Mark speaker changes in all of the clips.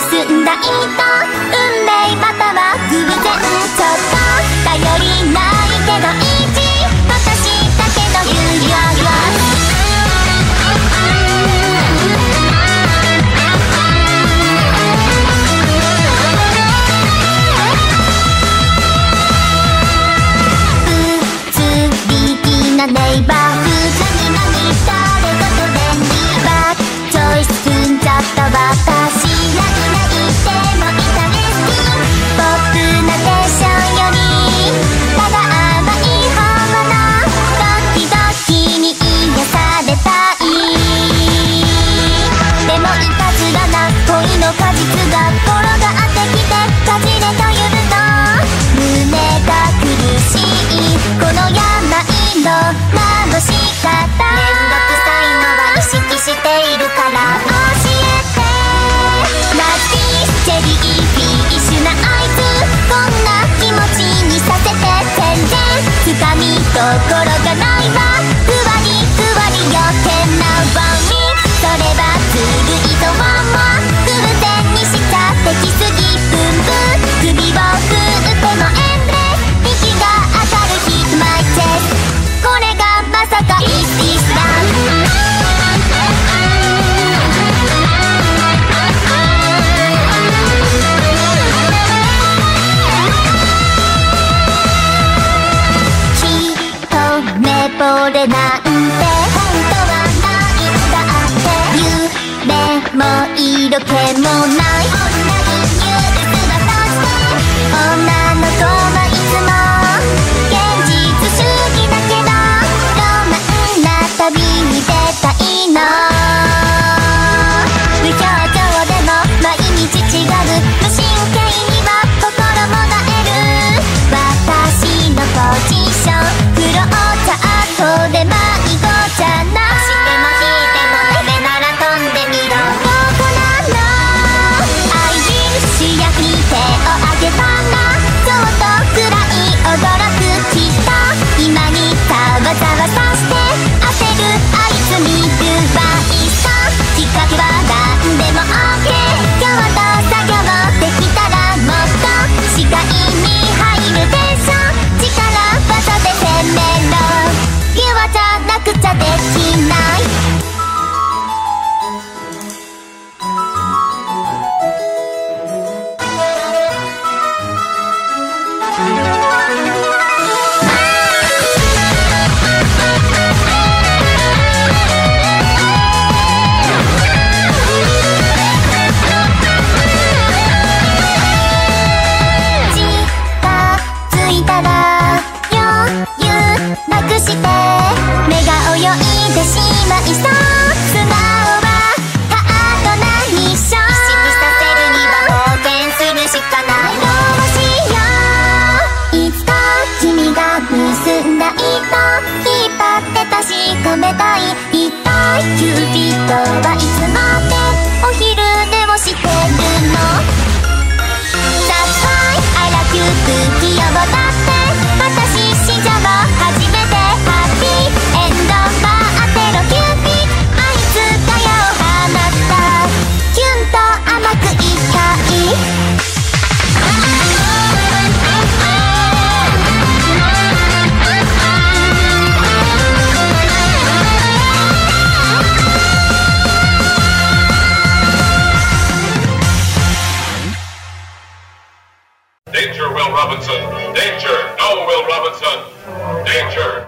Speaker 1: んだ糸た色気もない女の子はいつも現実主義だけどロなンな旅に出たいの
Speaker 2: Robinson. Danger.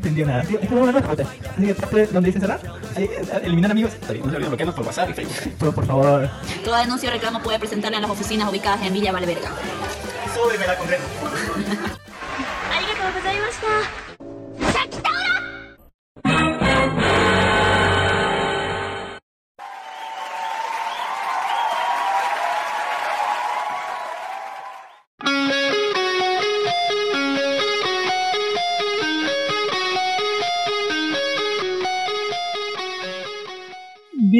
Speaker 3: entendió nada. Tío, esto es una nota. Así que donde dice cerrar, eh, eliminar amigos. No se olviden bloquearnos por WhatsApp y Facebook. Pero por favor.
Speaker 4: Toda denuncia o reclamo puede presentarla en las oficinas ubicadas en Villa Valverga.
Speaker 3: Súbeme la
Speaker 1: condena.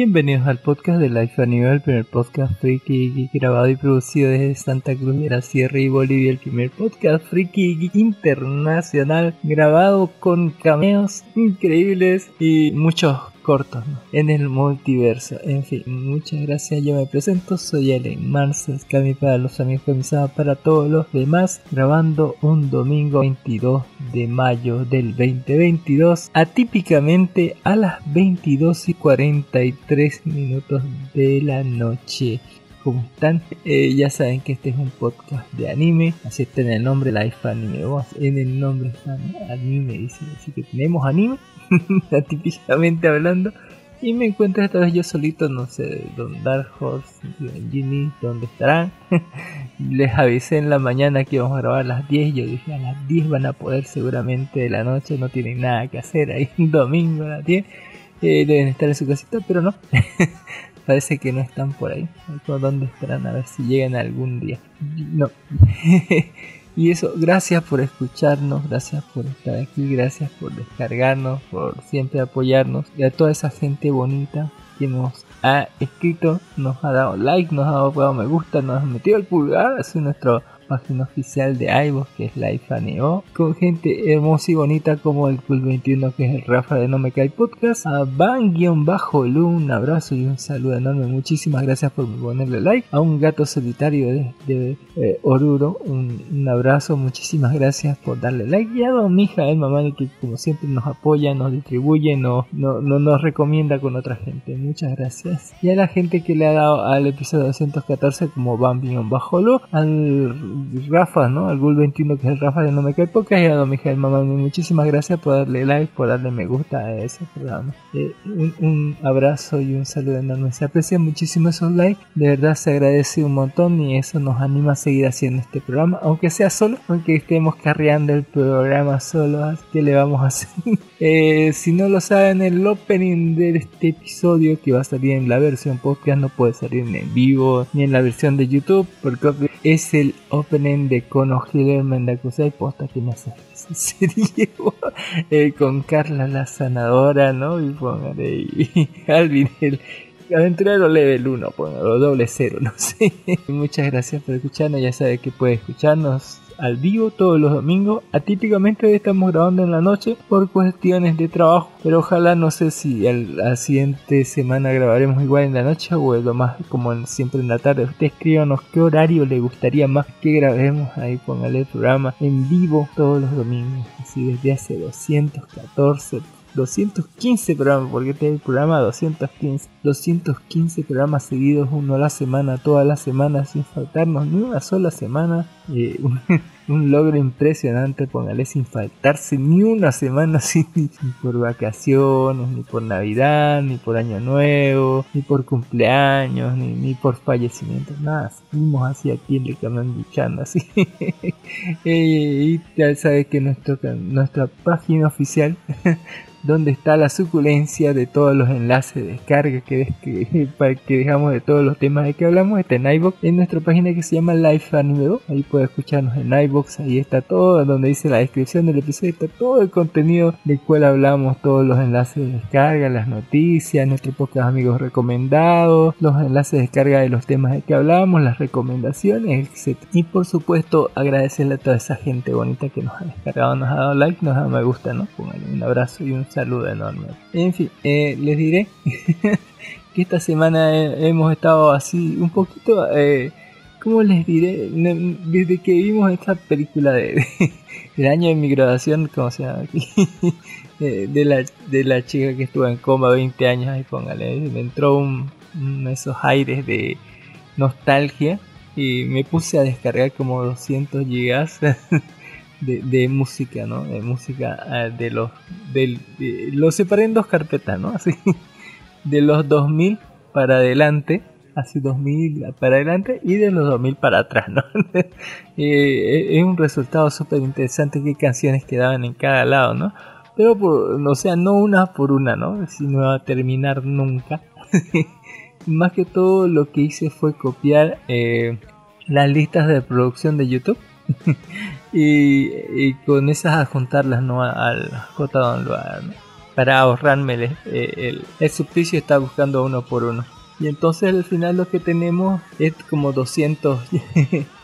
Speaker 5: Bienvenidos al podcast de Life Anime, el primer podcast friki grabado y producido desde Santa Cruz de la Sierra y Bolivia, el primer podcast friki internacional grabado con cameos increíbles y muchos cortos ¿no? en el multiverso. En fin, muchas gracias. Yo me presento, soy Ellen Marcel Cami para los amigos comisados para todos los demás, grabando un domingo 22 de mayo del 2022, atípicamente a las 22 y 43 minutos de la noche. ¿Cómo están? Eh, ya saben que este es un podcast de anime, así está en el nombre Life Anime, en el nombre está anime, dice, así que tenemos anime típicamente hablando. Y me encuentro esta vez yo solito, no sé, Don Dark Horse, Ginny, ¿dónde estarán? Les avisé en la mañana que íbamos a grabar a las 10. Yo dije, a las 10 van a poder seguramente de la noche, no tienen nada que hacer ahí un domingo a las 10. Eh, deben estar en su casita, pero no. Parece que no están por ahí. ¿Dónde estarán? A ver si llegan algún día. No. Y eso, gracias por escucharnos, gracias por estar aquí, gracias por descargarnos, por siempre apoyarnos. Y a toda esa gente bonita que nos ha escrito, nos ha dado like, nos ha dado me gusta, nos ha metido el pulgar, así nuestro página oficial de iVoox que es Life Aneo, con gente hermosa y bonita como el Cool 21 que es el Rafa de No Me Cae Podcast, a Van-Lu, un abrazo y un saludo enorme, muchísimas gracias por ponerle like, a un gato solitario de, eh, Oruro, un, abrazo, muchísimas gracias por darle like, y a Don el mamá que como siempre nos apoya, nos distribuye, nos, no, nos recomienda con otra gente, muchas gracias, y a la gente que le ha dado al episodio 214 como Van-Lu, al Rafa, ¿no? Al Bull 21 que es el Rafa de No Me Cae Podcast y a Don Miguel Mamá. Muchísimas gracias por darle like, por darle me gusta a ese programa. Eh, un, abrazo y un saludo enorme. Se aprecian muchísimo esos likes. De verdad se agradece un montón y eso nos anima a seguir haciendo este programa. Aunque sea solo, aunque estemos carreando el programa solo. Así que le vamos a hacer. Eh, si no lo saben, el opening de este episodio que va a salir en la versión podcast no puede salir en vivo ni en la versión de YouTube porque es el opening de Kono Hiller Mendakusei, posta que me hace serie eh, con Carla la sanadora, ¿no? Y póngale y Alvin el aventurero level 1, póngalo doble cero, no sé. Muchas gracias por escucharnos, ya sabe que puede escucharnos al vivo todos los domingos. Atípicamente estamos grabando en la noche por cuestiones de trabajo, pero ojalá no sé si la siguiente semana grabaremos igual en la noche o lo más como siempre en la tarde. Usted escríbanos qué horario le gustaría más que grabemos ahí póngale el programa en vivo todos los domingos, así desde hace 214 215 programas, porque este es el programa 215. 215 programas seguidos, uno a la semana, toda la semana, sin faltarnos ni una sola semana. Eh, un, logro impresionante, póngale, sin faltarse ni una semana, sin, ni por vacaciones, ni por Navidad, ni por Año Nuevo, ni por cumpleaños, ni, ni por fallecimientos, nada. Seguimos así aquí en el canal luchando, así. Eh, y ya sabes que nuestro, nuestra página oficial donde está la suculencia de todos los enlaces de descarga que, que, que dejamos de todos los temas de que hablamos. Está en iBox, en nuestra página que se llama Life Anime Ahí puede escucharnos en iBox. Ahí está todo, donde dice la descripción del episodio. Está todo el contenido del cual hablamos, todos los enlaces de descarga, las noticias, nuestros podcast amigos recomendados, los enlaces de descarga de los temas de que hablamos, las recomendaciones, etc. Y por supuesto, agradecerle a toda esa gente bonita que nos ha descargado, nos ha dado like, nos ha dado me gusta, ¿no? un abrazo y un saludo enorme. En fin, eh, les diré que esta semana hemos estado así un poquito, eh, ¿cómo les diré? Desde que vimos esta película de, del año de mi graduación, ¿cómo se llama aquí? de, la, de la chica que estuvo en coma 20 años, ahí póngale, me entró un, esos aires de nostalgia y me puse a descargar como 200 gigas de, música, ¿no? De música ah, de los... Del, lo separé en dos carpetas, ¿no? Así, de los 2000 para adelante, así 2000 para adelante y de los 2000 para atrás, ¿no? Eh, es un resultado súper interesante qué canciones quedaban en cada lado, ¿no? Pero, por, o sea, no una por una, ¿no? Si no va a terminar nunca. Más que todo lo que hice fue copiar eh, las listas de producción de YouTube y, con esas adjuntarlas ¿no? al J-Download. para ahorrarme el, el, el suplicio está buscando uno por uno. Y entonces al final lo que tenemos es como 200,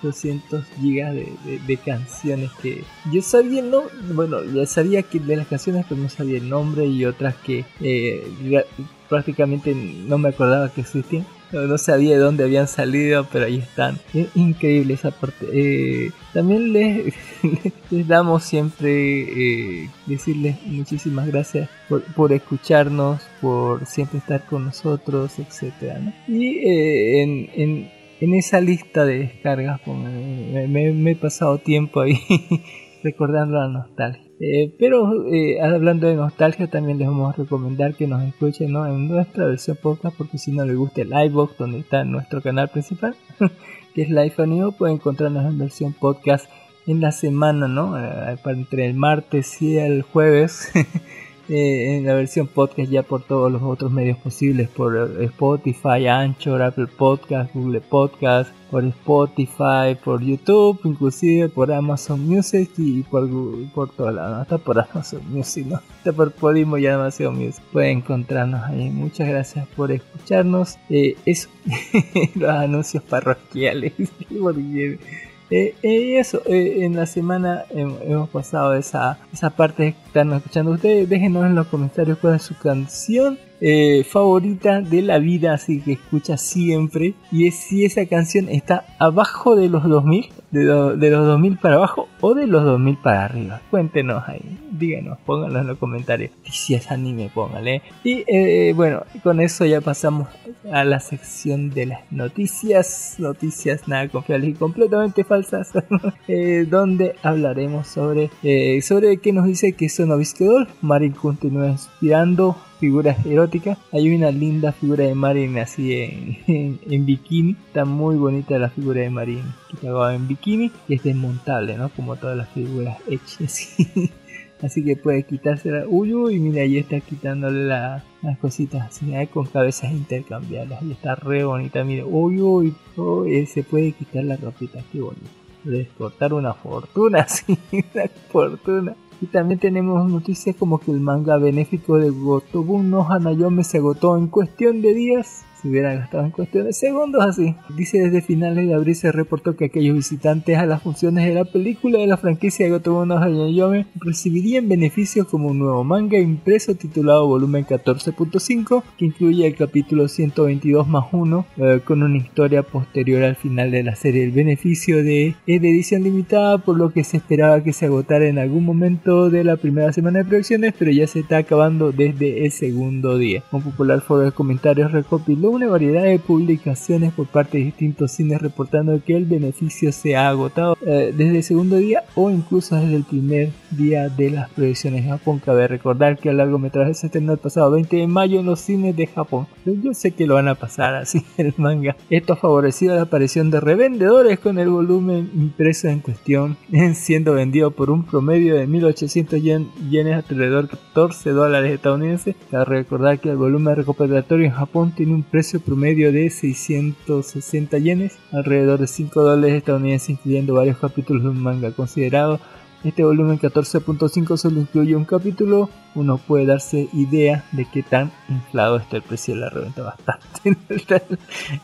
Speaker 5: 200 gigas de, de, de, canciones que yo sabía, no, bueno, ya sabía que de las canciones pero no sabía el nombre y otras que eh, prácticamente no me acordaba que existían. No, sabía de dónde habían salido, pero ahí están. Es increíble esa parte. Eh, también les, les, damos siempre eh, decirles muchísimas gracias por, por, escucharnos, por siempre estar con nosotros. ¿no? Y eh, en, en, en, esa lista de descargas, pues, me, me he pasado tiempo ahí recordando la nostalgia. Eh, pero eh, hablando de nostalgia, también les vamos a recomendar que nos escuchen ¿no? en nuestra versión podcast, porque si no les gusta el iBox, donde está nuestro canal principal, que es Life Amigo, pueden encontrarnos en versión podcast en la semana, ¿no? Eh, entre el martes y el jueves. Eh, en la versión podcast ya por todos los otros medios posibles, por Spotify, Anchor, Apple Podcast, Google Podcast, por Spotify, por YouTube, inclusive por Amazon Music y por por todo lado, no está por Amazon Music, está por Podimo y Amazon Music. Pueden encontrarnos ahí. Muchas gracias por escucharnos. Eh, eso, los anuncios parroquiales. eh, eh, eso, eh, en la semana hemos pasado esa, esa parte que están escuchando ustedes. Déjenos en los comentarios cuál es su canción eh, favorita de la vida, así que escucha siempre. Y es si esa canción está abajo de los 2000, de, do, de los 2000 para abajo o de los 2000 para arriba. Cuéntenos ahí, díganos, pónganlo en los comentarios. Y si es anime, póngale. Y eh, bueno, con eso ya pasamos a la sección de las noticias. Noticias nada confiables y completamente falsas. eh, donde hablaremos sobre, eh, sobre qué nos dice que Sonovisquedol. Marin continúa inspirando figuras eróticas. Hay una linda figura de Marin así en, en, en, bikini. Está muy bonita la figura de Marin que estaba en bikini. Y es desmontable, ¿no? Como todas las figuras hechas. así que puede quitársela. Uy, uy, mira, ahí está quitándole la, las cositas así, ¿eh? con cabezas intercambiables. Y está re bonita, mira. Uy, uy, uy, se puede quitar la ropita. Qué bonito. Puedes cortar una fortuna, sí, una fortuna. Y también tenemos noticias como que el manga benéfico de Gotobun no Hanayome se agotó en cuestión de días. Se hubiera gastado en cuestión de segundos así. Dice desde finales de abril se reportó que aquellos visitantes a las funciones de la película de la franquicia de Gotobun no Hanayome recibirían beneficios como un nuevo manga impreso titulado volumen 14.5 que incluye el capítulo 122 más 1 eh, con una historia posterior al final de la serie. El beneficio de, es de edición limitada por lo que se esperaba que se agotara en algún momento de la primera semana de producciones pero ya se está acabando desde el segundo día. Un popular foro de comentarios recopiló una variedad de publicaciones por parte de distintos cines reportando que el beneficio se ha agotado eh, desde el segundo día o incluso desde el primer día de las proyecciones en Japón. Cabe recordar que el largometraje se estrenó el pasado 20 de mayo en los cines de Japón. Yo sé que lo van a pasar así el manga. Esto ha favorecido la aparición de revendedores con el volumen impreso en cuestión, siendo vendido por un promedio de 1800 yen, yenes alrededor de 14 dólares estadounidenses. Cabe recordar que el volumen recopilatorio en Japón tiene un precio promedio de 660 yenes, alrededor de 5 dólares estadounidenses, incluyendo varios capítulos de un manga considerado este volumen 14.5 solo incluye un capítulo, uno puede darse idea de qué tan inflado está el precio de la reventa bastante.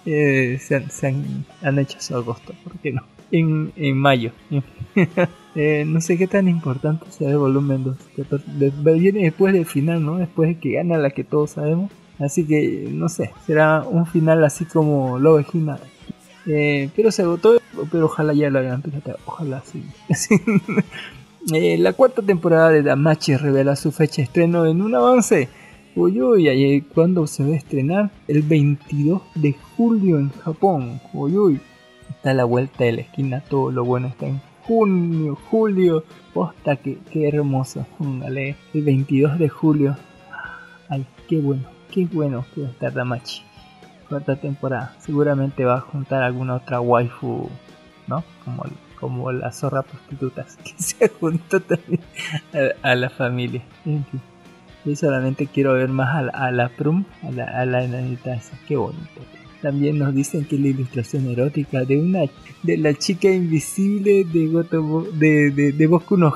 Speaker 5: eh, se, han, se han, han, hecho su agosto, ¿por qué no? En, en mayo. eh, no sé qué tan importante sea el volumen 2. Viene después del final, ¿no? Después de que gana la que todos sabemos. Así que, no sé, será un final así como Love Hina eh, pero se agotó, pero ojalá ya lo hagan, fíjate, ojalá sí. eh, la cuarta temporada de Damachi revela su fecha de estreno en un avance. Uy, uy, uy, ¿cuándo se va a estrenar? El 22 de julio en Japón. Uy, uy, está a la vuelta de la esquina, todo lo bueno está en junio, julio. Posta, que, qué hermoso. Póngale, el 22 de julio. Ay, qué bueno, qué bueno que va a estar Damachi cuarta temporada. Seguramente va a juntar alguna otra waifu, ¿no? Como, como la zorra prostitutas que se juntó también a, la familia. En fin. Yo solamente quiero ver más a la, a la Prum, a la, a la enanita esa. Qué bonito. También nos dicen que la ilustración erótica de una de la chica invisible de Gotobo, de, de, de Boku no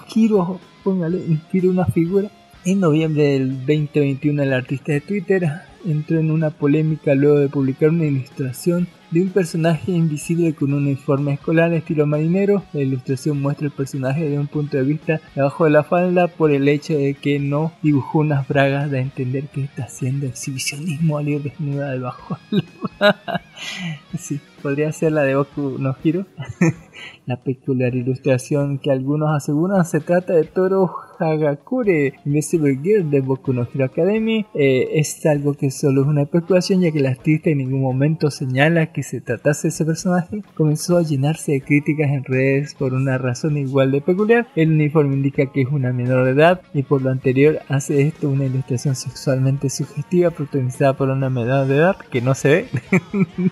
Speaker 5: póngale, inspira una figura En noviembre del 2021 el artista de Twitter entró en una polémica luego de publicar una ilustración de un personaje invisible con un uniforme escolar estilo marinero. La ilustración muestra el personaje de un punto de vista debajo de la falda por el hecho de que no dibujó unas bragas de entender que está haciendo exhibicionismo al ir desnuda debajo. sí, podría ser la de Boku no Hiro. la peculiar ilustración que algunos aseguran se trata de Toro Hagakure Invisible Girl de Boku no Hero Academy. Eh, es algo que solo es una especulación ya que el artista en ningún momento señala que se tratase de ese personaje. Comenzó a llenarse de críticas en redes por una razón igual de peculiar. El uniforme indica que es una menor de edad y por lo anterior hace esto una ilustración sexualmente sugestiva protagonizada por una menor de edad que no se ve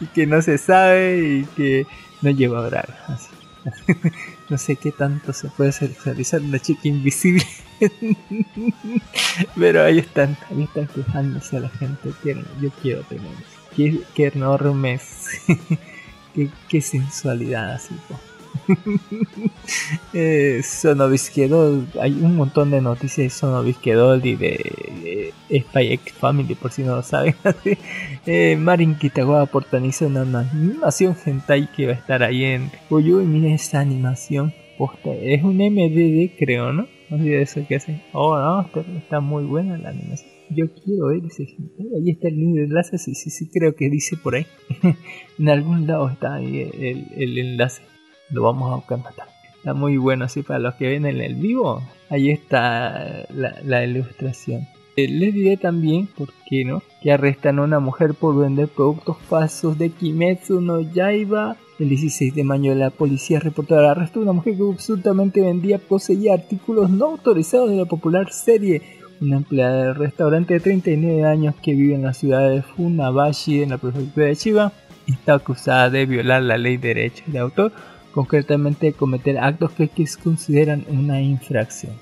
Speaker 5: y que no se sabe y que no lleva a hablar. Así. no sé qué tanto se puede sexualizar una chica invisible. Pero ahí están, ahí están quejándose a la gente. Yo quiero tener Qué, qué enormes. qué, sensualidad así. eh, Sonovisquedol, hay un montón de noticias de Sonovisquedol y de, de Spy X Family, por si no lo saben. eh, Marin Kitagawa protagoniza una, animación hentai que va a estar ahí en Uy, mira esa animación. Posta, es un MDD, creo, ¿no? No sé de eso que hacen. Oh, no, está, está muy buena la animación. Yo quiero ver ese. Ahí está el link de enlace, sí, sí, sí, creo que dice por ahí. en algún lado está ahí el, el enlace lo vamos a tarde. Está muy bueno así para los que ven en el vivo. Ahí está la, la ilustración. Eh, les diré también, ¿por qué no? Que arrestan a una mujer por vender productos falsos de Kimetsu no Yaiba. El 16 de mayo la policía reportó el arresto de una mujer que absolutamente vendía, poseía artículos no autorizados de la popular serie. Una empleada del restaurante de 39 años que vive en la ciudad de Funabashi, en la prefectura de Chiba, está acusada de violar la ley de derechos de autor concretamente cometer actos que, consideran una infracción,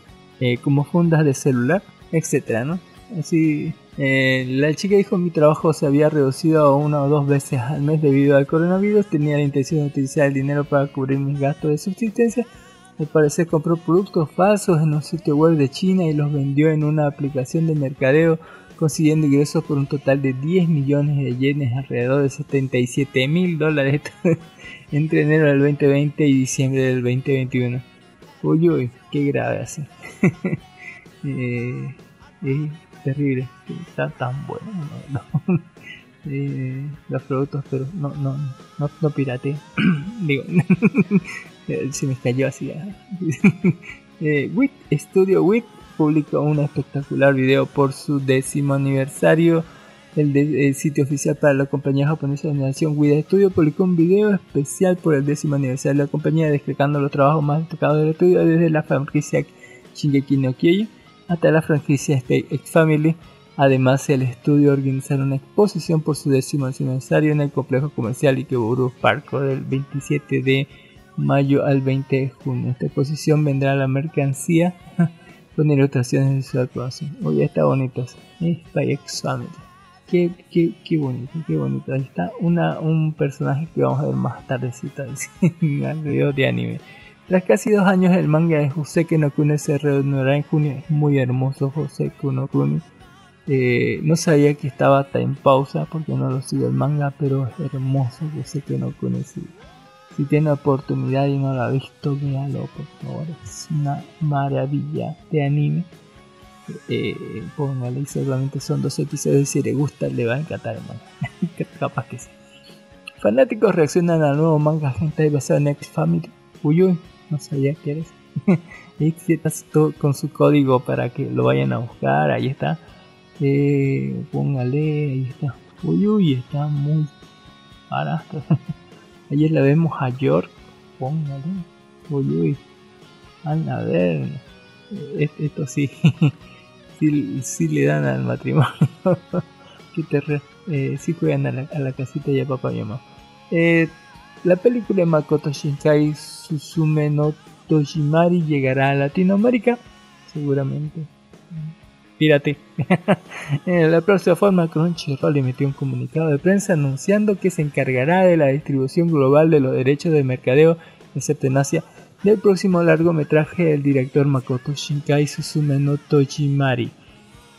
Speaker 5: eh, como fundas de celular, etcétera, ¿no? Así, eh, la chica dijo mi trabajo se había reducido a una o dos veces al mes debido al coronavirus, tenía la intención de utilizar el dinero para cubrir mis gastos de subsistencia. Al parecer compró productos falsos en un sitio web de China y los vendió en una aplicación de mercadeo consiguiendo ingresos por un total de 10 millones de yenes, alrededor de 77 mil dólares entre enero del 2020 y diciembre del 2021. Uy, uy, qué grave así. eh, es terrible, está tan bueno. No, no. Eh, los productos, pero no, no, no, no pirate. Digo, se me cayó así. eh, WIT, Studio WIT publicó un espectacular video por su décimo aniversario. El, de, el, sitio oficial para la compañía japonesa de animación Wida Studio publicó un video especial por el décimo aniversario de la compañía destacando los trabajos más destacados del estudio desde la franquicia Shingeki no Kyojin hasta la franquicia Spy X Family. Además, el estudio organizará una exposición por su décimo aniversario en el complejo comercial Ikeburu Park del 27 de mayo al 20 de junio. Esta exposición vendrá a la mercancía con ilustraciones de actuación. Oye, está bonito. Es Spy X Family. Qué, qué, qué bonito, qué bonito. Ahí está una, un personaje que vamos a ver más tardecita en el video de anime. Tras casi dos años el manga de Joseki no Kune se reanudará en junio. Es muy hermoso Joseki no Kune. Eh, no sabía que estaba hasta en pausa porque no lo sigo el manga, pero es hermoso Joseki no Kune. Sí. Si tiene oportunidad y no lo ha visto, véalo por favor. Es una maravilla de anime. Eh, póngale, solamente son dos episodios y si le gusta le va a encantar hermano. Capaz que sí. Fanáticos reaccionan al nuevo manga hentai basado en X Family. Uy, uy, no sabía que eres. con su código para que lo vayan a buscar. Ahí está. Eh, póngale, ahí está. Uy, uy, está muy barato. Ayer la vemos a York. Póngale. Uy, uy. Anda a ver. Esto sí. sí, sí le dan al matrimonio. Qué terror. Eh, sí juegan a la, a la casita ya papá y mamá. Eh, la película de Makoto Shinkai Suzume no Toshimari llegará a Latinoamérica. Seguramente. Pírate. la próxima forma, Crunchyroll emitió un comunicado de prensa anunciando que se encargará de la distribución global de los derechos de mercadeo, excepto en Asia, del próximo largometraje del director Makoto Shinkai Suzume no Tojimari.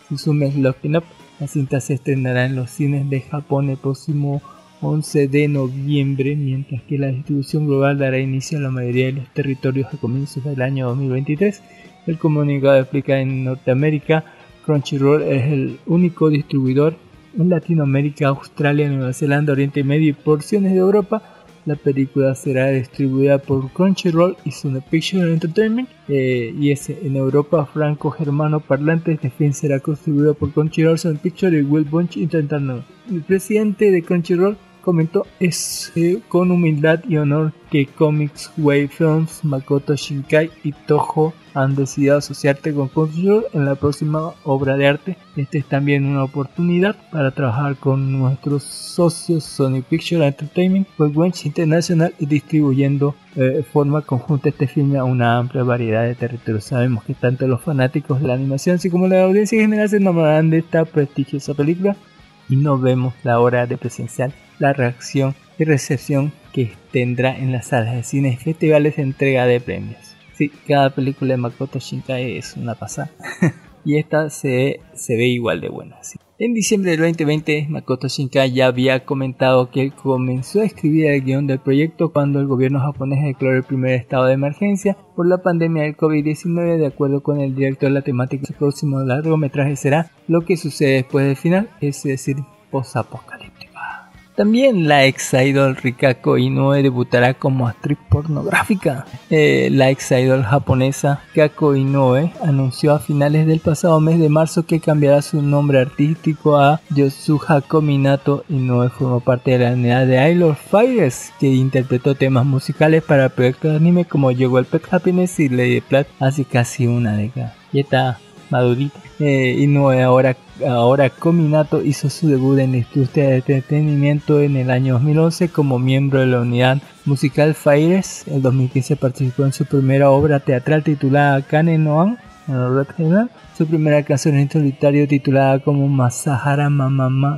Speaker 5: Suzume Looking Up. La cinta se estrenará en los cines de Japón el próximo 11 de noviembre, mientras que la distribución global dará inicio a la mayoría de los territorios a comienzos del año 2023. El comunicado explica en Norteamérica, Crunchyroll es el único distribuidor en Latinoamérica, Australia, Nueva Zelanda, Oriente Medio y porciones de Europa la película será distribuida por Crunchyroll y Sony Pictures Entertainment. Eh, y es en Europa franco-germano parlante. Este film será distribuido por Crunchyroll, Sony Pictures y Will Bunch Entertainment. El presidente de Crunchyroll comentó es eh, con humildad y honor que Comics Wave Films, Makoto Shinkai y Toho han decidido asociarte con Crunchyroll en la próxima obra de arte. Esta es también una oportunidad para trabajar con nuestros socios Sony Pictures Entertainment, Webwatch International y distribuyendo eh, de forma conjunta este filme a una amplia variedad de territorios. Sabemos que tanto los fanáticos de la animación así como la audiencia en general se enamorarán de esta prestigiosa película y no vemos la hora de presenciar la reacción y recepción que tendrá en las salas de cine y festivales de entrega de premios. Sí, cada película de Makoto Shinkai es una pasada. y esta se, se ve igual de buena. En diciembre del 2020, Makoto Shinkai ya había comentado que comenzó a escribir el guion del proyecto cuando el gobierno japonés declaró el primer estado de emergencia por la pandemia del COVID-19. De acuerdo con el director, la temática del próximo largometraje será lo que sucede después del final, es decir, post-apocalipsis. También la ex idol Rikako Inoue debutará como actriz pornográfica. Eh, la ex idol japonesa Kako Inoue anunció a finales del pasado mes de marzo que cambiará su nombre artístico a Yosuhako Minato Inoue. Formó parte de la unidad de Idol Fires que interpretó temas musicales para proyectos de anime como Llegó el Pet Happiness y Lady Plat hace casi una década. Y madurita. Eh, Inoue ahora ahora Cominato hizo su debut en la industria de entretenimiento en el año 2011 como miembro de la unidad musical Fires. En 2015 participó en su primera obra teatral titulada Kane Noan, su primera canción en solitario titulada como Masahara Mamma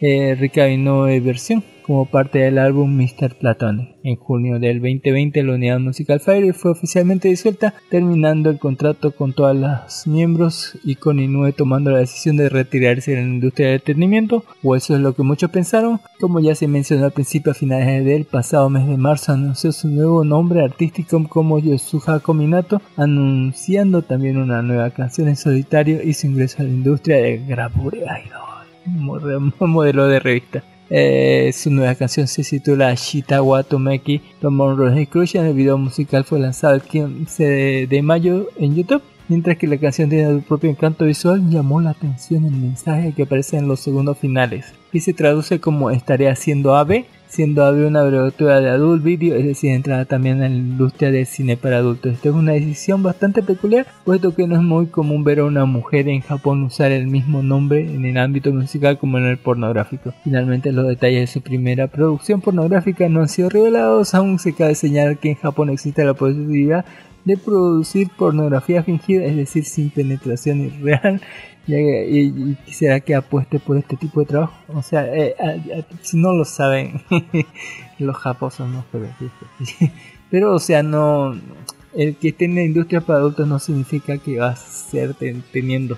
Speaker 5: Eh, Inoue versión como parte del álbum Mr. Platonic. En junio del 2020 la unidad musical Fire fue oficialmente disuelta, terminando el contrato con todas las miembros y con Inoue tomando la decisión de retirarse de la industria del entretenimiento, o eso es lo que muchos pensaron. Como ya se mencionó al principio, a finales del pasado mes de marzo anunció su nuevo nombre artístico como Yosuha Kominato, anunciando también una nueva canción en solitario y su ingreso a la industria de Grabure Idol, modelo de revista. Eh, su nueva canción se titula Shita Watomeki Tomon Crush. El video musical fue lanzado el 15 de mayo en YouTube. Mientras que la canción tiene su propio encanto visual, llamó la atención el mensaje que aparece en los segundos finales, y se traduce como estaré haciendo ave siendo AVE una abreviatura de Adult Video, es decir, entrada también en la industria del cine para adultos. Esta es una decisión bastante peculiar, puesto que no es muy común ver a una mujer en Japón usar el mismo nombre en el ámbito musical como en el pornográfico. Finalmente, los detalles de su primera producción pornográfica no han sido revelados, aún se cabe señalar que en Japón existe la posibilidad de producir pornografía fingida, es decir, sin penetración real, y, quisiera que apueste por este tipo de trabajo. O sea, eh, si no lo saben, los japoneses no Pero, o sea, no. El que esté en la industria para adultos no significa que va a ser teniendo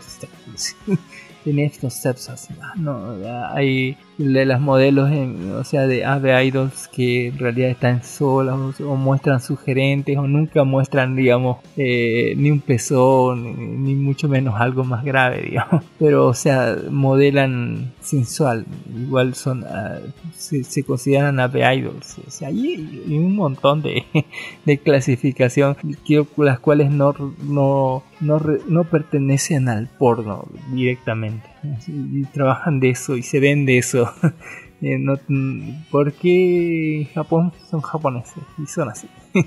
Speaker 5: tiene estos steps No, hay de las modelos, o sea, de ave idols que en realidad están solas o, muestran sugerentes o nunca muestran, digamos, eh, ni un pezón, ni, mucho menos algo más grave, digamos. Pero, o sea, modelan sensual, igual son, ah, se, consideran ave idols. O sea, hay, un montón de, de clasificación, las cuales no, no, no, no pertenecen al porno directamente. Y trabajan de eso y se ven de eso. Eh, porque en Japón son japoneses y son así.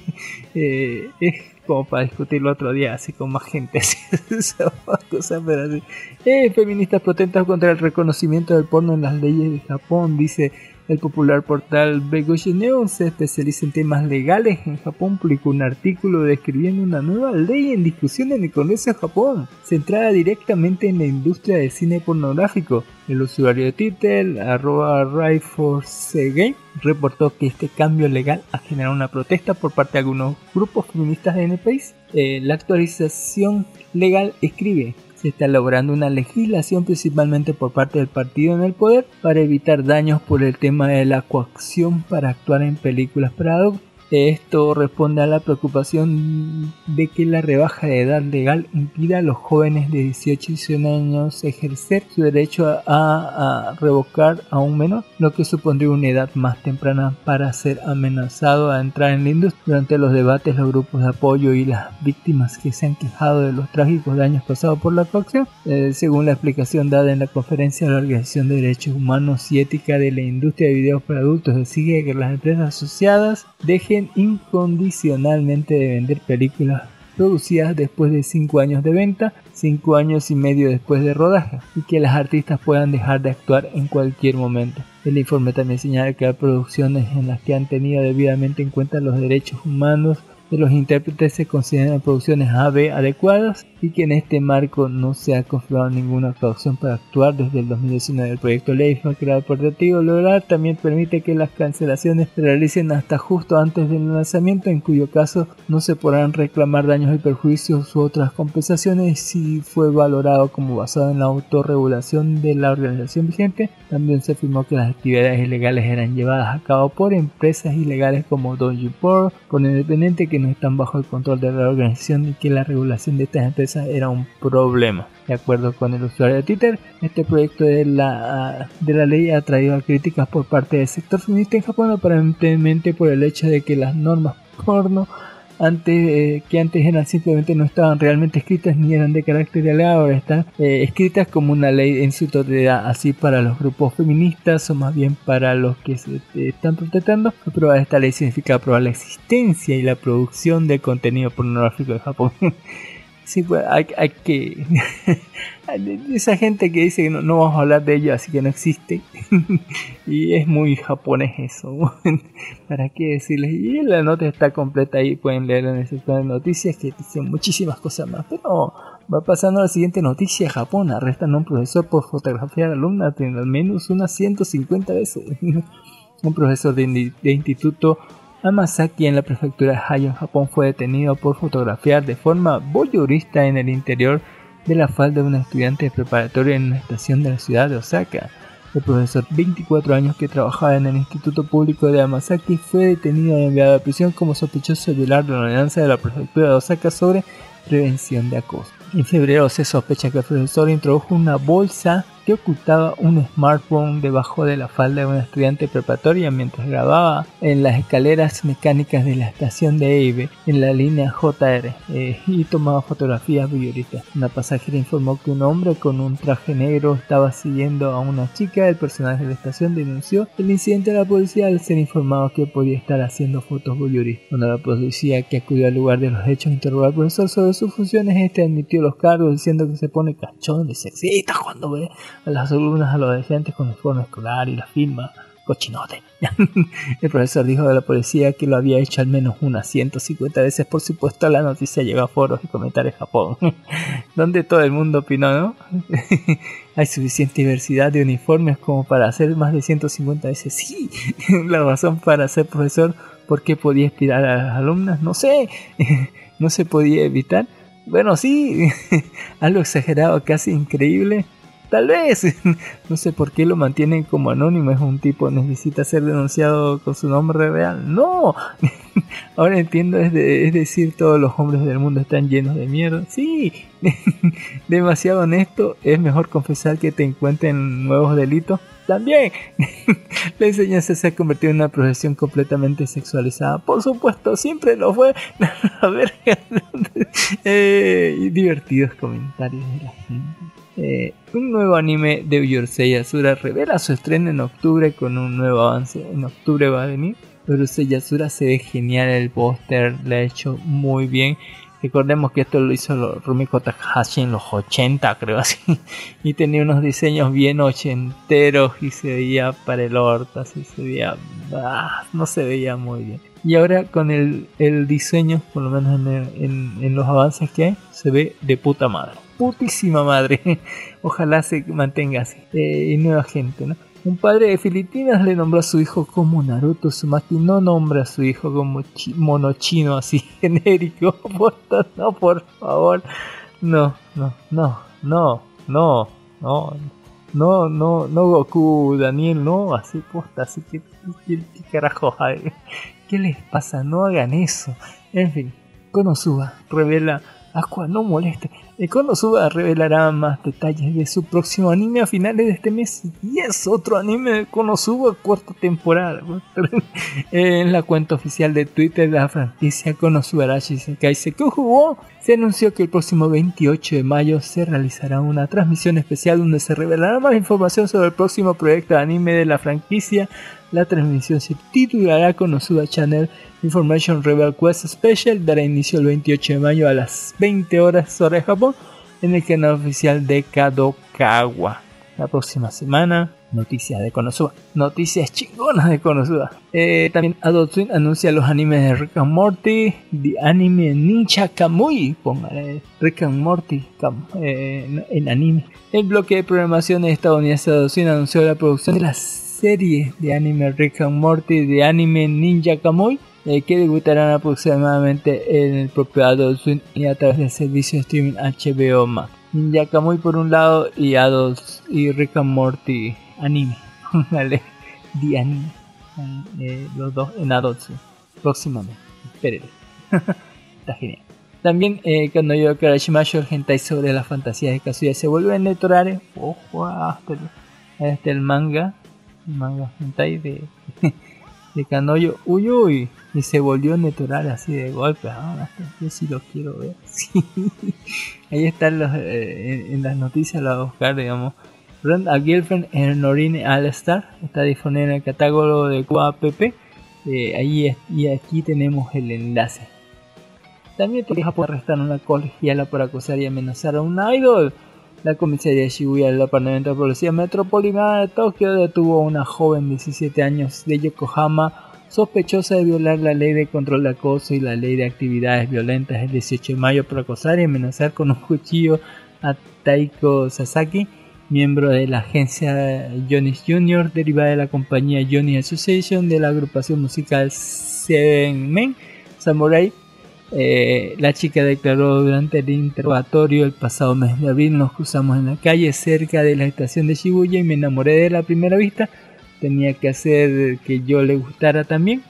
Speaker 5: Eh, es como para discutirlo otro día, así con más gente. cosas, pero así. Eh, feministas protestan contra el reconocimiento del porno en las leyes de Japón, dice El popular portal Begoshi se especializa en temas legales en Japón, publicó un artículo describiendo una nueva ley en discusión en el Congreso de Japón, centrada directamente en la industria del cine pornográfico. El usuario de Twitter, arroba reportó que este cambio legal ha generado una protesta por parte de algunos grupos feministas en el país. Eh, la actualización legal escribe se está elaborando una legislación principalmente por parte del partido en el poder para evitar daños por el tema de la coacción para actuar en películas para adultos esto responde a la preocupación de que la rebaja de edad legal impida a los jóvenes de 18 y 19 años ejercer su derecho a, revocar a un menor, lo que supondría una edad más temprana para ser amenazado a entrar en la industria. Durante los debates, los grupos de apoyo y las víctimas que se han quejado de los trágicos daños causados por la coacción, eh, según la explicación dada en la conferencia de la Organización de Derechos Humanos y Ética de la Industria de Videos para Adultos, exige que las empresas asociadas dejen incondicionalmente de vender películas producidas después de 5 años de venta, 5 años y medio después de rodaje, y que las artistas puedan dejar de actuar en cualquier momento. El informe también señala que hay producciones en las que han tenido debidamente en cuenta los derechos humanos de los intérpretes se consideran producciones AB adecuadas y que en este marco no se ha confirmado ninguna caución para actuar desde el 2019. El proyecto ley fue creado por Objetivo Lograr también permite que las cancelaciones se realicen hasta justo antes del lanzamiento, en cuyo caso no se podrán reclamar daños y perjuicios u otras compensaciones si fue valorado como basado en la autorregulación de la organización vigente. También se afirmó que las actividades ilegales eran llevadas a cabo por empresas ilegales como Dojo por independiente que no están bajo el control de la organización y que la regulación de estas empresas era un problema. De acuerdo con el usuario de Twitter, este proyecto de la, de la ley ha traído críticas por parte del sector feminista en Japón, aparentemente por el hecho de que las normas porno antes eh, que antes eran simplemente no estaban realmente escritas ni eran de carácter legal, ahora están eh, escritas como una ley en su totalidad, así para los grupos feministas o más bien para los que se eh, están protestando. Aprobar esta ley significa aprobar la existencia y la producción de contenido pornográfico de Japón. Sí, pues hay, hay que... Esa gente que dice que no, vamos a hablar de ello, así que no existe. y es muy japonés eso. ¿Para qué decirles? Y la nota está completa ahí, pueden leer en el sector de noticias que dicen muchísimas cosas más. Pero va pasando a la siguiente noticia. Japón arrestan a un profesor por fotografiar alumnas al menos unas 150 veces. un profesor de, de instituto Amasaki en la prefectura de Hayo Japón fue detenido por fotografiar de forma voyeurista en el interior de la falda de una estudiante de preparatoria en una estación de la ciudad de Osaka. El profesor, 24 años que trabajaba en el Instituto Público de Amasaki, fue detenido y enviado a prisión como sospechoso de violar la ordenanza de la prefectura de Osaka sobre prevención de acoso. En febrero se sospecha que el profesor introdujo una bolsa que ocultaba un smartphone debajo de la falda de una estudiante preparatoria mientras grababa en las escaleras mecánicas de la estación de EIBE en la línea JR eh, y tomaba fotografías voyeuristas. Una pasajera informó que un hombre con un traje negro estaba siguiendo a una chica. El personaje de la estación denunció el incidente a la policía al ser informado que podía estar haciendo fotos voyeuristas. Cuando la policía que acudió al lugar de los hechos interrogó al profesor sobre sus funciones, este admitió los cargos diciendo que se pone cachón y sexista cuando ve a las alumnas adolescentes con uniforme escolar y la firma cochinote. el profesor dijo de la policía que lo había hecho al menos unas 150 veces. Por supuesto, la noticia llegó a foros y comentarios de Japón, donde todo el mundo opinó, ¿no? Hay suficiente diversidad de uniformes como para hacer más de 150 veces. Sí, la razón para ser profesor, ¿por qué podía inspirar a las alumnas? No sé, no se podía evitar. Bueno, sí, algo exagerado, casi increíble Tal vez. No sé por qué lo mantienen como anónimo. Es un tipo, necesita ser denunciado con su nombre real. No. Ahora entiendo, es, es decir, todos los hombres del mundo están llenos de mierda. Sí. Demasiado honesto. Es mejor confesar que te encuentren nuevos delitos. También. La enseñanza se ha convertido en una profesión completamente sexualizada. Por supuesto, siempre lo fue. A ver. eh, divertidos comentarios de la gente. Eh, un nuevo anime de Urusei Asura revela su estreno en octubre con un nuevo avance. En octubre va a venir. Urusei Asura se ve genial el póster, le ha hecho muy bien. Recordemos que esto lo hizo Rumiko Takahashi en los 80, creo así. Y tenía unos diseños bien ochenteros y se veía para el orto, así se veía... ah, no se veía muy bien. Y ahora con el, el diseño, por lo menos en, el- en- en los avances que hay, se ve de puta madre. Putísima madre. Ojalá se mantenga así. Eh, nueva gente, ¿no? Un padre de Filipinas le nombró a su hijo como Naruto Uzumaki. No nombra a su hijo como chi- mono chino así genérico. No, por favor. No, no, no, no, no, no. No, no, no Goku, Daniel, no, así posta, así que, ¿qué, qué carajo hay? ¿Qué les pasa? No hagan eso. En fin, Konosuba revela Aqua no moleste. Konosuba revelará más detalles de su próximo anime a finales de este mes. Y es otro anime de Konosuba, cuarta temporada. en la cuenta oficial de Twitter de la franquicia Konosubarashi Sekai Sekuhuo se anunció que el próximo 28 de mayo se realizará una transmisión especial donde se revelará más información sobre el próximo proyecto de anime de la franquicia. La transmisión se titulará Konosuba Channel Information Rebel Quest Special. Dará inicio el 28 de mayo a las 20 horas hora de Japón en el canal oficial de Kadokawa. La próxima semana, noticias de Konosuba. Noticias chingonas de Konosuba. Eh, también Adult Swim anuncia los animes de Rick and Morty, The Anime Ninja Kamui. Póngale Rick and Morty eh, en anime. El bloque de programación estadounidense Adult Swim anunció la producción de la serie de anime Rick and Morty de anime Ninja Kamui. eh, que debutarán aproximadamente en el propio Adult Swim y a través del servicio streaming HBO Max. Ninja Kamui por un lado y Adult y Rick and Morty anime. Vale, de anime. Eh, los dos en Adult Swim. Próximamente. Espérenlo. Está genial. También eh, cuando yo Karashimasho el hentai sobre las fantasías de Kazuya se vuelve en Netorare. Ojo, hasta el, hasta el manga. Manga hentai de, de Kanoyo. Uy, uy. Y se volvió Netorare así de golpe. Ah, yo sí lo quiero ver. Sí. Ahí están los, eh, en, en las noticias la voy a buscar, digamos. Rent a Girlfriend en Norine All Star está disponible en el catálogo de QAPP. Eh, ahí es- y aquí tenemos el enlace. También te deja por arrestar a una colegiala por acosar y amenazar a un idol. La comisaría Shibuya del Departamento de Policía Metropolitana de Tokio detuvo a una joven de 17 años de Yokohama sospechosa de violar la ley de control de acoso y la ley de actividades violentas el 18 de mayo por acosar y amenazar con un cuchillo a Taiko Sasaki, miembro de la agencia Johnny's Jr., derivada de la compañía Johnny Association de la agrupación musical Seven Men Samurai. Eh, la chica declaró durante el interrogatorio el pasado mes de abril nos cruzamos en la calle cerca de la estación de Shibuya y me enamoré de la primera vista. Tenía que hacer que yo le gustara también.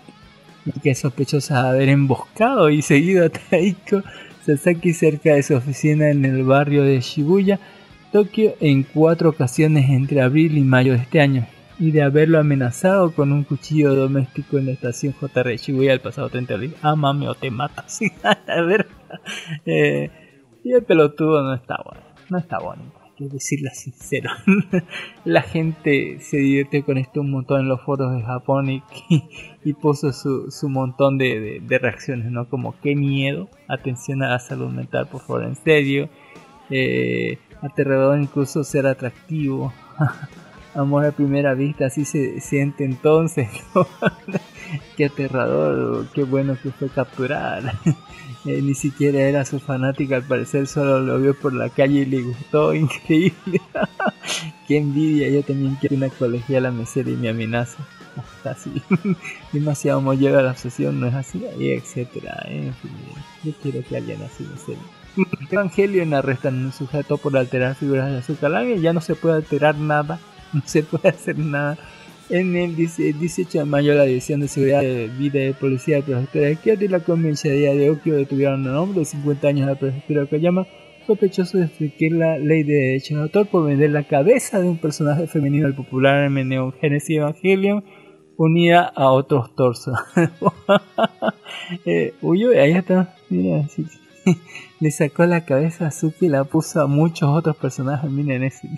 Speaker 5: Y que sospechosa de haber emboscado y seguido a Taiko Sasaki cerca de su oficina en el barrio de Shibuya, Tokio, en cuatro ocasiones entre abril y mayo de este año. Y de haberlo amenazado con un cuchillo doméstico en la estación JR Shibuya el pasado 30 de mami, o te matas. A ver. Eh, y el pelotudo no está bueno. No está bonito hay que decirlo sincero. la gente se divirtió con esto un montón en los foros de Japón y, y puso su, su montón de, de- de reacciones, ¿no? Como qué miedo, atención a la salud mental, por favor, en serio. Eh, aterrador incluso ser atractivo. Amor a primera vista, así se siente entonces. qué aterrador, qué bueno que fue capturada. Eh, ni siquiera era su fanática, al parecer solo lo vio por la calle y le gustó, increíble. Qué envidia, yo también quiero una colegiala mesera y me amenaza. Hasta así. Demasiado me lleva la obsesión, no es así, etcétera. En fin, yo quiero que alguien así me serie. Evangelion arrestan a un sujeto por alterar figuras de azúcar ya no se puede alterar nada, no se puede hacer nada. En el 10 18 de mayo, la División de Seguridad de Vida de Policía de Prefectura de Kyoto y la Comisaría de Okio detuvieron a un hombre de 50 años de la Prefectura de sospechoso de infringir la ley de derechos de autor por vender la cabeza de un personaje femenino del popular anime Neon Genesis Evangelion unida a otros torsos. eh, uy, ahí está. Mira, le sacó la cabeza a Suki y la puso a muchos otros personajes. Miren ese.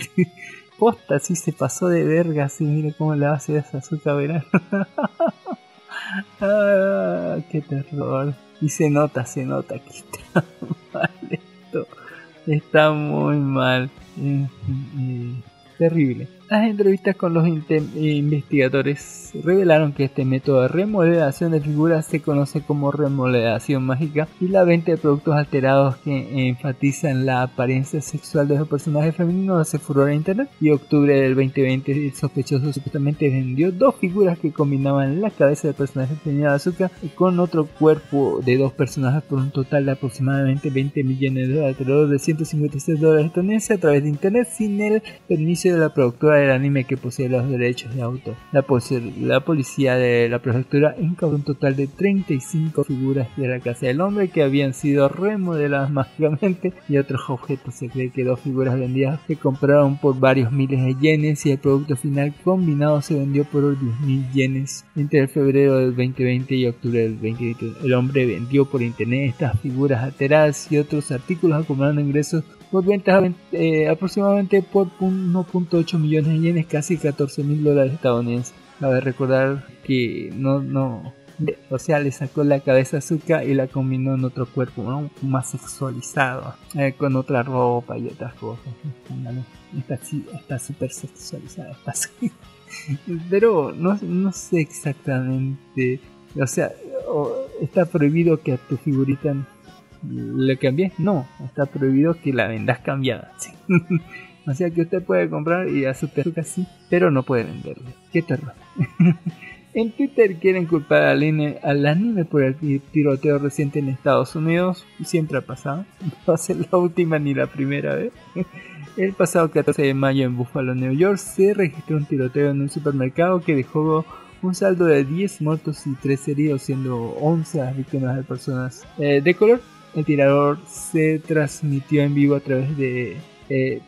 Speaker 5: Posta, sí se pasó de verga, así, mire cómo le va a hacer esa azúcar verano. Ah, qué terror. Y se nota, se nota que está mal esto. Está muy mal. Eh, terrible. Las entrevistas con los investigadores revelaron que este método de remodelación de figuras se conoce como remodelación mágica y la venta de productos alterados que enfatizan la apariencia sexual de los personajes femeninos hace furor en internet. Y octubre del 2020 el sospechoso supuestamente vendió dos figuras que combinaban la cabeza del personaje femenino de azúcar con otro cuerpo de dos personajes por un total de aproximadamente 20 millones de dólares, de 156 dólares estadounidenses a través de internet sin el permiso de la productora del anime que posee los derechos de autor. La, la policía de la prefectura incautó un total de 35 figuras de la casa del hombre que habían sido remodeladas mágicamente y otros objetos. Se cree que dos figuras vendidas se compraron por varios miles de yenes y el producto final combinado se vendió por 10.000 yenes entre el febrero del 2020 y octubre del 2020. El hombre vendió por internet estas figuras alteradas y otros artículos acumulando ingresos por ventas eh, aproximadamente por 1.8 millones de yenes, casi 14 mil dólares estadounidenses. Cabe recordar que no, no, o sea, le sacó la cabeza a Zuka y la combinó en otro cuerpo, más sexualizado, eh, con otra ropa y otras cosas. Está súper sexualizada, pero no, no sé exactamente, o sea, está prohibido que a tu figurita ¿Le cambié? No, está prohibido que la vendas cambiada. o sea que usted puede comprar y a su sí, pero no puede venderle. Qué terror. en Twitter quieren culpar al, al anime por el tiroteo reciente en Estados Unidos. Siempre ha pasado. No va a ser la última ni la primera vez. El pasado 14 de mayo en Buffalo, New York, se registró un tiroteo en un supermercado que dejó un saldo de 10 muertos y 3 heridos, siendo 11 las víctimas de personas eh, de color. El tirador se transmitió en vivo a través de eh,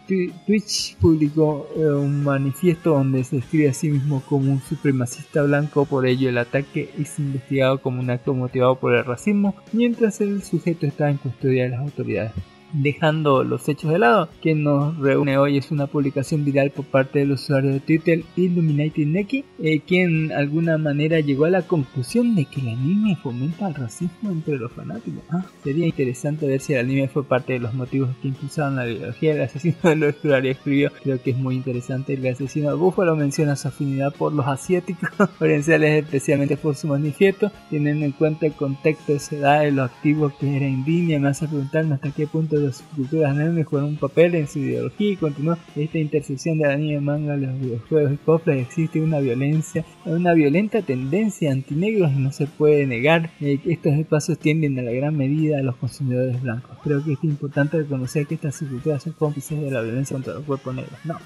Speaker 5: Twitch, publicó eh, un manifiesto donde se describe a sí mismo como un supremacista blanco, por ello el ataque es investigado como un acto motivado por el racismo, mientras el sujeto está en custodia de las autoridades dejando los hechos de lado. Quien nos reúne hoy es una publicación viral por parte del usuario de Twitter Illuminated Neki, eh, quien de alguna manera llegó a la conclusión de que el anime fomenta el racismo entre los fanáticos. Ah, sería interesante ver si el anime fue parte de los motivos que impulsaron la ideología del asesino del usuario escribió. Creo que es muy interesante. El asesino de Buffalo menciona su afinidad por los asiáticos potenciales, especialmente por su manifiesto, teniendo en cuenta el contexto de edad y lo activo que era en línea. Me hace preguntarme hasta qué punto las culturas anime juegan un papel en su ideología y continúa esta intersección de anime, manga, los videojuegos y cosplay existe una violencia, una violenta tendencia antinegros y no se puede negar eh, que estos espacios tienden a la gran medida a los consumidores blancos. Creo que es importante reconocer que estas subculturas son cómplices de la violencia contra los cuerpos negros. No,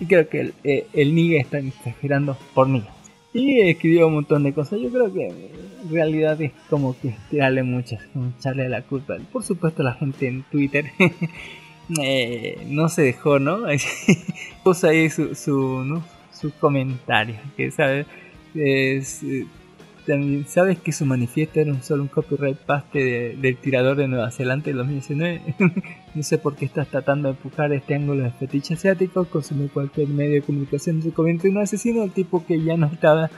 Speaker 5: y creo que el, eh, el Niga está exagerando por mí. Y escribió un montón de cosas. Yo creo que en realidad es como que tirarle muchas, echarle la culpa. Por supuesto, la gente en Twitter eh, no se dejó, ¿no? Puso ahí su, su, ¿no? Que, ¿sabes? Es, también sabes que su manifiesto era un solo un copyright paste del tirador de Nueva Zelanda en 2019. no sé por qué estás tratando de empujar este ángulo de fetiche asiático, consumir cualquier medio de comunicación se convierte en un asesino, el tipo que ya no estaba,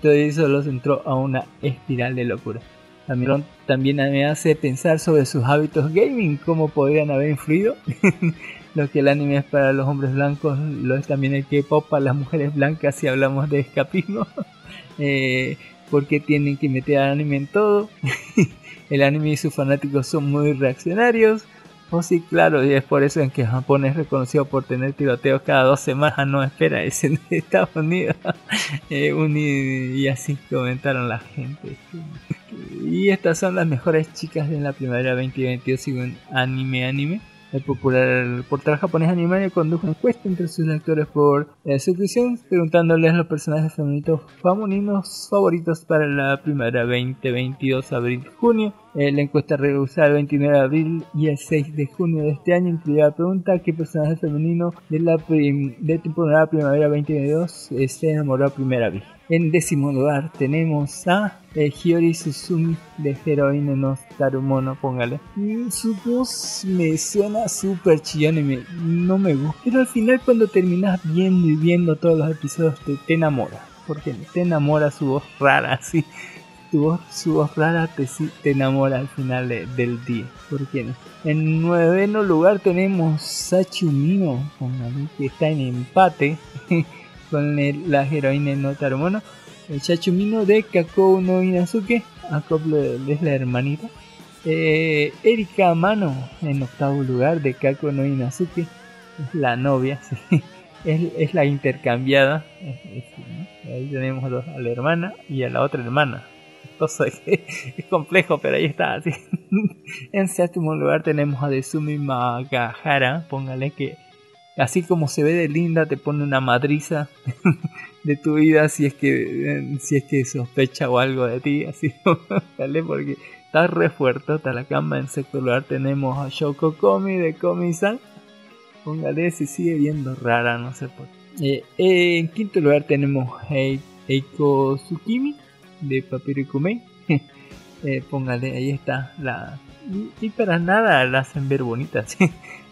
Speaker 5: todo eso los entró a una espiral de locura. También, también me hace pensar sobre sus hábitos gaming, cómo podrían haber influido. lo que el anime es para los hombres blancos, lo es también el K-pop para las mujeres blancas si hablamos de escapismo. eh, porque tienen que meter al anime en todo. el anime y sus fanáticos son muy reaccionarios. O oh, sí, claro, y es por eso en que Japón es reconocido por tener tiroteos cada dos semanas. No espera, es en Estados Unidos. eh, y así comentaron la gente. y estas son las mejores chicas de la primavera 2022 según Anime Anime. El popular portal japonés Animania condujo una encuesta entre sus lectores por eh, suscripción, preguntándoles los personajes femeninos femeninos favoritos para la primavera 2022 abril-junio. Eh, la encuesta realizada el 29 de abril y el 6 de junio de este año incluía la pregunta ¿qué personaje femenino de la de temporada primavera 2022 se enamoró a primera vez? En décimo lugar tenemos a eh, Hiyori de Heroine no Tarumono, póngale. su voz me suena súper chillón y no me gusta. Pero al final cuando terminas viendo y viendo todos los episodios te, te enamora. Porque te enamora su voz rara así. tu voz, su voz rara te, te enamora al final de- del día. ¿Por qué no? En noveno lugar tenemos Sachumino, póngale, que está en empate con el- la heroína no Tarumono. El Sachumino de Kakou no Inazuke, acoplo es la hermanita. Eh, Erika Amano en octavo lugar de Kako no Inazuke, es la novia, sí. es, es la intercambiada. Es- ¿no? Ahí tenemos dos, a la hermana y a la otra hermana. Es complejo, pero ahí está. en séptimo lugar tenemos a Desumi Magahara, póngale que así como se ve de linda te pone una madriza de tu vida si es que eh, si es que sospecha o algo de ti, así póngale porque está re fuerte la cama. En sexto lugar tenemos a Shoko Komi de Komi-san. Póngale si sigue viendo rara, no sé por qué. Eh, en quinto lugar tenemos Hei- Eiko Tsukimi de Papiro Kumei. Eh, póngale, ahí está. La... Y, para nada la hacen ver bonita.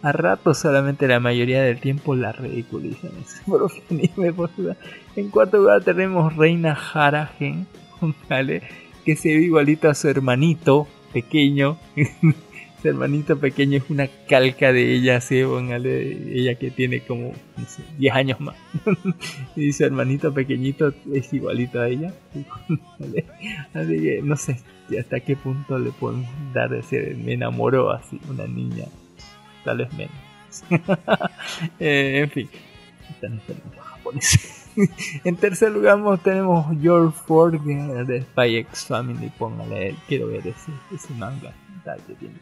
Speaker 5: A rato solamente la mayoría del tiempo la ridiculizan. En cuarto lugar tenemos Reina Haragen. Póngale, que se ve igualito a su hermanito pequeño. su hermanito pequeño es una calca de ella, sí, póngale, ella que tiene como no sé, 10 años más. y su hermanito pequeñito es igualito a ella. Póngale. Así que no sé hasta qué punto le pueden dar de ser me enamoró así una niña. Tal vez menos. Eh, en fin, en tercer lugar tenemos Your Ford de Spy X Family. Póngale, quiero ver ese, ese manga. Tal que tiene.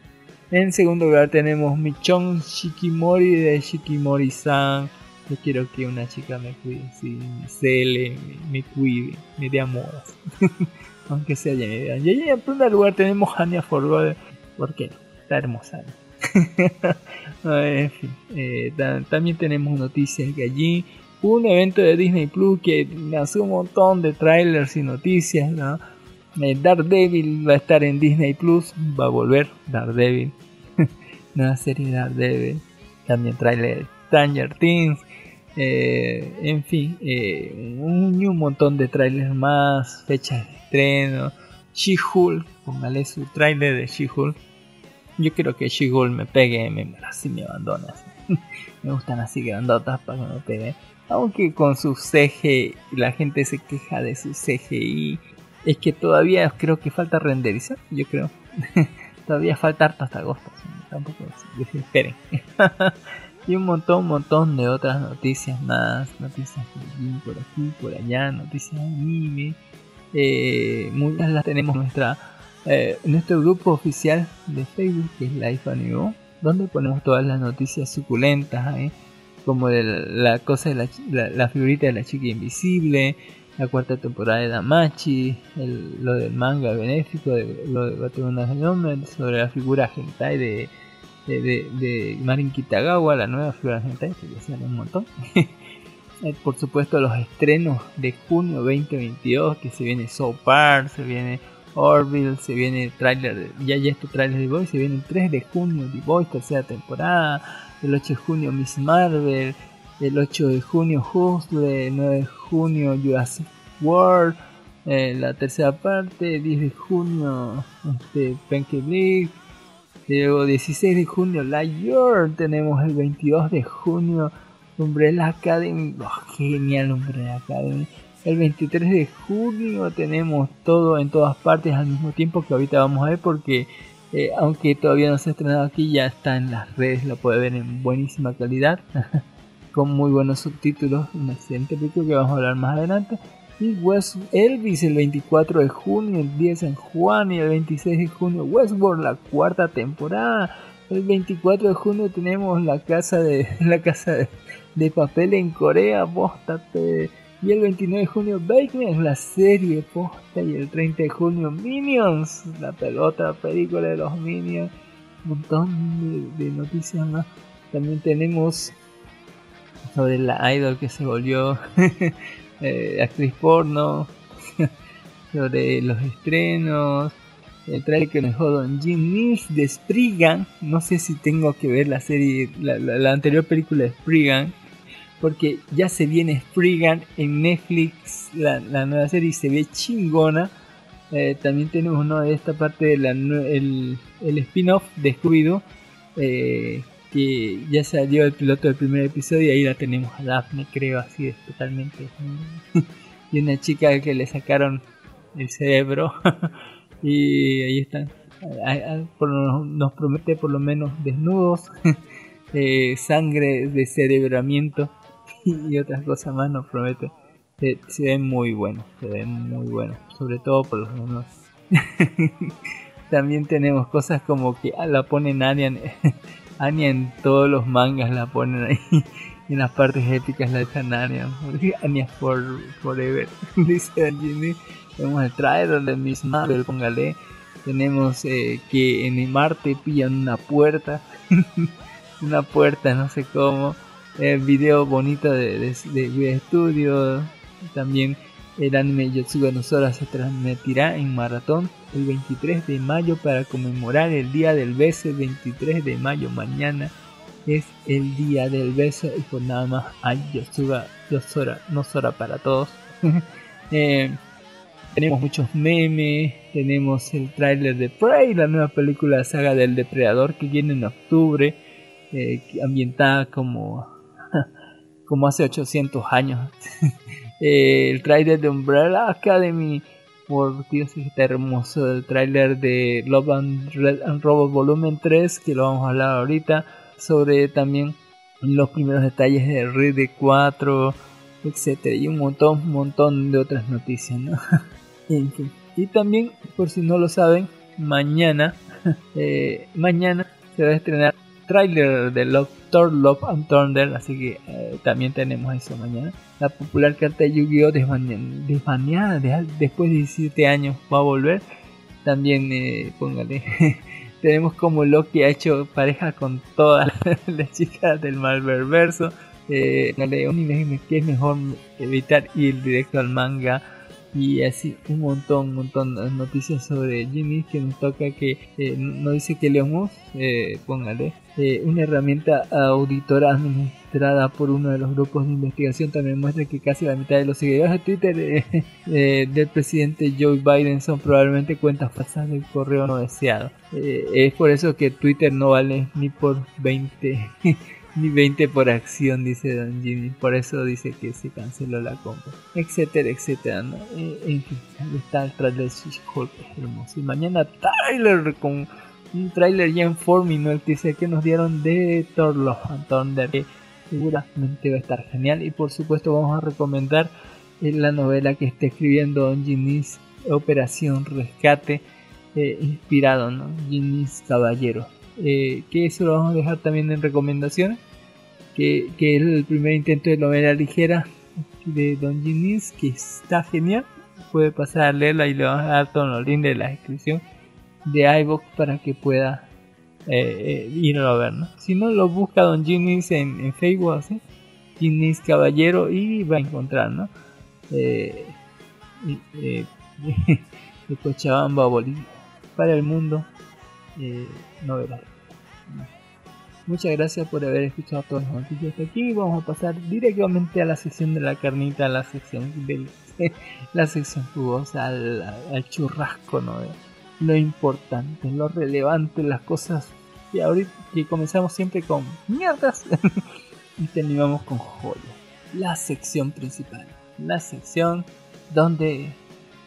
Speaker 5: En segundo lugar tenemos Michon Shikimori de Shikimori-san. Yo quiero que una chica me cuide, sí, me cele, me, me cuide, me dé amor. Aunque sea vean. Y en primer lugar tenemos Hania Forgode. ¿Por qué no? Está hermosa. ¿no? Eh, ta- también tenemos noticias que allí un evento de Disney Plus que lanzó un montón de trailers y noticias. ¿no? Eh, Daredevil va a estar en Disney Plus, va a volver Daredevil. Nueva serie Daredevil. También trailer Stranger Things. Eh, en fin, eh, un, un montón de trailers más, fechas de estreno. She-Hulk, póngale su trailer de She-Hulk. Yo quiero que She-Hulk me pegue, me, así me abandona. me gustan así grandotas para que me pegue. Aunque con su CGI, la gente se queja de su CGI. Es que todavía creo que falta renderizar, yo creo. todavía falta harto hasta agosto. Tampoco esperen. y un montón, un montón de otras noticias más. Noticias por aquí, por aquí, por allá. Noticias de anime. Eh, muchas las tenemos en nuestra, eh, nuestro grupo oficial de Facebook, que es Life Anime, donde ponemos todas las noticias suculentas, ¿eh? como de la, cosa de la, la, la figurita de la chica invisible, la cuarta temporada de Damachi, el- lo del manga benéfico, de, lo de Nombre, sobre la figura hentai de, de, de, Marin Kitagawa, la nueva figura hentai, que ya sale un montón. Eh, Por supuesto los estrenos de junio 2022 que se viene So Par, se viene Orville, se viene trailer, de- ya ya este trailer de Boys, se viene el 3 de junio The Boys, tercera temporada, el 8 de junio Miss Marvel, el 8 de junio Hustle, el 9 de junio Jurassic World, eh, la tercera parte, 10 de junio este, Penke Bleak, luego 16 de junio York, tenemos el 22 de junio Umbrella Academy, oh, genial Umbrella Academy. El 23 de junio tenemos todo en todas partes al mismo tiempo que ahorita vamos a ver porque eh, aunque todavía no se ha estrenado aquí ya está en las redes, lo puede ver en buenísima calidad con muy buenos subtítulos, una excelente película que vamos a hablar más adelante. Y West Elvis el 24 de junio, el 10 en Juan y el 26 de junio Westworld la cuarta temporada. El 24 de junio tenemos la casa de la casa de, de papel en Corea, postate. Y el 29 de junio Bakeman, la serie posta. Y el 30 de junio Minions, la pelota película de los Minions. Un montón de, noticias más. También tenemos sobre la idol que se volvió eh, actriz porno. sobre los estrenos. El trailer que nos dejó Don Jim Mills de Spriggan. No sé si tengo que ver la serie, la, la- la anterior película de Spriggan. Porque ya se viene Spriggan en Netflix. La, la nueva serie se ve chingona. Eh, también tenemos uno de esta parte del el, el spin-off de Scooby-Doo. eh, que ya salió el piloto del primer episodio y ahí la tenemos a Daphne, creo, así es totalmente. y una chica que le sacaron el cerebro. y ahí están. Nos promete por lo menos desnudos, eh, sangre, descerebramiento y otras cosas más nos promete. Se, se ven muy buenos, se ven muy buenos, sobre todo por los menús. También tenemos cosas como que ah, la ponen Anya, en- todos los mangas, la ponen ahí. Y en las partes épicas la dejan Anya. Anya for, Forever, dice. Tenemos el trailer de Miss Marvel, póngale. Tenemos eh, que en Marte pillan una puerta. una puerta, no sé cómo. El video bonito de, de, de Studio. También el anime Yotsuga no Sora se transmitirá en maratón el 23 de mayo para conmemorar el día del beso. El 23 de mayo, mañana es el día del beso. Y pues nada más hay Yotsuga Yosora no Sora para todos. Eh, tenemos muchos memes, tenemos el tráiler de Prey, la nueva película saga del depredador que viene en octubre, eh, ambientada como, como hace 800 años. Eh, el tráiler de Umbrella Academy, por Dios está hermoso, el tráiler de Love and, Red and Robot Volumen 3, que lo vamos a hablar ahorita, sobre también los primeros detalles de Red 4, etcétera y un montón, montón de otras noticias, ¿no? En fin. Y también, por si no lo saben, mañana, eh, mañana se va a estrenar tráiler de Love, Thor Love and Thunder, así que eh, también tenemos eso mañana. La popular carta de Yu-Gi-Oh! desbane- desbaneada de- después de 17 años va a volver. También, eh, póngale, tenemos como Loki ha hecho pareja con todas las chicas del Marvelverso. Eh, póngale, un anime que es mejor evitar ir directo al manga y así un montón, un montón de noticias sobre Jimmy que nos toca que eh, no dice que leamos, eh, póngale, eh, una herramienta auditora administrada por uno de los grupos de investigación también muestra que casi la mitad de los seguidores de Twitter eh, eh, del presidente Joe Biden son probablemente cuentas falsas del correo no deseado. Eh, es por eso que Twitter no vale ni por 20 ni 20 por acción, dice Don Jimmy. Por eso dice que se canceló la compra. Etcétera, etcétera. ¿no? Eh, en fin, está el trailer She-Hulk. Hermoso. Y mañana trailer con un trailer ya en forma y no que nos dieron de Thor Love and Thunder. Seguramente va a estar genial. Y por supuesto vamos a recomendar eh, la novela que está escribiendo Don Jimmy's Operación Rescate. eh, inspirado, ¿no? Jimmy's Caballero. Que eso lo vamos a dejar también en recomendaciones que, es el primer intento de novela ligera de Don Ginis, que está genial. Puede pasar a leerla y le vamos a dar todos los de la descripción de iVoox para que pueda eh, eh, irlo a ver. Si no, lo busca Don Ginis en, Facebook, así, Caballero, y va a encontrar, ¿no? Eh, y, eh, de Cochabamba, Bolivia, para el mundo, eh, novela. Muchas gracias por haber escuchado todas las noticias hasta aquí. Vamos a pasar directamente a la sección de la carnita, a la sección del, la sección jugosa, al, churrasco, ¿no? Lo importante, lo relevante, las cosas que ahorita que comenzamos siempre con mierdas y terminamos con joyas. La sección principal, la sección donde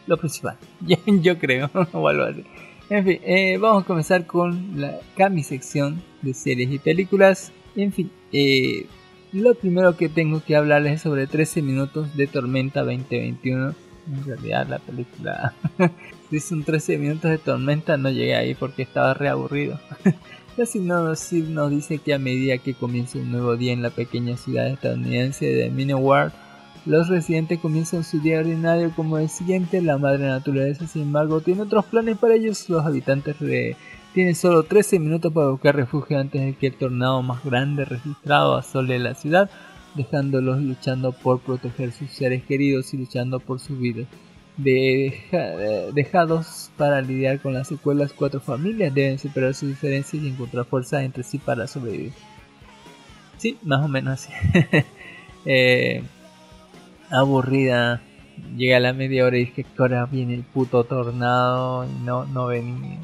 Speaker 5: lo principal, yo creo, o algo así. En fin, eh, vamos a comenzar con la Cami sección de series y películas. En fin, eh, lo primero que tengo que hablarles es sobre 13 minutos de Tormenta 2021. En realidad la película... si son 13 minutos de Tormenta no llegué ahí porque estaba reaburrido. Casi no nos dice que a medida que comienza un nuevo día en la pequeña ciudad estadounidense de Minowar, los residentes comienzan su día ordinario como el siguiente. La madre naturaleza, sin embargo, tiene otros planes para ellos. Los habitantes re- tienen solo 13 minutos para buscar refugio antes de que el tornado más grande registrado asole la ciudad, dejándolos luchando por proteger sus seres queridos y luchando por su vida. Deja- dejados para lidiar con las secuelas, cuatro familias deben superar sus diferencias y encontrar fuerzas entre sí para sobrevivir. Sí, más o menos así. Eh, aburrida llegué a la media hora y dije que ahora viene el puto tornado y no, no venía.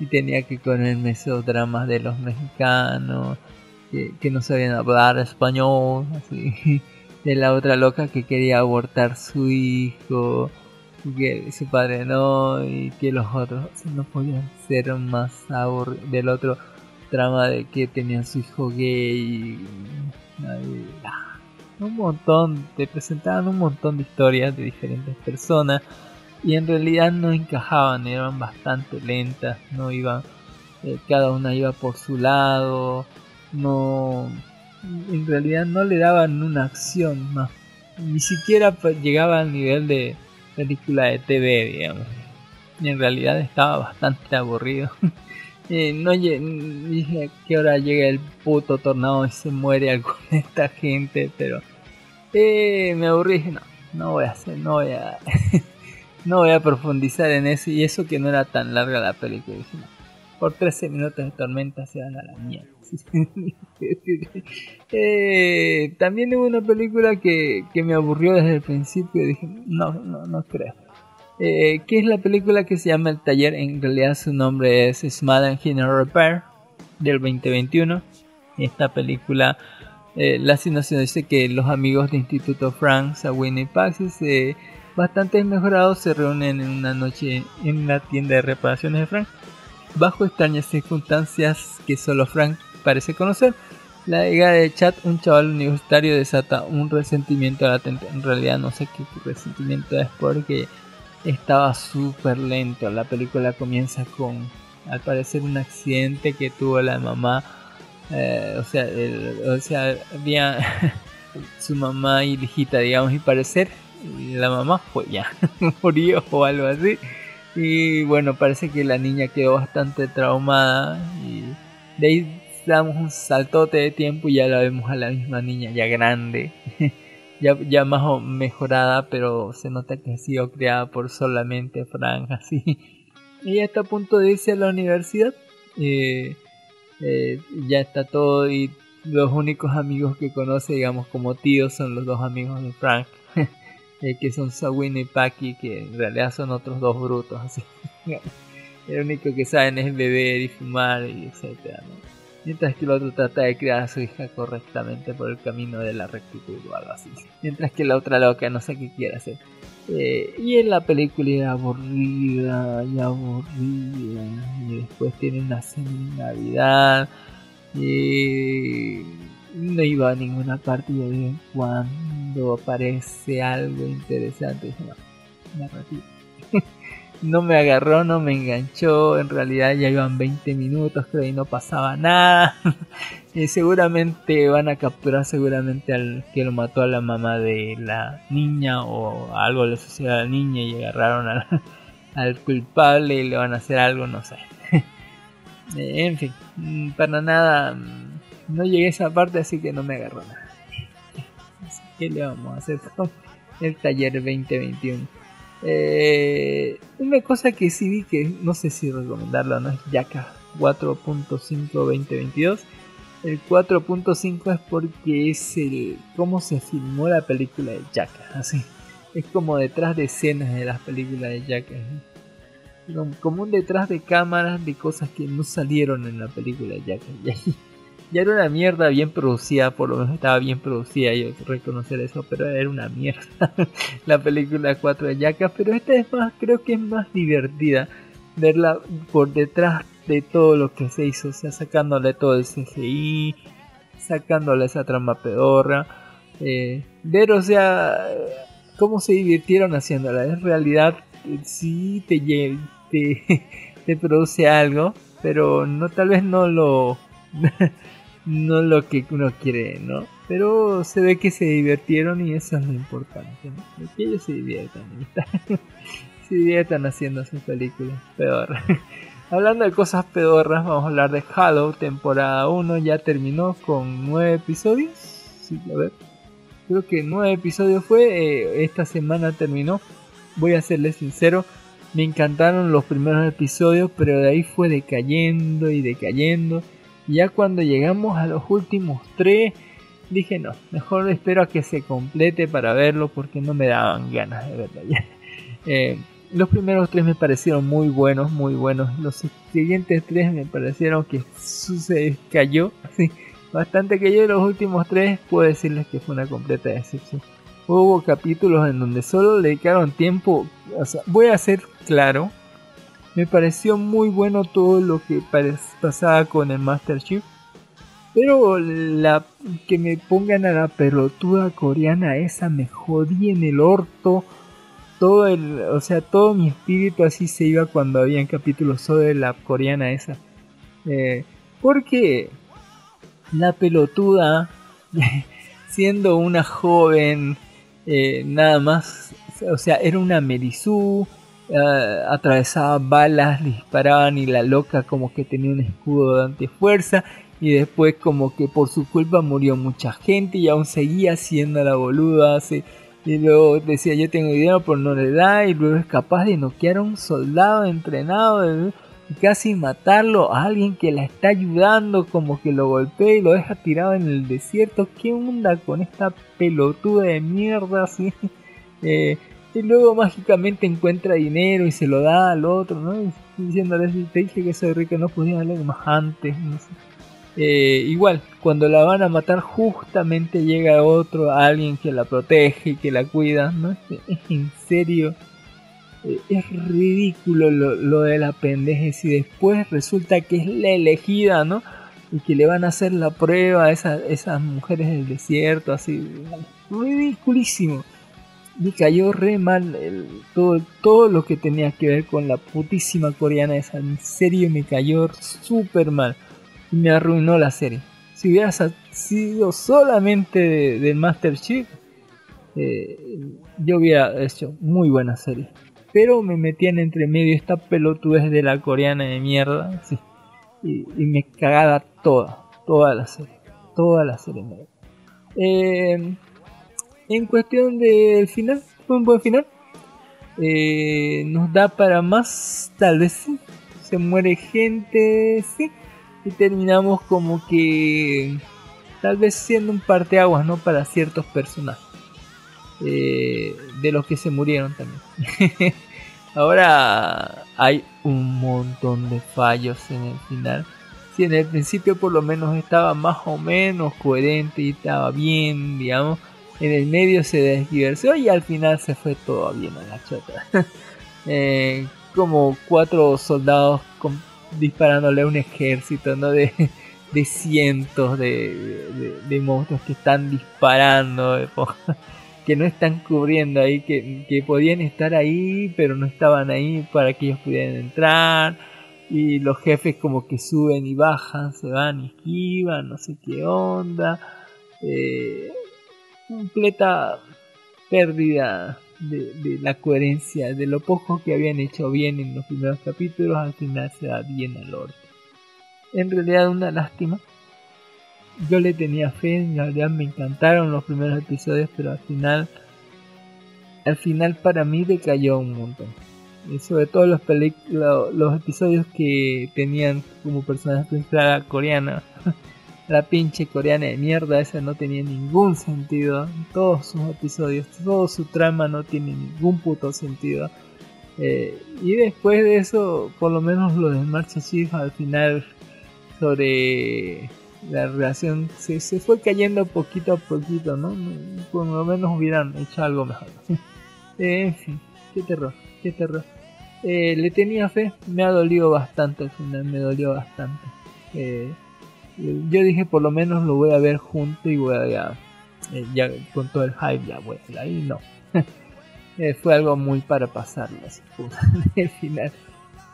Speaker 5: y tenía que ponerme esos dramas de los mexicanos que, no sabían hablar español, así. De la otra loca que quería abortar su hijo, que su padre no, y que los otros no podían ser más aburridos. Del otro trama de que tenían su hijo gay. y- ah, un montón, te presentaban un montón de historias de diferentes personas y en realidad no encajaban, eran bastante lentas, no iban, eh, cada una iba por su lado, no, en realidad no le daban una acción más, ni siquiera llegaba al nivel de película de TV, digamos. Y en realidad estaba bastante aburrido. Eh, no dije a qué hora llega el puto tornado y se muere alguna de esta gente, pero me aburrí no, no voy a no voy a no voy a profundizar en eso y eso que no era tan larga la película. Por 13 minutos de tormenta se van a la mierda. Eh, también hubo una película que, que me aburrió desde el principio dije, no, no, no creo. Eh, que es la película que se llama El Taller, en realidad su nombre es Small Engine Repair del 2021. Esta película, eh, la sinopsis dice que los amigos de Instituto Frank, Sawin y Paxis, eh, bastante mejorados, se reúnen en una noche en la tienda de reparaciones de Frank, bajo extrañas circunstancias que solo Frank parece conocer. La llegada de Chad, un chaval universitario, desata un resentimiento latente. En realidad no sé qué resentimiento es porque estaba súper lento. La película comienza con, al parecer, un accidente que tuvo la mamá. Eh, o sea, el- o sea, había su mamá y hijita, digamos, y parecer la mamá fue ya murió o algo así. Y bueno, parece que la niña quedó bastante traumada y de ahí damos un saltote de tiempo y ya la vemos a la misma niña ya grande. ya, ya más o mejorada, pero se nota que ha sido criada por solamente Frank, así. Ella está a punto de irse a la universidad. eh, eh, ya está todo y los únicos amigos que conoce, digamos, como tíos son los dos amigos de Frank. eh, que son Sawin y Paki, que en realidad son otros dos brutos, así. El único que saben es beber y fumar y etcétera. Mientras que el otro trata de criar a su hija correctamente por el camino de la rectitud o algo así. Mientras que la otra loca no sé qué quiere hacer. Eh, y en la película era aburrida y aburrida. Y después tiene una cena de Navidad. Y no iba a ninguna parte de vez en cuando aparece algo interesante. No me agarró, no me enganchó. En realidad ya iban 20 minutos, creo, y no pasaba nada. y seguramente van a capturar seguramente al que lo mató a la mamá de la niña o algo le sucedió a la niña y agarraron al, culpable y le van a hacer algo, no sé. En fin, para nada, no llegué a esa parte así que no me agarró nada. Así que le vamos a hacer con el taller 2021. Eh, una cosa que sí vi que no sé si recomendarlo o no es Yaka 4.5 2022. El 4.5 es porque es el cómo se filmó la película de Yaka, así. Es como detrás de escenas de las películas de Yaka. Como- un detrás de cámaras de cosas que no salieron en la película de ahí ya era una mierda bien producida, por lo menos estaba bien producida, yo reconocer eso, pero era una mierda la película 4 de Yaka, pero esta es más, creo que es más divertida verla por detrás de todo lo que se hizo, o sea, sacándole todo el CGI, sacándole esa trama pedorra, eh, ver, o sea, cómo se divirtieron haciéndola, en realidad sí te, te, te produce algo, pero no tal vez no lo no lo que uno quiere, ¿no? Pero se ve que se divirtieron y eso es lo importante, ¿no? Que ellos se diviertan, ¿no? se diviertan haciendo sus películas peor. Hablando de cosas pedorras, vamos a hablar de Halo, temporada 1, ya terminó con 9 episodios. Sí, a ver. Creo que 9 episodios fue, eh, esta semana terminó. Voy a serles sincero, me encantaron los primeros episodios, pero de ahí fue decayendo y decayendo. Ya cuando llegamos a los últimos tres, dije no, mejor espero a que se complete para verlo porque no me daban ganas de verlo ya. Eh, los primeros tres me parecieron muy buenos, muy buenos. Los siguientes tres me parecieron que se cayó, así, bastante yo. Los últimos tres puedo decirles que fue una completa decepción. Hubo capítulos en donde solo le dedicaron tiempo. Voy a ser claro. Me pareció muy bueno todo lo que pasaba con el Master Chief. Pero la que me pongan a la pelotuda coreana esa me jodí en el orto todo el, o sea, todo mi espíritu así se iba cuando había capítulos sobre la coreana esa. Eh, porque la pelotuda, siendo una joven, eh, nada más, o sea, era una Merizú, eh, atravesaba balas, le disparaban y la loca como que tenía un escudo de antifuerza y después como que por su culpa murió mucha gente y aún seguía siendo la boluda, se, y luego decía, yo tengo dinero, pero no le da. Y luego es capaz de noquear a un soldado entrenado y casi matarlo a alguien que la está ayudando, como que lo golpea y lo deja tirado en el desierto. ¿Qué onda con esta pelotuda de mierda así? Eh, y luego mágicamente encuentra dinero y se lo da al otro, ¿no? Y diciéndole, te dije que soy rico, no podía hablar más antes. No sé. Eh, igual, cuando la van a matar, justamente llega otro, alguien que la protege y que la cuida. ¿no? Es, en serio, eh, es ridículo lo, de la pendeja. Y después resulta que es la elegida, ¿no? Y que le van a hacer la prueba a esas, esas mujeres del desierto, así. Ridiculísimo. Me cayó re mal todo, todo lo que tenía que ver con la putísima coreana esa. En serio me cayó súper mal y me arruinó la serie. Si hubiera sido solamente del Master Chief, eh, yo hubiera hecho muy buena serie. Pero me metían entre medio esta pelotudez de la coreana de mierda. y, me cagaba toda, toda la serie. Toda la serie. Eh, en cuestión del final, fue un buen final. Eh, nos da para más, tal vez sí. Se muere gente, sí. Y terminamos como que tal vez siendo un parteaguas no para ciertos personajes. Eh, de los que se murieron también. Ahora hay un montón de fallos en el final. Si en el principio por lo menos estaba más o menos coherente y estaba bien digamos en el medio se desdiversió y al final se fue todo bien a la chota eh, como cuatro soldados con disparándole a un ejército, ¿no? De, de cientos de, de, monstruos que están disparando, que no están cubriendo ahí, que, que podían estar ahí, pero no estaban ahí para que ellos pudieran entrar. Y los jefes como que suben y bajan, se van y esquivan, no sé qué onda. Eh, completa pérdida de, la coherencia, de lo poco que habían hecho bien en los primeros capítulos, al final se da bien al orto. En realidad una lástima. Yo le tenía fe, en realidad me encantaron los primeros episodios, pero al final, al final para mí decayó un montón. Y sobre todo los, los episodios que tenían como personaje principal coreana. La pinche coreana de mierda, esa no tenía ningún sentido. Todos sus episodios, todo su trama no tiene ningún puto sentido. Eh, y después de eso, por lo menos lo de Marcha Chief al final sobre la relación se, fue cayendo poquito a poquito, ¿no? Por lo menos hubieran hecho algo mejor. Eh, en fin, qué terror, qué terror. Eh, le tenía fe, me ha dolido bastante al final, me dolió bastante. Eh, yo dije por lo menos lo voy a ver junto y voy a ya, eh, ya con todo el hype ya voy a ahí no eh, fue algo muy para pasarlo así, el final.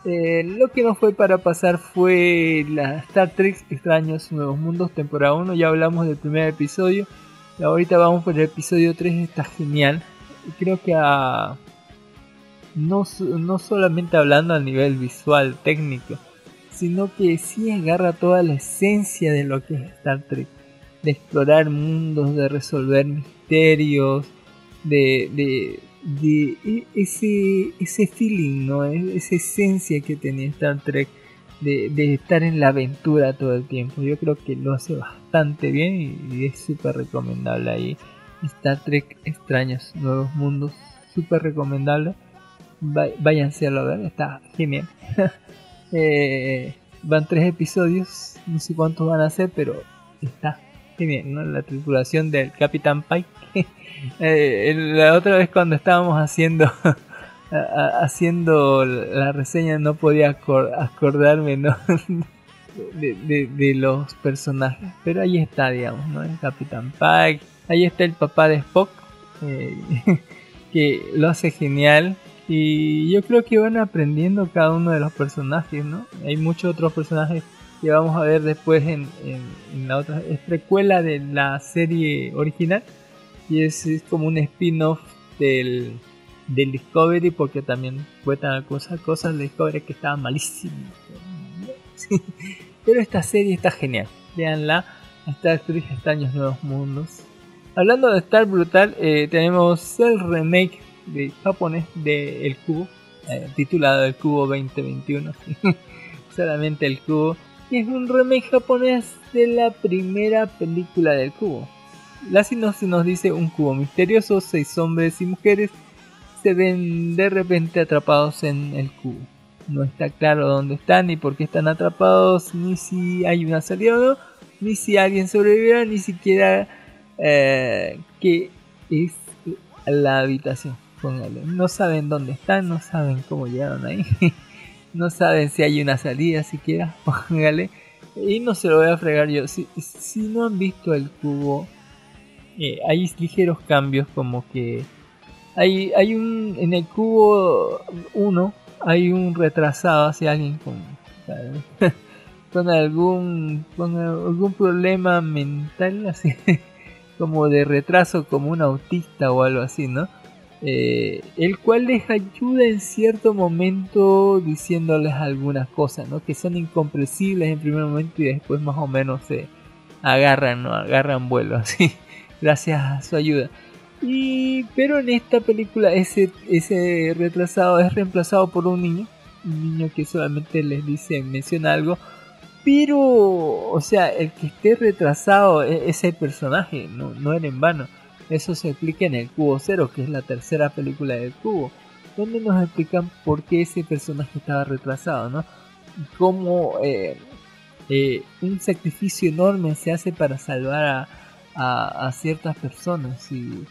Speaker 5: Eh, lo que no fue para pasar fue la Star Trek Extraños Nuevos Mundos temporada 1 ya hablamos del primer episodio. Y ahorita vamos por el episodio 3 está genial. Creo que a no, no solamente hablando a nivel visual técnico sino que sí agarra toda la esencia de lo que es Star Trek, de explorar mundos, de resolver misterios, de, de, e, ese, ese feeling, ¿no? E, esa esencia que tenía Star Trek de, estar en la aventura todo el tiempo. Yo creo que lo hace bastante bien y, es súper recomendable ahí. Star Trek Extraños Nuevos Mundos, súper recomendable. Váyanse a ver, está genial. Eh, van tres episodios, no sé cuántos van a ser, pero está genial, ¿no? La tripulación del Capitán Pike. Eh, la otra vez cuando estábamos haciendo haciendo la reseña no podía acor- acordarme de los personajes pero ahí está digamos ¿no? el Capitán Pike ahí está el papá de Spock eh, que lo hace genial y yo creo que van aprendiendo cada uno de los personajes no hay muchos otros personajes que vamos a ver después en, en- en la otra es precuela de la serie original y es, es como un spin-off del, del Discovery porque también cuentan cosas, cosas de Discovery que estaban malísimas. Pero esta serie está genial. Veanla. Star Trek Extraños Nuevos Mundos. Hablando de Star Brutal, eh, tenemos el remake de japonés de El Cubo, eh, titulado El Cubo 2021. Solamente El Cubo. Y es un remake japonés de la primera película del Cubo. La sinopsis nos dice un cubo misterioso, seis hombres y mujeres se ven de repente atrapados en el cubo. No está claro dónde están ni por qué están atrapados, ni si hay una salida o no, ni si alguien sobrevivirá, ni siquiera eh, qué es la habitación. Póngale. No saben dónde están, no saben cómo llegaron ahí, no saben si hay una salida siquiera. Póngale. Y no se lo voy a fregar yo. Si, no han visto el cubo, eh, hay ligeros cambios como que hay, hay un en el cubo 1 hay un retrasado hacia alguien con, con algún con algún problema mental así como de retraso como un autista o algo así no Eh, el cual les ayuda en cierto momento diciéndoles algunas cosas no que son incomprensibles en primer momento y después más o menos se agarran no agarran vuelo así gracias a su ayuda. Y pero en esta película ese ese retrasado es reemplazado por un niño, un niño que solamente les dice menciona algo, pero o sea, el que esté retrasado e- es el personaje, no no era en vano. Eso se explica en el Cubo Cero, que es la tercera película del Cubo, donde nos explican por qué ese personaje estaba retrasado, ¿no? Y cómo eh, eh, un sacrificio enorme se hace para salvar a, ciertas personas y,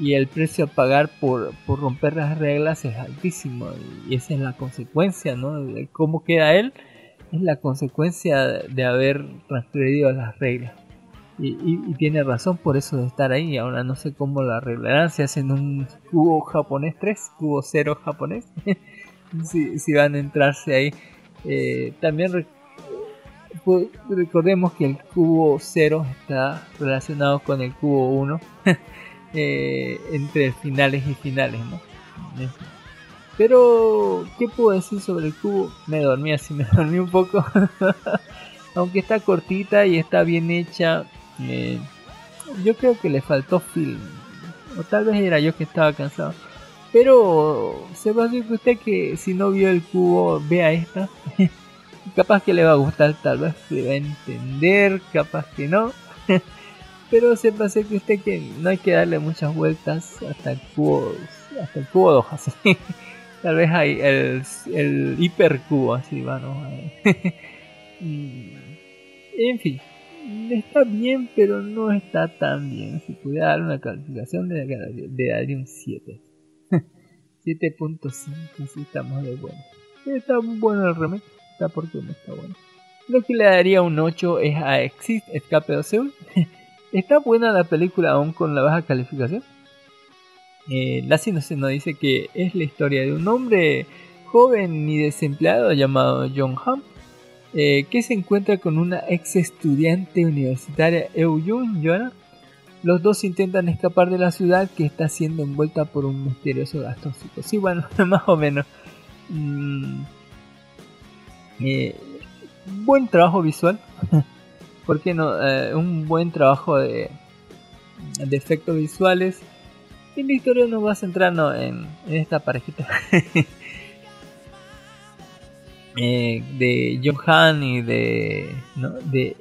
Speaker 5: el precio a pagar por, por romper las reglas es altísimo y esa es la consecuencia, ¿no? De cómo queda él es la consecuencia de haber transgredido las reglas. Y, y- tiene razón por eso de estar ahí. Ahora no sé cómo lo arreglarán. Si hacen un cubo japonés 3, cubo 0 japonés. si, van a entrarse ahí. Eh, también pues, recordemos que el cubo 0 está relacionado con el cubo 1 eh, entre finales y finales ¿no? pero qué puedo decir sobre el cubo me dormí así me dormí un poco aunque está cortita y está bien hecha eh, yo creo que le faltó film o tal vez era yo que estaba cansado pero se va a decir que usted que si no vio el cubo vea esta capaz que le va a gustar, tal vez le va a entender, capaz que no. Pero sepa hacer que usted que no hay que darle muchas vueltas hasta el cubo, hasta el cubo de hojas. tal vez hay el, el hipercubo, así va, ¿no? Y, en fin, está bien, pero no está tan bien. Si pudiera dar una calificación, le le daría un 7. 7.5, si estamos de bueno. Está bueno el remake está porque no está bueno. Lo que le daría un 8 es a Exit Escape de Seúl. está buena la película aún con la baja calificación. Eh, la sinopsis nos dice que es la historia de un hombre joven y desempleado llamado John Hamm eh, que se encuentra con una ex estudiante universitaria Euyun Yona. Los dos intentan escapar de la ciudad que está siendo envuelta por un misterioso gas tóxico. Sí, bueno, más o menos. Mm, eh, buen trabajo visual. ¿Por qué no? Eh, un buen trabajo de, de efectos visuales. Y la historia nos va a centrarnos en, en esta parejita. eh, de Jung Han y de, ¿no? de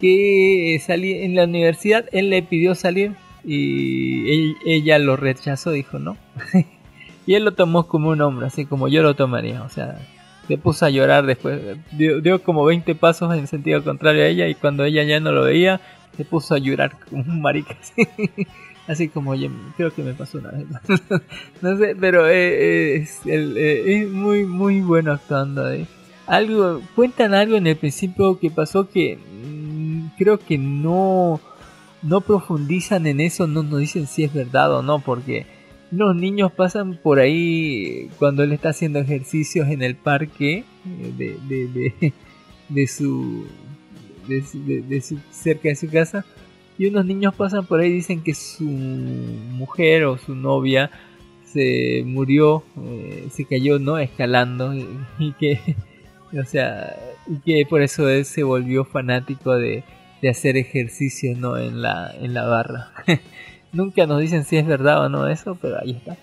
Speaker 5: que salí en la universidad, él le pidió salir y ella lo rechazó, dijo no. y él lo tomó como un hombre, así como yo lo tomaría, o sea, se puso a llorar después, dio, dio como 20 pasos en sentido contrario a ella y cuando ella ya no lo veía, se puso a llorar como un marica. así. Así como yo creo que me pasó una vez. no sé, pero eh, eh, eh, es muy muy bueno actuando. Algo cuentan algo en el principio que pasó que mm, creo que no no profundizan en eso, no nos dicen si es verdad o no, porque los niños pasan por ahí cuando él está haciendo ejercicios en el parque de, de, de, su, de su- cerca de su casa y unos niños pasan por ahí y dicen que su mujer o su novia se murió, eh, se cayó no escalando y, que o sea y que por eso él se volvió fanático de, de hacer ejercicio no en la en la barra. Nunca nos dicen si es verdad o no eso pero ahí está.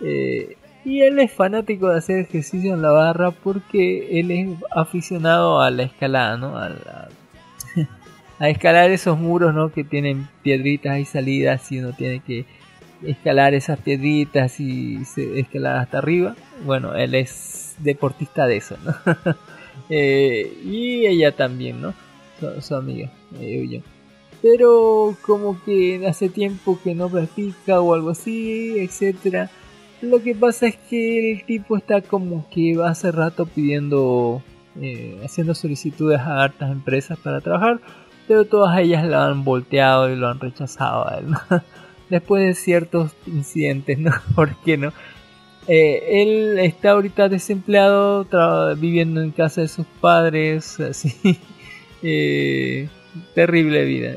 Speaker 5: Eh, y él es fanático de hacer ejercicio en la barra porque él es aficionado a la escalada no a, la- a escalar esos muros no que tienen piedritas y salidas y uno tiene que escalar esas piedritas y escalar hasta arriba. Bueno él es deportista de eso no Eh, y ella también no su, su amiga eh, pero como que hace tiempo que no practica o algo así etcétera. Lo que pasa es que el tipo está como que hace rato pidiendo eh, haciendo solicitudes a hartas empresas para trabajar pero todas ellas lo han volteado y lo han rechazado a después de ciertos incidentes no ¿por qué no? Eh, él está ahorita desempleado, viviendo en casa de sus padres, así. Eh, terrible vida.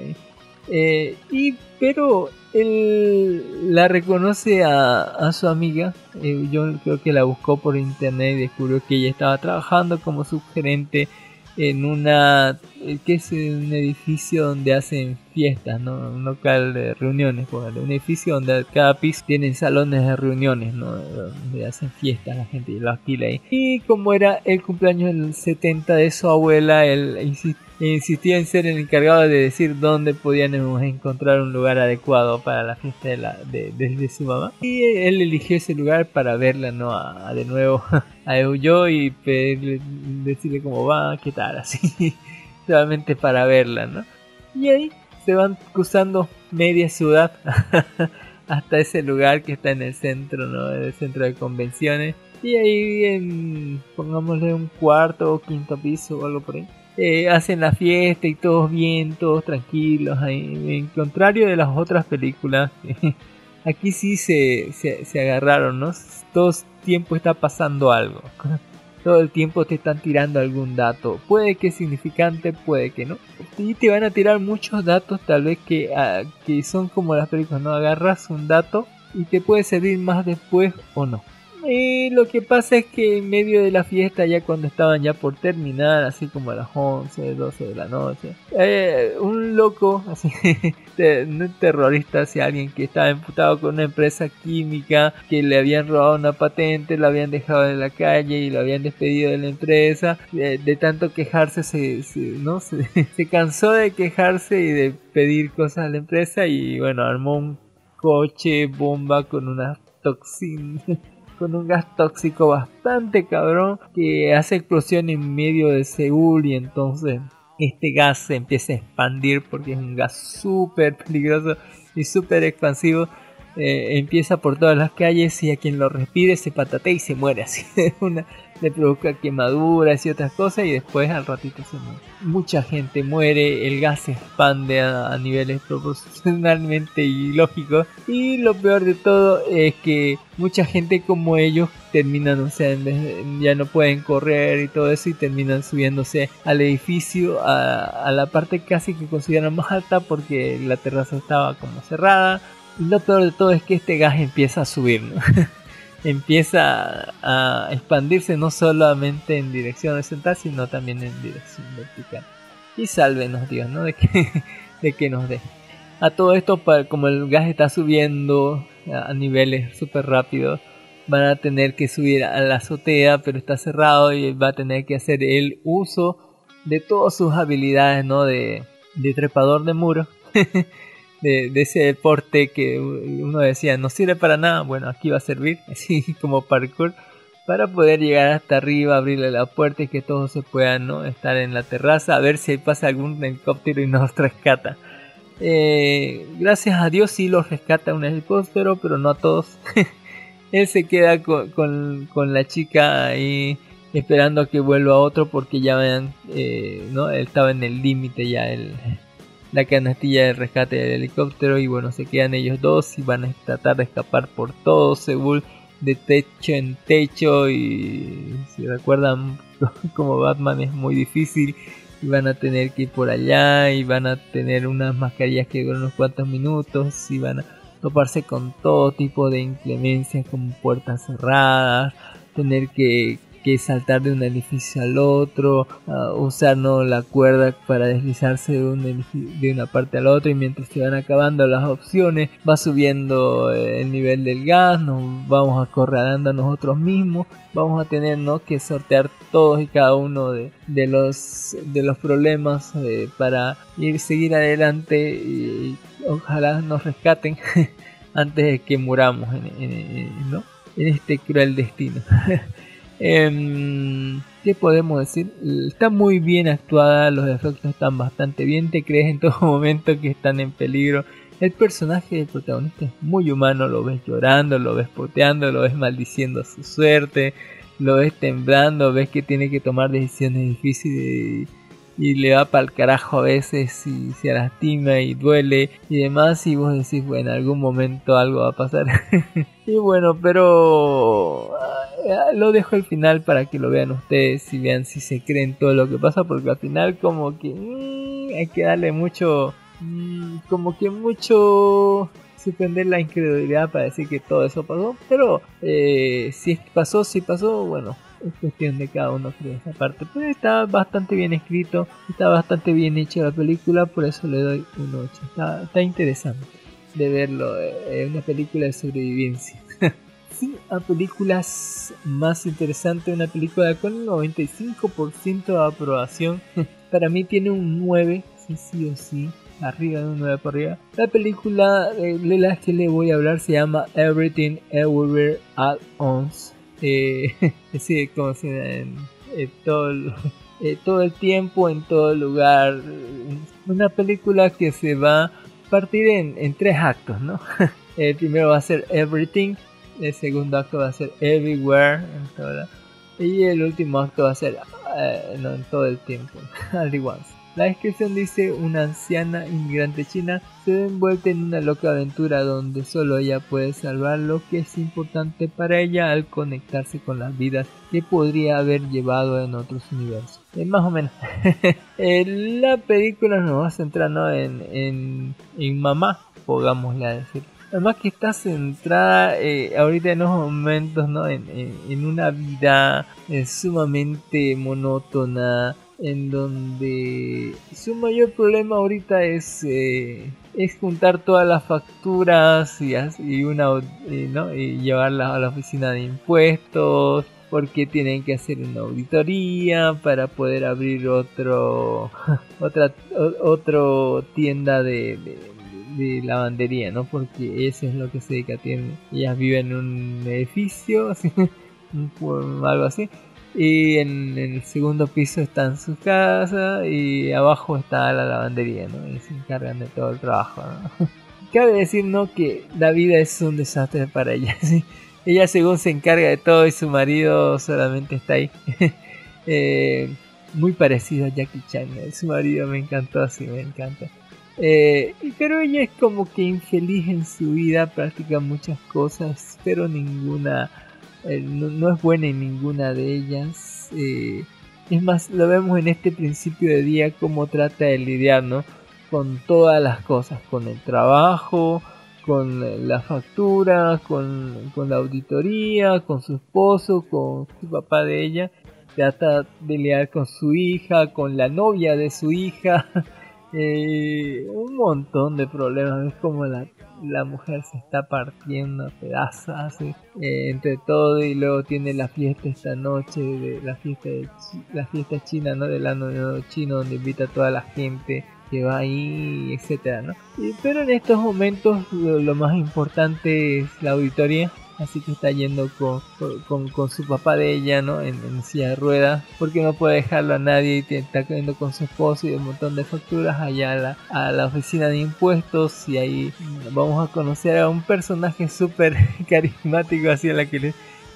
Speaker 5: ¿eh? Y pero él la reconoce a, su amiga. yo creo que la buscó por internet y descubrió que ella estaba trabajando como subgerente en una eh, que es un edificio donde hacen fiestas, ¿no? Un local de reuniones, un edificio donde cada piso tienen salones de reuniones, ¿no? Donde hacen fiestas la gente y lo alquila ahí. Y como era el cumpleaños del 70 de su abuela, él insi- insistía en ser el encargado de decir dónde podíamos encontrar un lugar adecuado para la fiesta de, la, de, su mamá. Y él eligió ese lugar para verla, ¿no? A, de nuevo a Euyo y pedirle- decirle cómo va, qué tal, así. Solamente para verla, ¿no? Y ahí se van cruzando media ciudad hasta ese lugar que está en el centro, ¿no? El centro de convenciones. Y ahí pongámosle un cuarto o quinto piso o algo por ahí. Eh, hacen la fiesta y todos bien, todos tranquilos. En contrario de las otras películas, aquí sí se, se, se agarraron, ¿no? Todo el tiempo está pasando algo. Todo el tiempo te están tirando algún dato. Puede que es significante, puede que no. Y te van a tirar muchos datos, tal vez que, ah, que son como las películas, ¿no? Agarras un dato y te puede servir más después o no. Y lo que pasa es que en medio de la fiesta, ya cuando estaban ya por terminar, así como a las 11, 12 de la noche, eh, un loco, así, un terrorista hacia alguien que estaba imputado con una empresa química, que le habían robado una patente, lo habían dejado en la calle y lo habían despedido de la empresa, de, tanto quejarse, se, se- ¿no? Se, se cansó de quejarse y de pedir cosas a la empresa y bueno, armó un coche bomba con una toxina con un gas tóxico bastante cabrón que hace explosión en medio de Seúl y entonces este gas se empieza a expandir porque es un gas súper peligroso y súper expansivo. Eh, empieza por todas las calles y a quien lo respire se patatea y se muere así una le provoca quemaduras y otras cosas y después al ratito se muere. Mucha gente muere, el gas se expande a, niveles proporcionalmente ilógicos y lo peor de todo es que mucha gente como ellos terminan, o sea, ya no pueden correr y todo eso y terminan subiéndose al edificio a, a la parte casi que consideran más alta porque la terraza estaba como cerrada. Y lo peor de todo es que este gas empieza a subir. empieza a expandirse no solamente en dirección horizontal, sino también en dirección vertical. Y sálvenos Dios, ¿no? De que, de que nos dé. A todo esto, como el gas está subiendo a niveles súper rápidos, van a tener que subir a la azotea, pero está cerrado y va a tener que hacer el uso de todas sus habilidades, ¿no? De, de trepador de muro. de, ese deporte que uno decía no sirve para nada, bueno, aquí va a servir, así como parkour, para poder llegar hasta arriba, abrirle la puerta y que todos se puedan ¿no? estar en la terraza, a ver si pasa algún helicóptero y nos rescata. Eh, gracias a Dios sí los rescata un helicóptero, pero no a todos. Él se queda con, con, con, la chica ahí esperando a que vuelva otro porque ya vean, eh, ¿no? Él estaba en el límite ya, el, la canastilla de rescate del helicóptero y bueno, se quedan ellos dos y van a tratar de escapar por todo Seúl de techo en techo y si recuerdan como Batman es muy difícil y van a tener que ir por allá y van a tener unas mascarillas que duran unos cuantos minutos y van a toparse con todo tipo de inclemencias como puertas cerradas, tener que, que saltar de un edificio al otro, uh, usar ¿no? la cuerda para deslizarse de, un de una parte a la otra y mientras se van acabando las opciones va subiendo el nivel del gas, nos vamos acorralando a nosotros mismos, vamos a tener ¿no? que sortear todos y cada uno de, los, de los problemas eh, para ir seguir adelante y, ojalá nos rescaten antes de que muramos ¿no? en este cruel destino. Eh, ¿Qué podemos decir? Está muy bien actuada, los efectos están bastante bien, te crees en todo momento que están en peligro. El personaje del protagonista es muy humano, lo ves llorando, lo ves poteando, lo ves maldiciendo su suerte, lo ves temblando, ves que tiene que tomar decisiones difíciles y le va para el carajo a veces y se lastima y duele y demás y vos decís bueno en algún momento algo va a pasar y bueno pero uh, lo dejo al final para que lo vean ustedes y vean si se creen todo lo que pasa porque al final como que mmm, hay que darle mucho mmm, como que mucho suspender la incredulidad para decir que todo eso pasó pero eh, si pasó si pasó bueno es cuestión de cada uno creo esa parte. Pero está bastante bien escrito, está bastante bien hecha la película, por eso le doy un 8. Está, está interesante de verlo, es eh, una película de sobrevivencia. sí, a películas más interesantes, una película con un 95% de aprobación. Para mí tiene un 9, sí, sí o sí arriba de un 9 por arriba. La película de la que le voy a hablar se llama Everything Everywhere at Once eh, sí, como si en, todo, eh, todo el tiempo, en todo lugar. Una película que se va a partir en, tres actos, ¿no? el primero va a ser Everything, el segundo acto va a ser Everywhere, y el último acto va a ser eh, no, en todo el tiempo, All once. La descripción dice una anciana inmigrante china se ve envuelta en una loca aventura donde solo ella puede salvar lo que es importante para ella al conectarse con las vidas que podría haber llevado en otros universos. Es más o menos. la película nos va a centrar en, en, en mamá, pongámosle a decir. Además que está centrada eh, ahorita en unos momentos ¿no? en, en, en una vida eh, sumamente monótona, en donde su mayor problema ahorita es, eh, es juntar todas las facturas y, una, ¿no? y llevarlas a la oficina de impuestos porque tienen que hacer una auditoría para poder abrir otro otra otro tienda de, de, lavandería no porque eso es lo que se dedica tienen ellas viven en un edificio algo así y en, el segundo piso está en su casa y abajo está la lavandería, ¿no? Y se encargan de todo el trabajo. Cabe decir, ¿no? Que la vida es un desastre para ella, ¿sí? Ella según se encarga de todo y su marido solamente está ahí. eh, muy parecido a Jackie Chan, su marido me encantó así, me encanta. Eh, pero ella es como que infeliz en su vida, practica muchas cosas, pero ninguna eh, no, es buena en ninguna de ellas. Eh, es más, lo vemos en este principio de día como trata de lidiar ¿no? con todas las cosas, con el trabajo, con la factura, con, con la auditoría, con su esposo, con su papá de ella. Trata de lidiar con su hija, con la novia de su hija. Eh, un montón de problemas. Es como la, la mujer se está partiendo a pedazos eh, entre todo y luego tiene la fiesta esta noche, de, la fiesta de la fiesta china, ¿no? Del año chino donde invita a toda la gente que va ahí, etcétera, ¿no? Pero en estos momentos lo, lo más importante es la auditoría. Así que está yendo con, con, con su papá de ella, ¿no? En, en silla de ruedas, porque no puede dejarlo a nadie y está yendo con su esposo y un montón de facturas allá a la, a la oficina de impuestos y ahí vamos a conocer a un personaje súper carismático así a la que le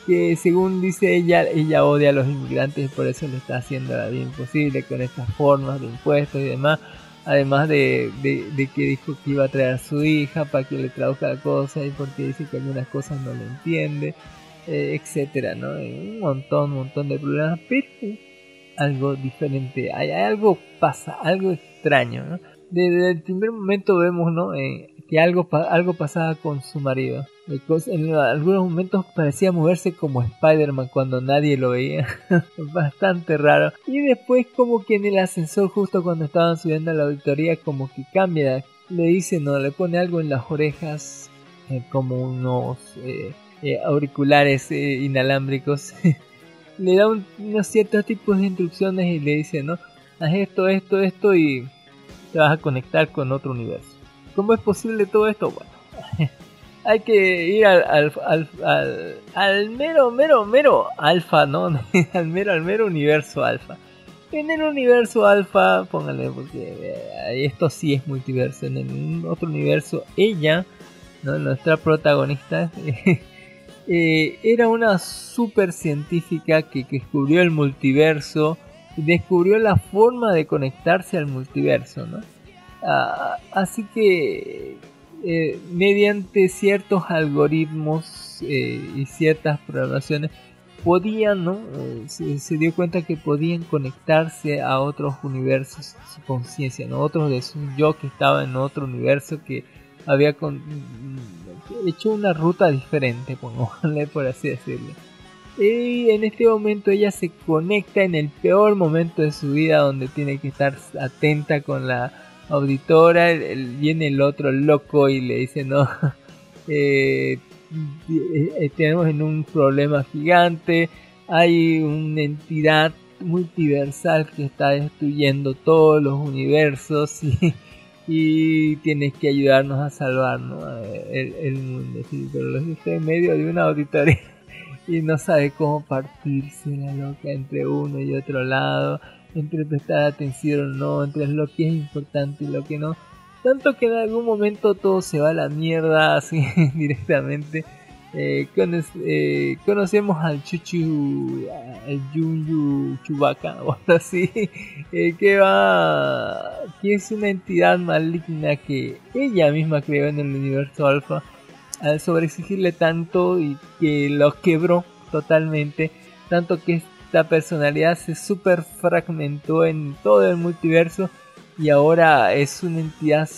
Speaker 5: que según dice ella, ella odia a los inmigrantes y por eso le está haciendo la vida imposible con estas formas de impuestos y demás. Además de, de, que dijo que iba a traer a su hija para que le traduzca la cosa y porque dice que algunas cosas no le entiende, eh, etcétera, ¿no? Y un montón, un montón de problemas, pero algo diferente, hay, algo pasa, algo extraño, ¿no? Desde el primer momento vemos, ¿no? Eh, que algo, algo pasaba con su marido. En algunos momentos parecía moverse como Spider-Man cuando nadie lo veía. Bastante raro. Y después como que en el ascensor justo cuando estaban subiendo a la auditoría como que cambia. Le dice, no, le pone algo en las orejas eh, como unos eh, eh, auriculares eh, inalámbricos. le da un- unos ciertos tipos de instrucciones y le dice, no, haz esto, esto, esto y te vas a conectar con otro universo. ¿Cómo es posible todo esto? Bueno, hay que ir al, al, al, al, mero, mero, mero alfa, ¿no? al mero, al mero universo alfa. En el universo alfa, póngale, porque eh, esto sí es multiverso. En el otro universo, ella, nuestra protagonista, eh, era una super científica que, que descubrió el multiverso y descubrió la forma de conectarse al multiverso, ¿no? Ah, así que eh, mediante ciertos algoritmos eh, y ciertas programaciones podían, ¿no? Eh, se, se dio cuenta que podían conectarse a otros universos, su conciencia, ¿no? Otros de su yo que estaba en otro universo que había con- hecho una ruta diferente, pongámosle por así decirlo. Y en este momento ella se conecta en el peor momento de su vida donde tiene que estar atenta con la auditora. viene el otro loco y le dice no. eh, eh, tenemos en un problema gigante. Hay una entidad multiversal que está destruyendo todos los universos y, tienes que ayudarnos a salvarnos el, el mundo. Pero los está en medio de una auditoría y no sabe cómo partirse la loca entre uno y otro lado, entre prestar atención o no, entre lo que es importante y lo que no. Tanto que en algún momento todo se va a la mierda así directamente. Eh, eh, conocemos al Chuchu, al Junyu Chewbacca o algo así, eh, que va, que es una entidad maligna que ella misma creó en el universo alfa al sobreexigirle tanto y que lo quebró totalmente, tanto que esta personalidad se super fragmentó en todo el multiverso y ahora es una entidad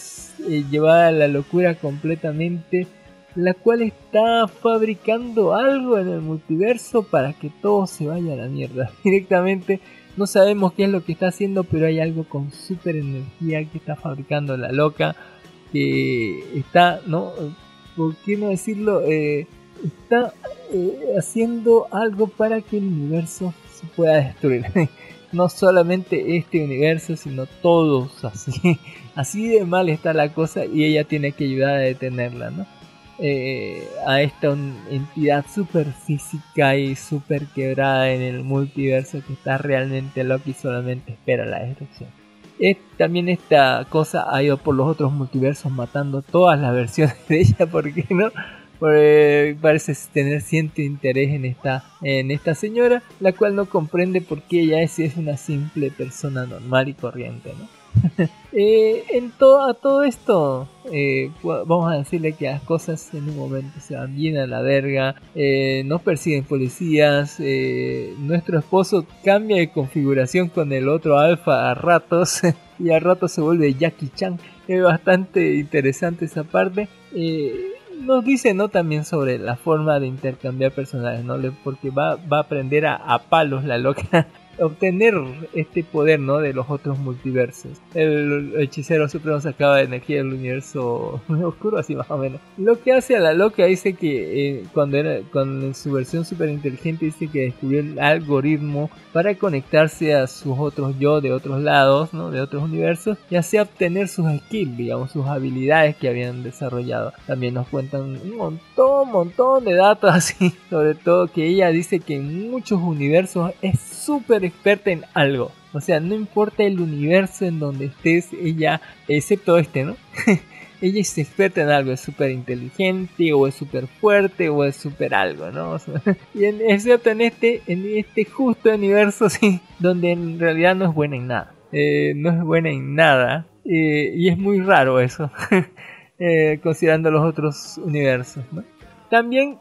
Speaker 5: eh, llevada a la locura completamente, la cual está fabricando algo en el multiverso para que todo se vaya a la mierda directamente. No sabemos qué es lo que está haciendo, pero hay algo con super energía que está fabricando la loca, que está, ¿no? ¿por qué no decirlo? Eh, está eh, haciendo algo para que el universo se pueda destruir. no solamente este universo, sino todos así. Así de mal está la cosa y ella tiene que ayudar a detenerla, ¿no? Eh, a esta entidad super física y super quebrada en el multiverso que está realmente loca y solamente espera la destrucción. Es- también esta cosa ha ido por los otros multiversos matando todas las versiones de ella, porque no? Porque parece tener cierto interés en esta, en esta señora, la cual no comprende por qué ella es, es una simple persona normal y corriente, ¿no? Eh, en to- a todo esto, eh, vamos a decirle que las cosas en un momento se van bien a la verga, eh, nos persiguen policías, eh, nuestro esposo cambia de configuración con el otro alfa a ratos y a ratos se vuelve Jackie Chan. Es bastante interesante esa parte. Eh, nos dice no también sobre la forma de intercambiar personajes, ¿no? Porque va, va a aprender a, a palos la loca obtener este poder, ¿no? De los otros multiversos. El, hechicero supremo sacaba de energía del universo oscuro, así más o menos. Lo que hace a la loca dice que eh, cuando era, su versión super inteligente dice que descubrió el algoritmo para conectarse a sus otros yo de otros lados, ¿no? De otros universos y así obtener sus skills, digamos, sus habilidades que habían desarrollado. También nos cuentan un montón, montón de datos así, sobre todo que ella dice que en muchos universos es súper experta en algo. O sea, no importa el universo en donde estés, ella, excepto este, ¿no? ella es experta en algo, es súper inteligente, o es súper fuerte, o es súper algo, ¿no? y en, excepto en este, en este justo universo, sí, donde en realidad no es buena en nada. Eh, no es buena en nada. Eh, y es muy raro eso, eh, considerando los otros universos, ¿no? También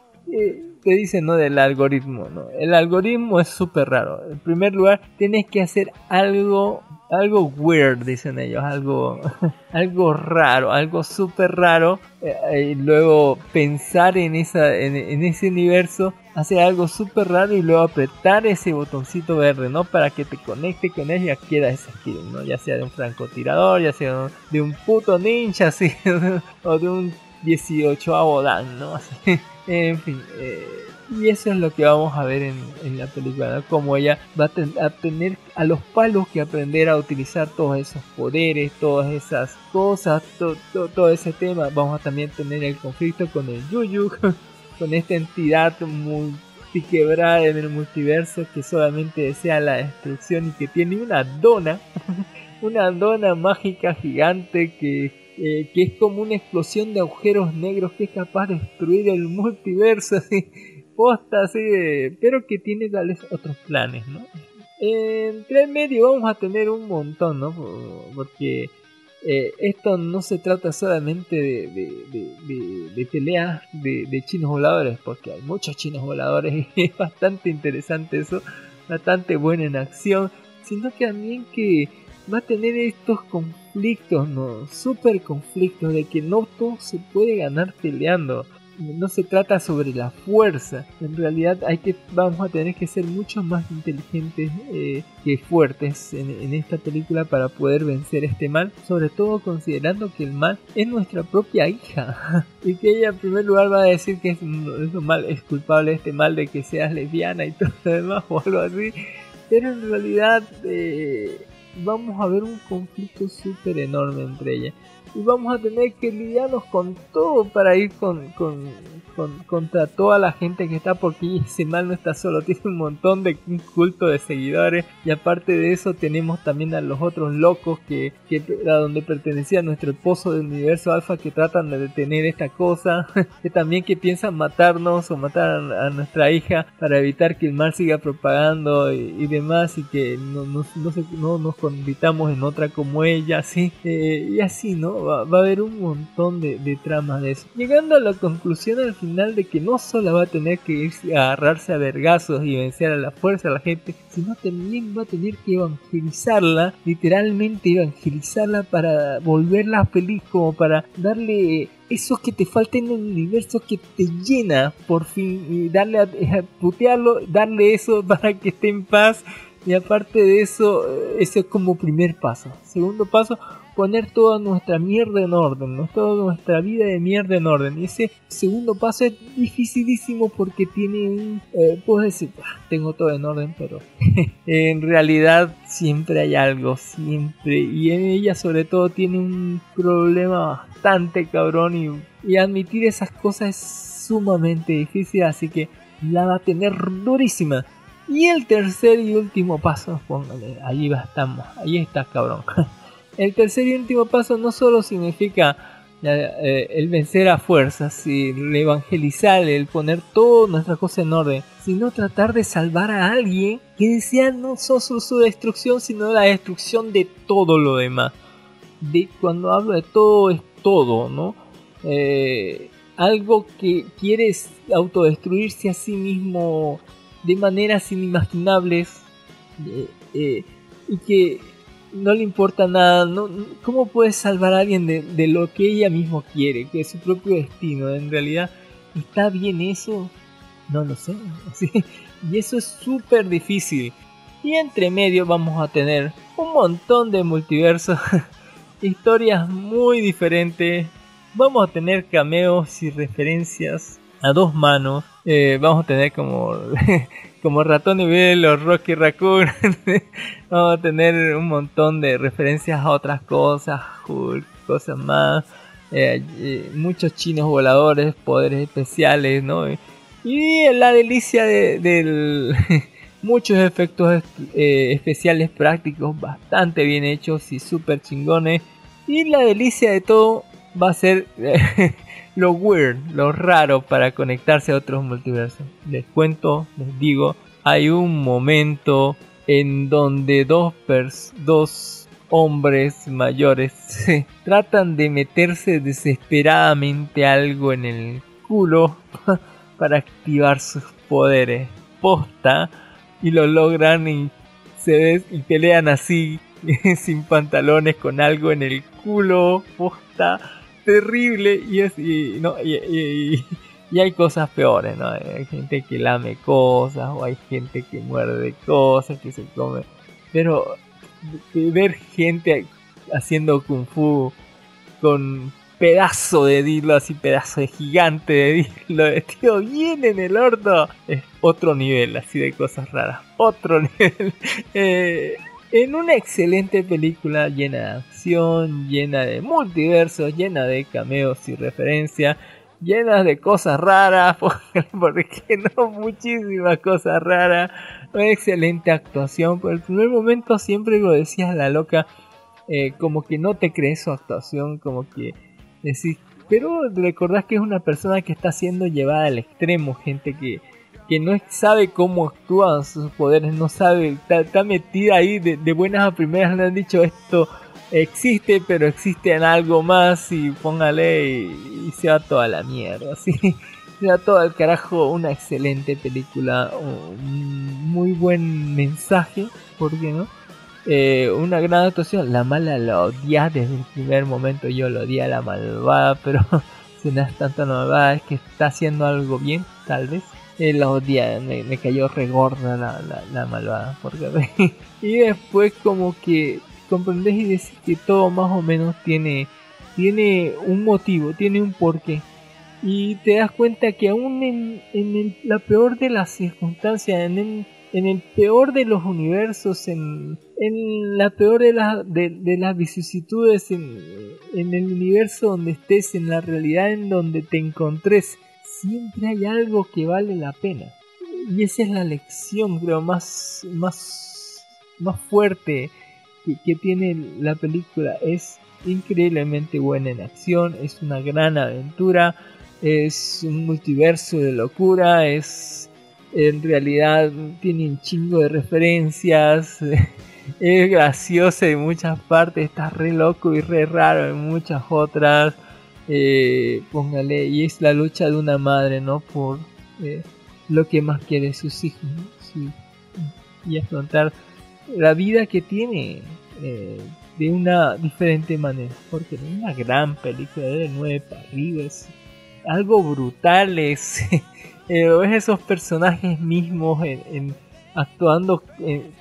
Speaker 5: te dicen, ¿no? Del algoritmo, ¿no? El algoritmo es súper raro. En primer lugar, tienes que hacer algo, algo weird, dicen ellos, algo, algo raro, algo súper raro. Eh, y luego pensar en, esa, en, ese universo, hacer algo súper raro y luego apretar ese botoncito verde, ¿no? Para que te conecte con él y adquiera ese skill, ¿no? Ya sea de un francotirador, ya sea de un puto ninja, así, o de un 18 Dan, ¿no? Así. En fin, eh, y eso es lo que vamos a ver en, la película, como ella va a, tener a los palos que aprender a utilizar todos esos poderes, todas esas cosas, todo ese tema. Vamos a también tener el conflicto con el Yuyu, con esta entidad multiquebrada en el multiverso que solamente desea la destrucción y que tiene una dona, una dona mágica gigante que eh, que es como una explosión de agujeros negros que es capaz de destruir el multiverso, así, posta, así, pero que tiene tal vez otros planes, ¿no? Entre el medio vamos a tener un montón, ¿no? Porque eh, esto no se trata solamente de, de, de, peleas de, chinos voladores, porque hay muchos chinos voladores y es bastante interesante eso, bastante bueno en acción, sino que también que va a tener estos conflictos, ¿no? Super conflictos de que no todo se puede ganar peleando. No se trata sobre la fuerza. En realidad hay que, vamos a tener que ser mucho más inteligentes eh, que fuertes en, esta película para poder vencer este mal. Sobre todo considerando que el mal es nuestra propia hija. y que ella en primer lugar va a decir que es, mal, es culpable este mal de que seas lesbiana y todo lo demás o algo así. Pero en realidad... Eh, vamos a ver un conflicto súper enorme entre ellas. Y vamos a tener que lidiarnos con todo para ir con, con, contra toda la gente que está, porque ese mal no está solo, tiene un montón de un culto de seguidores. Y aparte de eso, tenemos también a los otros locos que, que a donde pertenecía nuestro pozo del universo alfa que tratan de detener esta cosa. que también que piensan matarnos o matar a, nuestra hija para evitar que el mal siga propagando y, demás. Y que no, no, no, nos convirtamos en otra como ella, así. Eh, y así, ¿no? Va, a haber un montón de, de tramas de eso. Llegando a la conclusión al final de que no solo va a tener que irse a agarrarse a vergazos y vencer a la fuerza a la gente, sino también va a tener que evangelizarla, literalmente evangelizarla para volverla feliz, como para darle eso que te falta en el universo que te llena por fin y darle a, a putearlo, darle eso para que esté en paz y aparte de eso, eh, ese es como primer paso. Segundo paso, poner toda nuestra mierda en orden, toda nuestra vida de mierda en orden. Y ese segundo paso es dificilísimo porque tiene un... Eh, puedo decir, ah, tengo todo en orden, pero en realidad siempre hay algo, siempre. Y en ella sobre todo tiene un problema bastante cabrón y, y admitir esas cosas es sumamente difícil, así que la va a tener durísima. Y el tercer y último paso, póngale, ahí estamos, ahí está cabrón. El tercer y último paso no solo significa eh, el vencer a fuerzas, el evangelizar, el poner todas nuestras cosas en orden, sino tratar de salvar a alguien que desea no solo su destrucción, sino la destrucción de todo lo demás. De, cuando hablo de todo, es todo, ¿no? Eh, algo que quiere autodestruirse a sí mismo de maneras inimaginables eh, y que no le importa nada. No, ¿Cómo puede salvar a alguien de, lo que ella misma quiere, que es su propio destino? En realidad, ¿está bien eso? No lo sé. Y eso es súper difícil. Y entre medio vamos a tener un montón de multiversos, historias muy diferentes. Vamos a tener cameos y referencias a dos manos. Eh, vamos a tener como como Ratón y Bell o Rocky Raccoon. Vamos a tener un montón de referencias a otras cosas, Hulk, cosas más. Eh, eh, muchos chinos voladores, poderes especiales, ¿no? Y la delicia de, muchos efectos eh, especiales prácticos bastante bien hechos y súper chingones. Y la delicia de todo va a ser lo weird, lo raro para conectarse a otros multiversos. Les cuento, les digo, hay un momento en donde dos, dos hombres mayores tratan de meterse desesperadamente algo en el culo para activar sus poderes. Posta y lo logran y se y pelean así sin pantalones con algo en el culo. Posta terrible y es no y, hay cosas peores, ¿no? Hay gente que lame cosas o hay gente que muerde cosas, que se come. Pero ver gente haciendo kung fu con pedazo de dilo, así pedazo de gigante de dilo, tío, bien en el orto, es otro nivel así de cosas raras, otro nivel. Eh, en una excelente película llena de acción, llena de multiversos, llena de cameos y referencias, llena de cosas raras, porque no muchísimas cosas raras, una excelente actuación, por el primer momento siempre lo decías la loca, eh, como que no te crees su actuación, como que decís, pero recordás que es una persona que está siendo llevada al extremo, gente que que no sabe cómo actúan sus poderes, no sabe, está, metida ahí de, buenas a primeras, le han dicho esto existe, pero existe en algo más y póngale y, se va toda la mierda, ¿sí? se va todo al carajo, una excelente película, un muy buen mensaje, ¿por qué no? Eh, una gran actuación, la mala la odias desde el primer momento, yo lo odié a la malvada, pero si no es tanto malvada, es que está haciendo algo bien, tal vez. Eh, la odia, me, cayó regorda la, la, malvada. Porque... y después como que comprendes y decís que todo más o menos tiene, tiene un motivo, tiene un porqué. Y te das cuenta que aún en, en la peor de las circunstancias, en el, en el peor de los universos, en, en la peor de, la, de, de las vicisitudes, en, en el universo donde estés, en la realidad en donde te encontres, siempre hay algo que vale la pena. Y esa es la lección, creo, más, más, más fuerte que, tiene la película. Es increíblemente buena en acción, es una gran aventura, es un multiverso de locura, es en realidad tiene un chingo de referencias, es graciosa en muchas partes, está re loco y re raro en muchas otras eh, póngale, y es la lucha de una madre, ¿no? Por eh, lo que más quiere sus hijos, y afrontar la vida que tiene eh, de una diferente manera, porque es una gran película de nueve para arriba, es algo brutal, es, esos personajes mismos en, actuando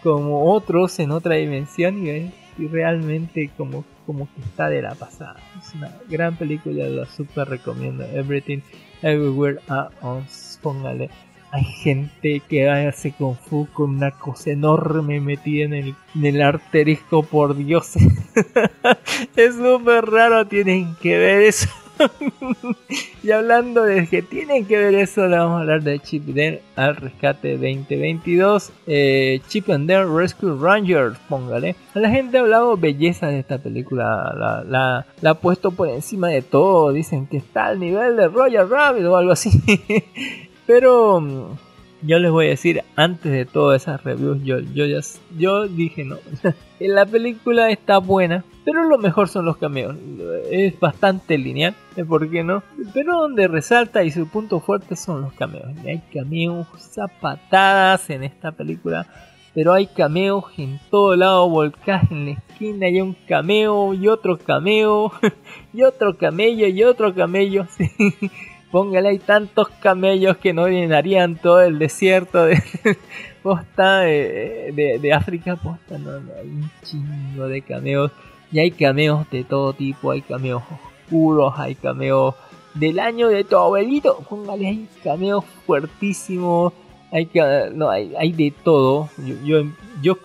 Speaker 5: como otros en otra dimensión y realmente como como que está de la pasada. Es una gran película, la super recomiendo. Everything, Everywhere at. Póngale. Hay gente que hace Kung Fu con una cosa enorme metida en el, en el arterisco, por Dios. es súper raro, tienen que ver eso. y hablando de que tienen que ver eso, le vamos a hablar de Chip Dale al rescate 2022. Eh, Chip and Dale Rescue Rangers, póngale. La gente ha hablado belleza de esta película, la, ha puesto por encima de todo. Dicen que está al nivel de Roger Rabbit o algo así. Pero mm, yo les voy a decir, antes de todas esas reviews, yo, yo, ya, yo dije no. la película está buena, pero lo mejor son los cameos. Es bastante lineal, ¿eh? ¿por qué no? Pero donde resalta y su punto fuerte son los cameos. hay cameos zapatadas en esta película. Pero hay cameos en todo lado, volcás en la esquina, hay un cameo y otro cameo y otro camello y otro camello. Póngale, hay tantos camellos que no llenarían todo el desierto de posta de, de, de África. Posta, no, no, hay un chingo de cameos. Y hay cameos de todo tipo, hay cameos oscuros, hay cameos del año de tu abuelito. Póngale, hay cameos fuertísimos. Hay, no, hay, hay de todo. Yo, yo, yo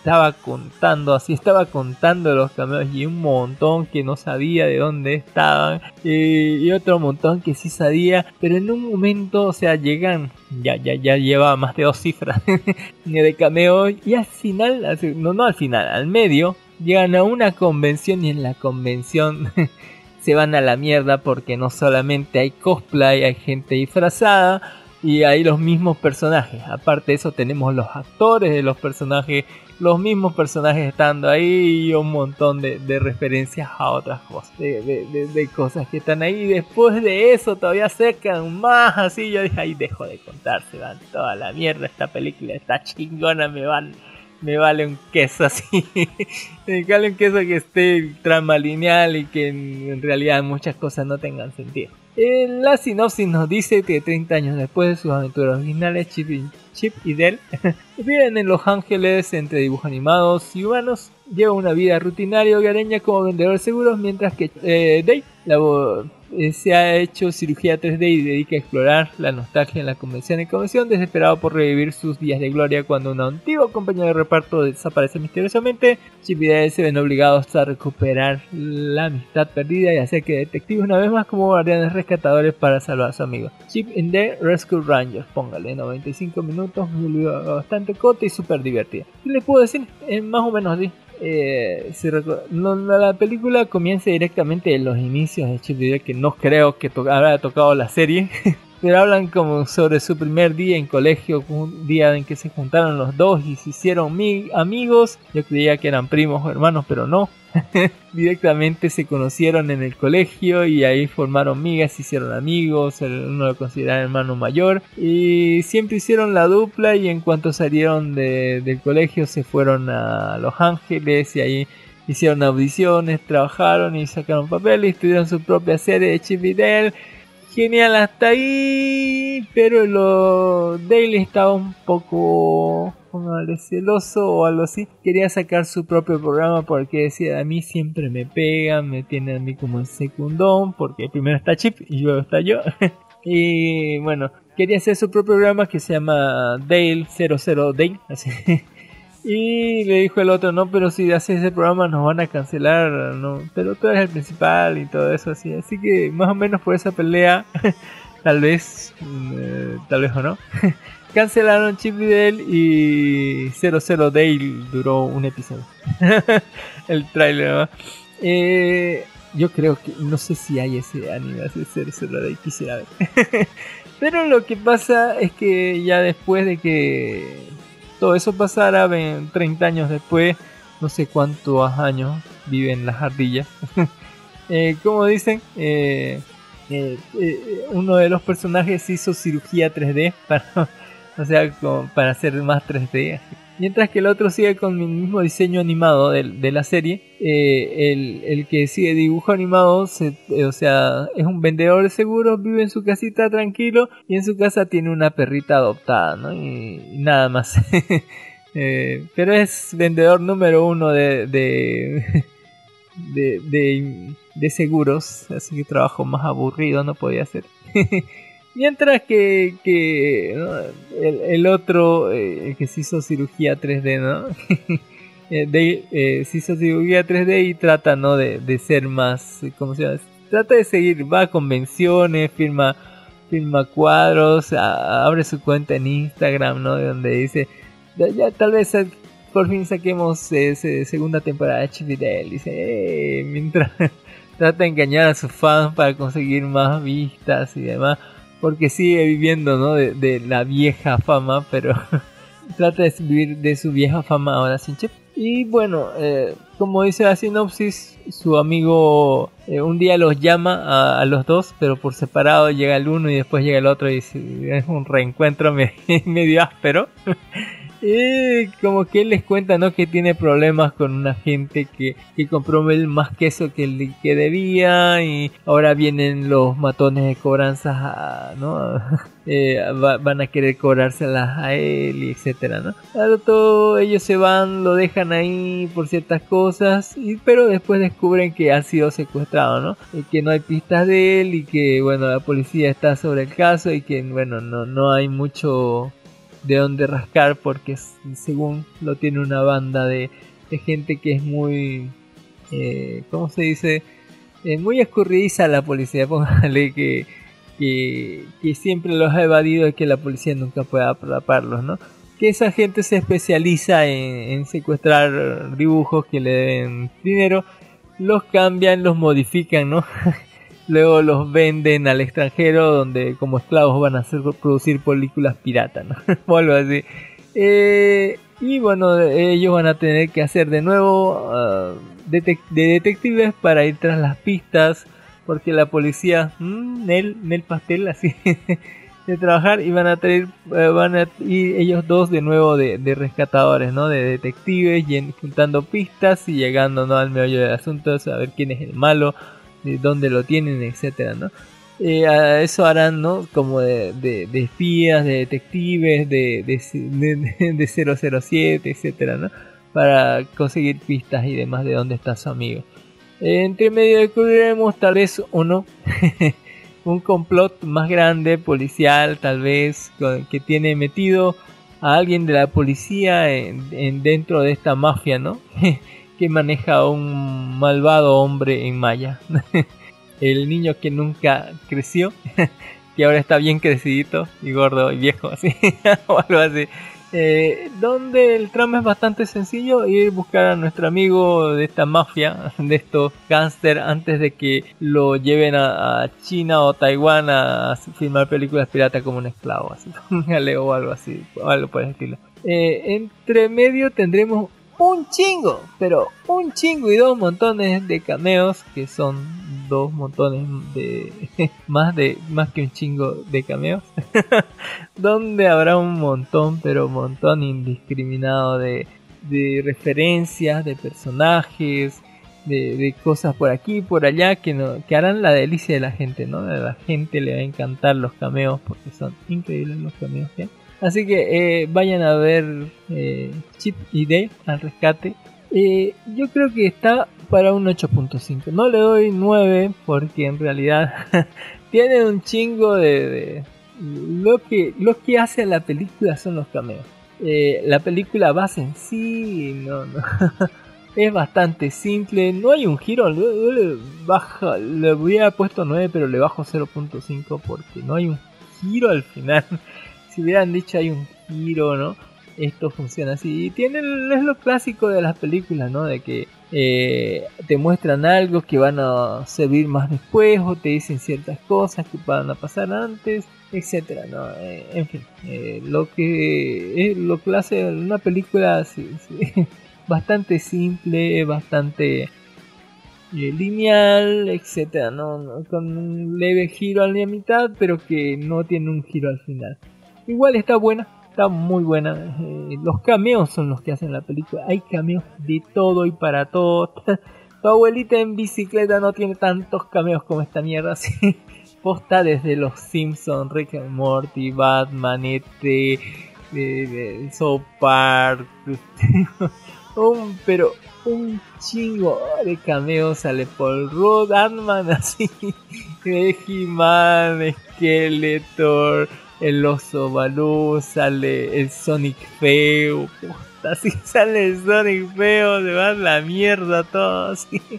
Speaker 5: estaba contando, así estaba contando los cameos y un montón que no sabía de dónde estaban eh, y otro montón que sí sabía, pero en un momento, o sea, llegan, ya, ya, ya lleva más de dos cifras de cameos y al final, no, no al final, al medio, llegan a una convención y en la convención se van a la mierda porque no solamente hay cosplay, hay gente disfrazada y hay los mismos personajes. Aparte de eso tenemos los actores de los personajes, los mismos personajes estando ahí y un montón de, referencias a otras cosas, de, de- de- cosas que están ahí. Después de eso todavía sacan más así. Yo dije, ahí dejo de contar, se van toda la mierda. Esta película está chingona, me van. Me vale un queso así. me vale un queso que esté trama lineal y que en, en realidad muchas cosas no tengan sentido. Eh, la sinopsis nos dice que 30 años después de sus aventuras originales, Chip y, Chip y Dell viven en Los Ángeles entre dibujos animados y humanos. Lleva una vida rutinaria hogareña como vendedor de seguros, mientras que eh, Dave la eh, se ha hecho cirugía 3D y dedica a explorar la nostalgia en la convención y convención, desesperado por revivir sus días de gloria cuando un antiguo compañero de reparto desaparece misteriosamente. Chip y Dale se ven obligados a recuperar la amistad perdida y hacer que detectives una vez más como guardianes rescatadores para salvar a su amigo. Chip and Dale Rescue Rangers, póngale 95 minutos, bastante corta y súper divertida. ¿Qué les puedo decir? Eh, más o menos así. Eh, si no, la película comienza directamente en los inicios de Chip que no creo que to tocado la serie. Pero hablan como sobre su primer día en colegio, un día en que se juntaron los dos y se hicieron mi- amigos. Yo creía que eran primos o hermanos, pero no. Directamente se conocieron en el colegio y ahí formaron migas, se hicieron amigos, uno lo consideraba hermano mayor y siempre hicieron la dupla y en cuanto salieron de- del colegio se fueron a Los Ángeles y ahí hicieron audiciones, trabajaron y sacaron papeles, tuvieron su propia serie de Chip y Dale. Genial hasta ahí, pero lo Dale estaba un poco póngale, celoso o algo así. Quería sacar su propio programa porque decía, a mí siempre me pegan, me tienen a mí como el secundón, porque primero está Chip y luego está yo. y bueno, quería hacer su propio programa que se llama Dale 00 Dale, así. Y le dijo el otro, no, pero si haces ese programa nos van a cancelar, no, pero tú eres el principal y todo eso así. Así que más o menos por esa pelea, tal vez, eh, tal vez o no, cancelaron Chip y Dale y 00 Dale duró un episodio. el trailer. Eh, yo creo que, no sé si hay ese anime, ese 00 Dale, quisiera ver. pero lo que pasa es que ya después de que todo eso pasara ven, 30 años después, no sé cuántos años viven las ardillas. eh, como dicen, eh, eh, eh, uno de los personajes hizo cirugía 3D para, o sea, para hacer más 3D. Mientras que el otro sigue con el mismo diseño animado de, la serie. Eh, el, que sigue dibujo animado, se, eh, o sea, es un vendedor de seguros, vive en su casita tranquilo y en su casa tiene una perrita adoptada, ¿no? Y, nada más. eh, pero es vendedor número uno de, de, de, de, de seguros, así que trabajo más aburrido no podía hacer. Mientras que, que el, otro, eh, que se hizo cirugía 3D, ¿no? de, eh, se hizo cirugía 3D y trata, ¿no? De, de ser más, ¿cómo se llama? Trata de seguir, va a convenciones, firma, firma cuadros, abre su cuenta en Instagram, ¿no? Donde dice, ya, tal vez por fin saquemos eh, segunda temporada de Chividel. Dice, eh, mientras trata de engañar a sus fans para conseguir más vistas y demás porque sigue viviendo ¿no? de, la vieja fama, pero trata de vivir de su vieja fama ahora sin chip. Y bueno, eh, como dice la sinopsis, su amigo eh, un día los llama a, a, los dos, pero por separado llega el uno y después llega el otro y es un reencuentro medio áspero. Eh, como que él les cuenta, ¿no? Que tiene problemas con una gente que, que compró más queso que el que debía y ahora vienen los matones de cobranzas, a- ¿no? Eh, va- van a querer cobrárselas a él y etcétera, ¿no? Claro, todo, ellos se van, lo dejan ahí por ciertas cosas, y, pero después descubren que ha sido secuestrado, ¿no? Y que no hay pistas de él y que, bueno, la policía está sobre el caso y que, bueno, no, no hay mucho de dónde rascar porque según lo tiene una banda de, de gente que es muy, eh, ¿cómo se dice? Eh, muy escurridiza la policía, póngale que, que, que siempre los ha evadido y que la policía nunca pueda atraparlos, ¿no? Que esa gente se especializa en, en secuestrar dibujos que le den dinero, los cambian, los modifican, ¿no? Luego los venden al extranjero donde como esclavos van a hacer producir películas piratas, ¿no? o algo así. Eh, y bueno, ellos van a tener que hacer de nuevo detec- de detectives para ir tras las pistas, porque la policía, mm, Nel, Nel Pastel, así, de trabajar y van a tener, eh, van a ir ellos dos de nuevo de, de rescatadores, ¿no? De detectives, y juntando pistas y llegando ¿no? al meollo del asunto, saber quién es el malo, de dónde lo tienen, etcétera, ¿no? Eh, eso harán, ¿no? Como de, de, de espías, de detectives, de, de, de, de 007, etcétera, ¿no? Para conseguir pistas y demás de dónde está su amigo. Eh, entre medio descubriremos tal vez o no un complot más grande, policial, tal vez, que tiene metido a alguien de la policía en- dentro de esta mafia, ¿no? que maneja a un malvado hombre en Maya. El niño que nunca creció, que ahora está bien crecidito y gordo y viejo, así, o algo así. Eh, donde el trama es bastante sencillo, ir a buscar a nuestro amigo de esta mafia, de estos gángster, antes de que lo lleven a, a China o Taiwán a, filmar películas piratas como un esclavo, así, o algo así, o algo por el estilo. Eh, entre medio tendremos un chingo, pero un chingo y dos montones de cameos que son dos montones de más de más que un chingo de cameos donde habrá un montón pero un montón indiscriminado de, de referencias de personajes de, cosas por aquí por allá que no, que harán la delicia de la gente no a la gente le va a encantar los cameos porque son increíbles los cameos que. Así que eh, vayan a ver eh, Chip y Dale al rescate. Eh, yo creo que está para un 8.5. No le doy 9 porque en realidad tiene un chingo de, lo que lo que hace la película son los cameos. La película base en sí no, no. es bastante simple. No hay un giro. Le baja, le hubiera puesto 9 pero le bajo 0.5 porque no hay un giro al final hubieran dicho hay un giro, ¿no? Esto funciona así. Y tiene, es lo clásico de las películas, ¿no? De que eh, te muestran algo que van a servir más después o te dicen ciertas cosas que van a pasar antes, etcétera, ¿no? Eh, en fin, eh, lo que es lo que hace una película sí, sí, bastante simple, bastante eh, lineal, etcétera. ¿no? Con un leve giro a la mitad, pero que no tiene un giro al final. Igual está buena, está muy buena. eh, los cameos son los que hacen la película. Hay cameos de todo y para todo. Tu abuelita en bicicleta no tiene tantos cameos como esta mierda. Así. Posta desde los Simpsons, Rick and Morty, Batman, E.T., Park. un, pero un chingo de cameos sale Paul Rudd, así, He-Man, Skeletor, el oso Baloo, sale el Sonic feo, puta, así sale el Sonic feo, se va la mierda todo así.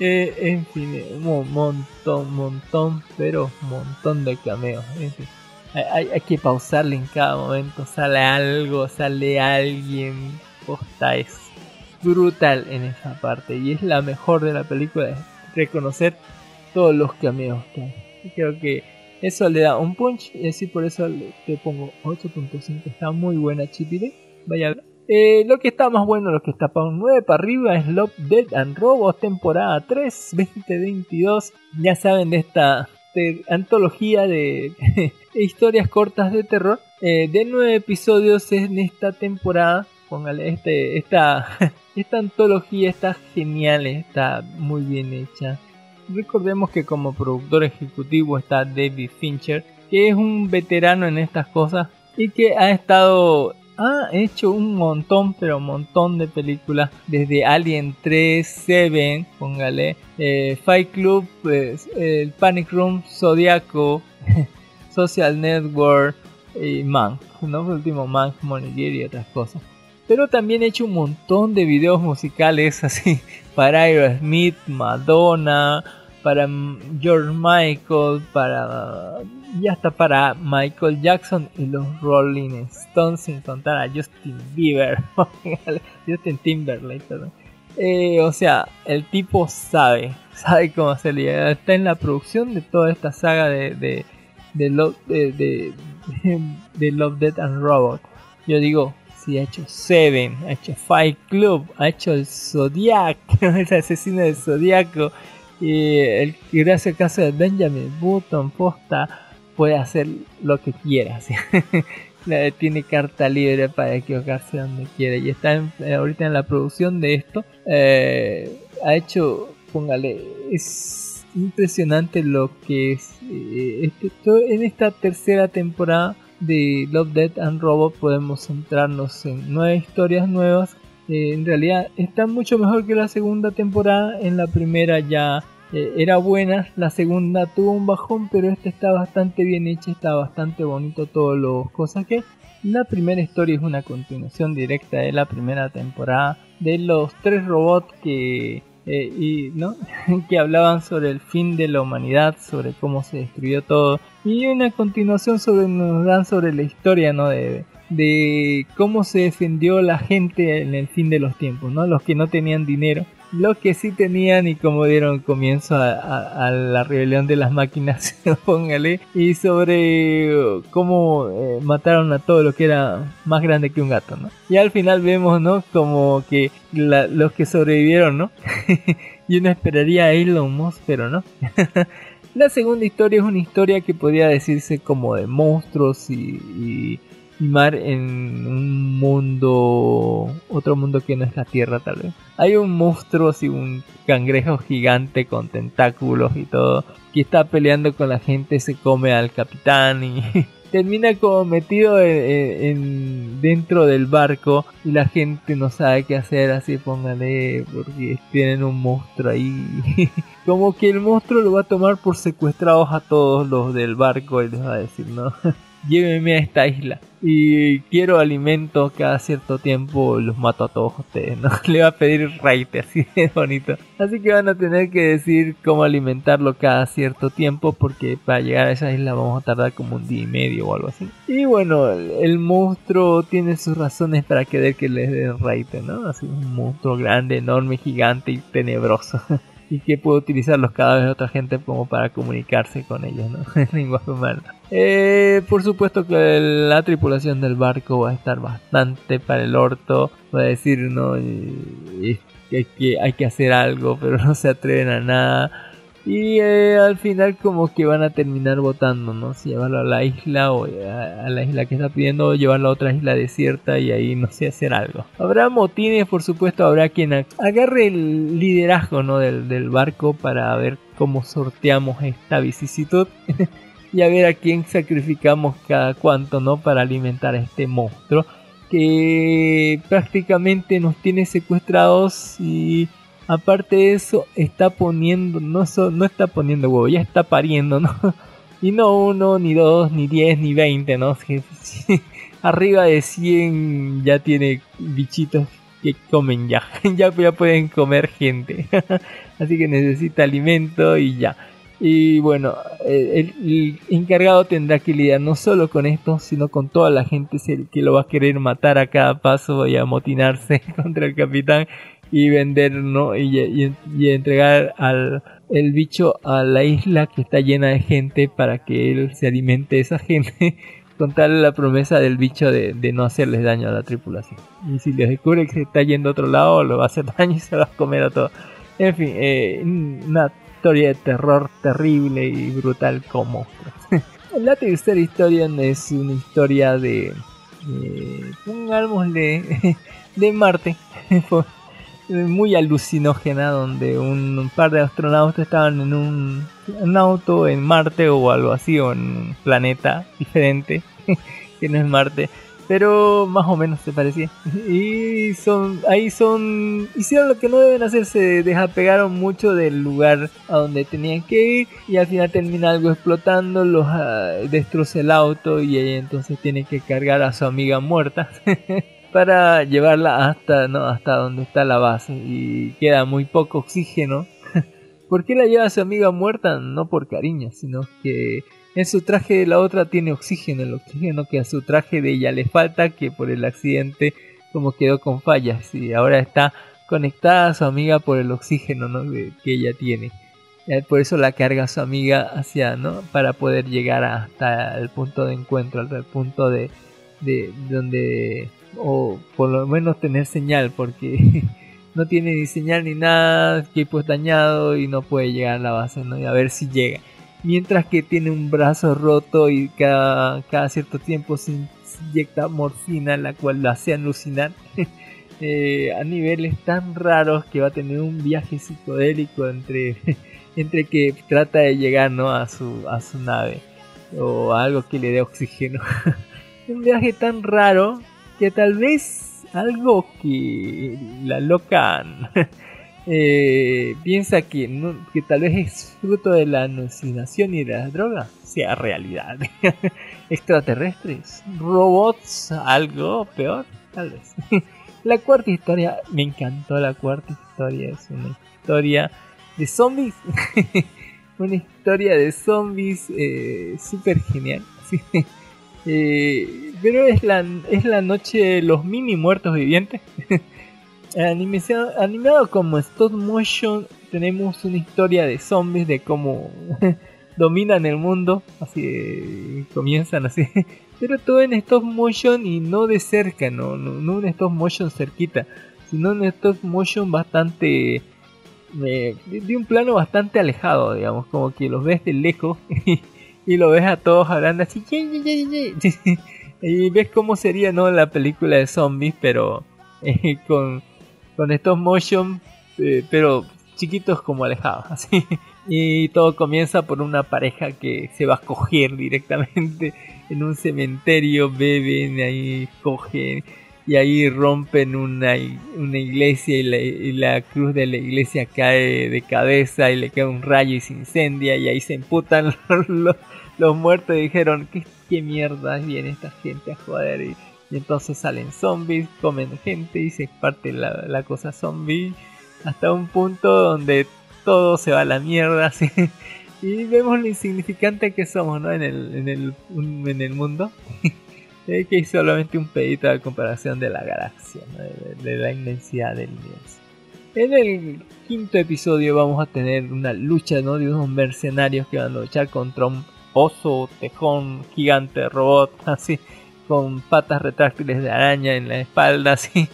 Speaker 5: Eh, en fin, eh, un mo- montón, montón, pero montón de cameos. Hay, que pausarle en cada momento, sale algo, sale alguien, posta es brutal en esa parte y es la mejor de la película, reconocer todos los cameos que hay. Creo que eso le da un punch y así por eso te pongo 8.5. Está muy buena Chipire. Vaya. Eh, lo que está más bueno, lo que está para un 9 para arriba es Love, Dead and Robots temporada 3 2022. Ya saben de esta antología de historias cortas de terror eh, de nueve episodios en esta temporada. Póngale, este, esta, esta antología está genial, está muy bien hecha. Recordemos que como productor ejecutivo está David Fincher, que es un veterano en estas cosas y que ha estado ha hecho un montón, pero un montón de películas, desde Alien 3, Seven, póngale, eh, Fight Club, pues, el Panic Room, Zodiaco, Social Network y Mank, ¿no? El último Mank, Money y otras cosas. Pero también he hecho un montón de videos musicales así para Aerosmith, Madonna, para George Michael, para y hasta para Michael Jackson y los Rolling Stones sin contar a Justin Bieber, Justin Timberlake, eh, o sea, el tipo sabe, sabe cómo hacerlo. Está en la producción de toda esta saga de, de, de, Love, de, de, Love, Death and Robot. Yo digo, si ha hecho Seven, ha hecho Fight Club, ha hecho el Zodiac, el asesino del Zodiaco, y el, gracias al caso de Benjamin Button, posta puede hacer lo que quiera. Tiene carta libre para equivocarse donde quiere. Y está eh, ahorita en la producción de esto. Eh, ha hecho, póngale, es impresionante lo que es. Eh, este, en esta tercera temporada de Love, Death and Robot podemos centrarnos en nueve historias nuevas. En realidad está mucho mejor que la segunda temporada. En la primera ya eh, era buena, la segunda tuvo un bajón, pero esta está bastante bien hecha, está bastante bonito todo lo cosas que la primera historia es una continuación directa de la primera temporada de los tres robots que eh, y, ¿no? que hablaban sobre el fin de la humanidad, sobre cómo se destruyó todo y una continuación sobre nos dan sobre la historia ¿no? de, de cómo se defendió la gente en el fin de los tiempos, ¿no? los que no tenían dinero lo que sí tenían y como dieron comienzo a, la rebelión de las máquinas, póngale, y sobre cómo eh, mataron a todo lo que era más grande que un gato, ¿no? Y al final vemos, ¿no? Como que los que sobrevivieron, ¿no? y uno esperaría a Elon Musk, pero no. la segunda historia es una historia que podría decirse como de monstruos y mar en un mundo, otro mundo que no es la Tierra tal vez. Hay un monstruo así, un cangrejo gigante con tentáculos y todo, que está peleando con la gente, se come al capitán y termina como metido en, dentro del barco y la gente no sabe qué hacer, así póngale, porque tienen un monstruo ahí. como que el monstruo lo va a tomar por secuestrados a todos los del barco y les va a decir, no, llévenme a esta isla y quiero alimento cada cierto tiempo, los mato a todos ustedes, ¿no? Le va a pedir raite, así de bonito. Así que van a tener que decir cómo alimentarlo cada cierto tiempo, porque para llegar a esa isla vamos a tardar como un día y medio o algo así. Y bueno, el monstruo tiene sus razones para querer que les den raite, ¿no? Así un monstruo grande, enorme, gigante y tenebroso. y que puede utilizarlos cada vez otra gente como para comunicarse con ellos, ¿no? en lenguaje humano. Eh, por supuesto que la tripulación del barco va a estar bastante para el orto, va a decir, no, que hay que hacer algo, pero no se atreven a nada y eh, al final como que van a terminar votando, ¿no? Si llevarlo a la isla o a, la isla que está pidiendo o llevarlo a otra isla desierta y ahí no sé hacer algo. Habrá motines, por supuesto, habrá quien agarre el liderazgo, ¿no? Del, del barco para ver cómo sorteamos esta vicisitud. y a ver a quién sacrificamos cada cuánto, ¿no? Para alimentar a este monstruo que prácticamente nos tiene secuestrados y aparte de eso, está poniendo, no, no está poniendo huevo, ya está pariendo, ¿no? Y no uno, ni dos, ni diez, ni veinte, ¿no? Arriba de 100 ya tiene bichitos que comen ya. ya, ya pueden comer gente. Así que necesita alimento y ya. Y bueno, el, el, encargado tendrá que lidiar no solo con esto, sino con toda la gente que lo va a querer matar a cada paso y amotinarse contra el capitán y vender ¿no? y, y, entregar al el bicho a la isla que está llena de gente para que él se alimente de esa gente con tal la promesa del bicho de, de, no hacerles daño a la tripulación y si les descubre que se está yendo a otro lado lo va a hacer daño y se va a comer a todo en fin eh, una historia de terror terrible y brutal como La tercera historia es una historia de, de pongámosle, de Marte. Muy alucinógena donde un, par de astronautas estaban en un, auto en Marte o algo así o en un planeta diferente que no es Marte pero más o menos se parecía. Y son ahí son hicieron lo que no deben hacer se desapegaron mucho del lugar a donde tenían que ir y al final termina algo explotando los uh, destroza el auto y ahí entonces tiene que cargar a su amiga muerta para llevarla hasta, ¿no? hasta donde está la base y queda muy poco oxígeno. ¿Por qué la lleva a su amiga muerta? No por cariño, sino que en su traje de la otra tiene oxígeno, el oxígeno que a su traje de ella le falta, que por el accidente como quedó con fallas y ahora está conectada a su amiga por el oxígeno ¿no? que ella tiene. Por eso la carga a su amiga hacia, ¿no? Para poder llegar hasta el punto de encuentro, hasta el punto de, de donde o por lo menos tener señal porque no tiene ni señal ni nada, equipo es dañado y no puede llegar a la base, ¿no? Y a ver si llega. Mientras que tiene un brazo roto y cada, cada cierto tiempo se inyecta morfina, la cual lo hace alucinar eh, a niveles tan raros que va a tener un viaje psicodélico entre, entre que trata de llegar ¿no? a, su, a su nave o algo que le dé oxígeno. un viaje tan raro que tal vez algo que la loca eh, piensa que, que tal vez es fruto de la alucinación y de las drogas sea realidad. Extraterrestres, robots, algo peor, tal vez. la cuarta historia, me encantó la cuarta historia, es una historia de zombies. una historia de zombies eh, súper genial. Eh, pero es la, es la noche de los mini muertos vivientes. animado como stop motion, tenemos una historia de zombies, de cómo dominan el mundo. Así comienzan así. Pero todo en stop motion y no de cerca, no, no, un stop motion cerquita, sino un stop motion bastante. Eh, de un plano bastante alejado, digamos, como que los ves de lejos y lo ves a todos hablando así. y ves cómo sería no la película de zombies, pero eh, con, con estos motion, eh, pero chiquitos como alejados. Así. Y todo comienza por una pareja que se va a coger directamente en un cementerio, beben, ahí cogen y ahí rompen una, una iglesia y la, y la, cruz de la iglesia cae de cabeza y le cae un rayo y se incendia y ahí se emputan los, los muertos dijeron, ¿qué, qué mierda viene esta gente a joder? Y, entonces salen zombies, comen gente y se parte la, la, cosa zombie hasta un punto donde todo se va a la mierda. Y vemos lo insignificante que somos ¿no? en, el, en, el, en el mundo. que es solamente un pedito a comparación de la galaxia, ¿no? de, de la inmensidad del universo. En el quinto episodio vamos a tener una lucha ¿no? de unos mercenarios que van a luchar contra un oso, tejón, gigante, robot, así, con patas retráctiles de araña en la espalda, así,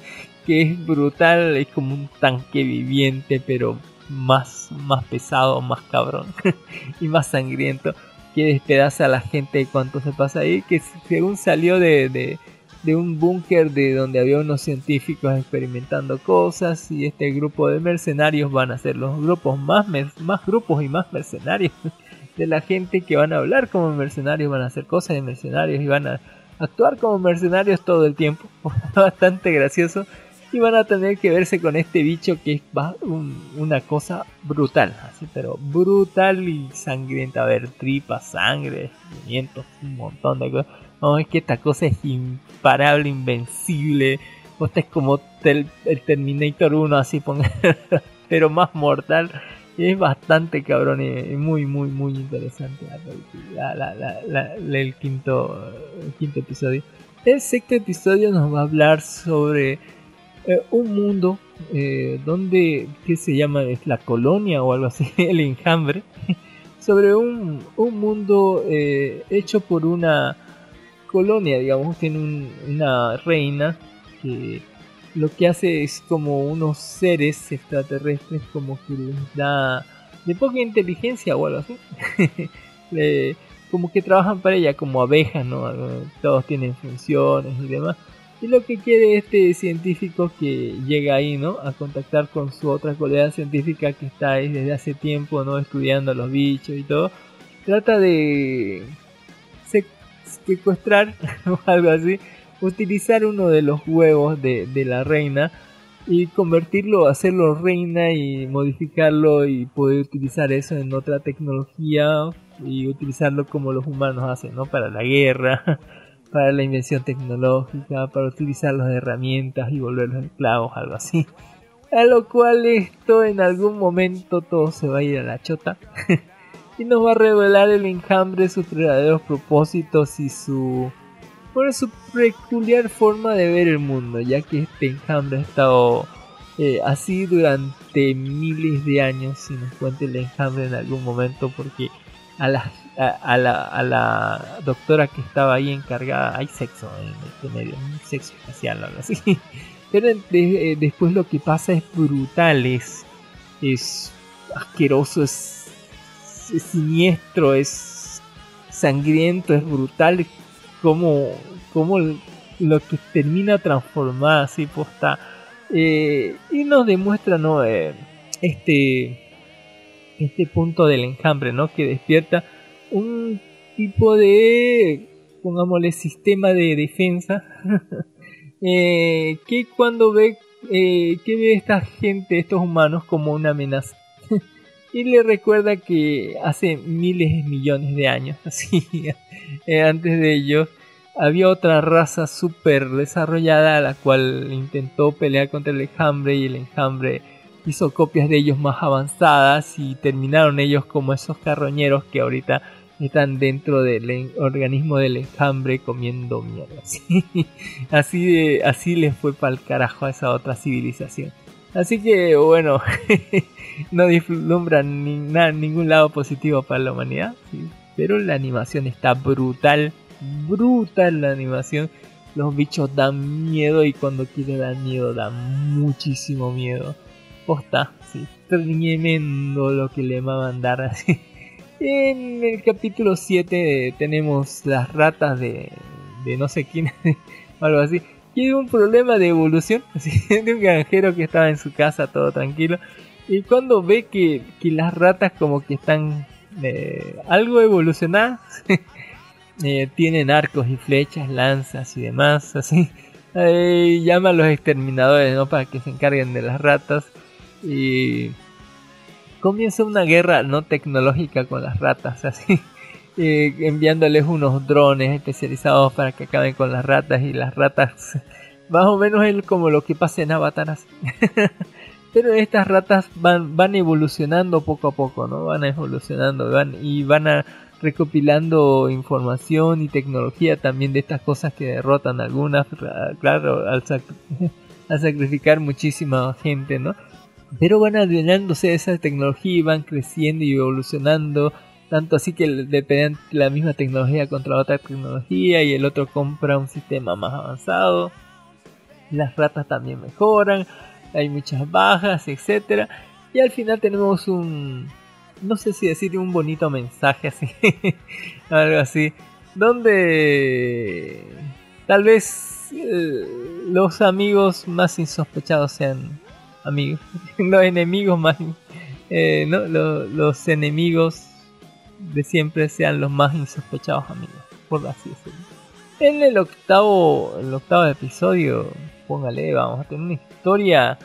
Speaker 5: que es brutal, es como un tanque viviente, pero más, más pesado, más cabrón y más sangriento, que despedaza a la gente de cuanto se pasa ahí, que según salió de, de, de un búnker de donde había unos científicos experimentando cosas y este grupo de mercenarios van a ser los grupos más, más grupos y más mercenarios de la gente que van a hablar como mercenarios, van a hacer cosas de mercenarios y van a actuar como mercenarios todo el tiempo. Bastante gracioso. Y van a tener que verse con este bicho que es una cosa brutal, así, pero brutal y sangrienta. A ver, tripa, sangre, pimientos, un montón de cosas. No, es que esta cosa es imparable, invencible. O es como el Terminator 1, así, pero más mortal es bastante cabrón y muy, muy, muy interesante el, quinto, quinto episodio. El sexto episodio nos va a hablar sobre eh, un mundo eh, donde, ¿qué se llama? Es la colonia o algo así, el enjambre. sobre un, un mundo eh, hecho por una colonia, digamos, tiene una reina que lo que hace es como unos seres extraterrestres como que les da de poca inteligencia o algo así. como que trabajan para ella como abejas, ¿no? Todos tienen funciones y demás. Y lo que quiere este científico que llega ahí, ¿no? A contactar con su otra colega científica que está ahí desde hace tiempo, ¿no? Estudiando a los bichos y todo. Trata de secuestrar o algo así. Utilizar uno de los huevos de, de la reina y convertirlo, hacerlo reina y modificarlo y poder utilizar eso en otra tecnología y utilizarlo como los humanos hacen, ¿no? Para la guerra, para la invención tecnológica, para utilizar las herramientas y volverlos esclavos, algo así. A lo cual esto en algún momento todo se va a ir a la chota. y nos va a revelar el enjambre sus verdaderos propósitos y su por su peculiar forma de ver el mundo, ya que este enjambre ha estado eh, así durante miles de años, si nos cuenta el enjambre en algún momento, porque a la, a, la, doctora que estaba ahí encargada, hay sexo en este medio, un sexo espacial o algo así. Pero eh, después lo que pasa es brutal, es, es asqueroso, es siniestro, es sangriento, es brutal, como, como lo que termina transformada así posta. Eh, y nos demuestra ¿no? Eh, este, este punto del enjambre ¿no? que despierta un tipo de, pongámosle, sistema de defensa eh, que cuando ve que ve esta gente, estos humanos como una amenaza. Y le recuerda que hace miles de millones de años, así, eh, antes de ellos, había otra raza súper desarrollada la cual intentó pelear contra el enjambre y el enjambre hizo copias de ellos más avanzadas y terminaron ellos como esos carroñeros que ahorita están dentro del organismo del enjambre comiendo mierda. Así, de, así les fue para el carajo a esa otra civilización. Así que bueno, no vislumbra ni, ningún lado positivo para la humanidad. Pero la animación está brutal, brutal la animación. Los bichos dan miedo y cuando quiere dar miedo dan muchísimo miedo. Posta, sí, tremendo lo que le va a mandar así. En el capítulo 7 tenemos las ratas de, de no sé quién, algo así tiene un problema de evolución, así, de un granjero que estaba en su casa todo tranquilo. Y cuando ve que, que las ratas como que están eh, algo evolucionadas, eh, tienen arcos y flechas, lanzas y demás, así, llama a los exterminadores ¿no? para que se encarguen de las ratas. Y comienza una guerra no tecnológica con las ratas, así. Eh, enviándoles unos drones especializados para que acaben con las ratas y las ratas más o menos es como lo que pasa en Avatar pero estas ratas van, van evolucionando poco a poco no van evolucionando van y van a recopilando información y tecnología también de estas cosas que derrotan algunas claro al, al sacrificar muchísima gente no pero van adueñándose de esa tecnología y van creciendo y evolucionando tanto así que dependen la misma tecnología contra otra tecnología y el otro compra un sistema más avanzado. Las ratas también mejoran, hay muchas bajas, etcétera Y al final tenemos un no sé si decir un bonito mensaje así, algo así, donde tal vez eh, los amigos más insospechados sean amigos, los enemigos más, eh, no, los enemigos de siempre sean los más insospechados amigos, por así decirlo. En el octavo, el octavo episodio, póngale, vamos a tener una historia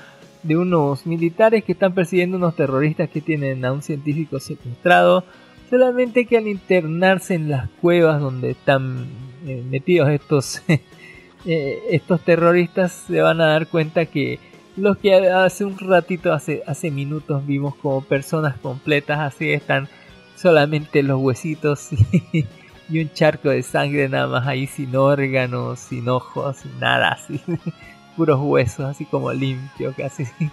Speaker 5: de unos militares que están persiguiendo unos terroristas que tienen a un científico secuestrado. Solamente que al internarse en las cuevas donde están eh, metidos estos, eh, estos terroristas se van a dar cuenta que los que hace un ratito, hace, hace minutos vimos como personas completas así están solamente los huesitos y, un charco de sangre nada más ahí sin órganos, sin ojos, nada, así, puros huesos, así como limpio casi.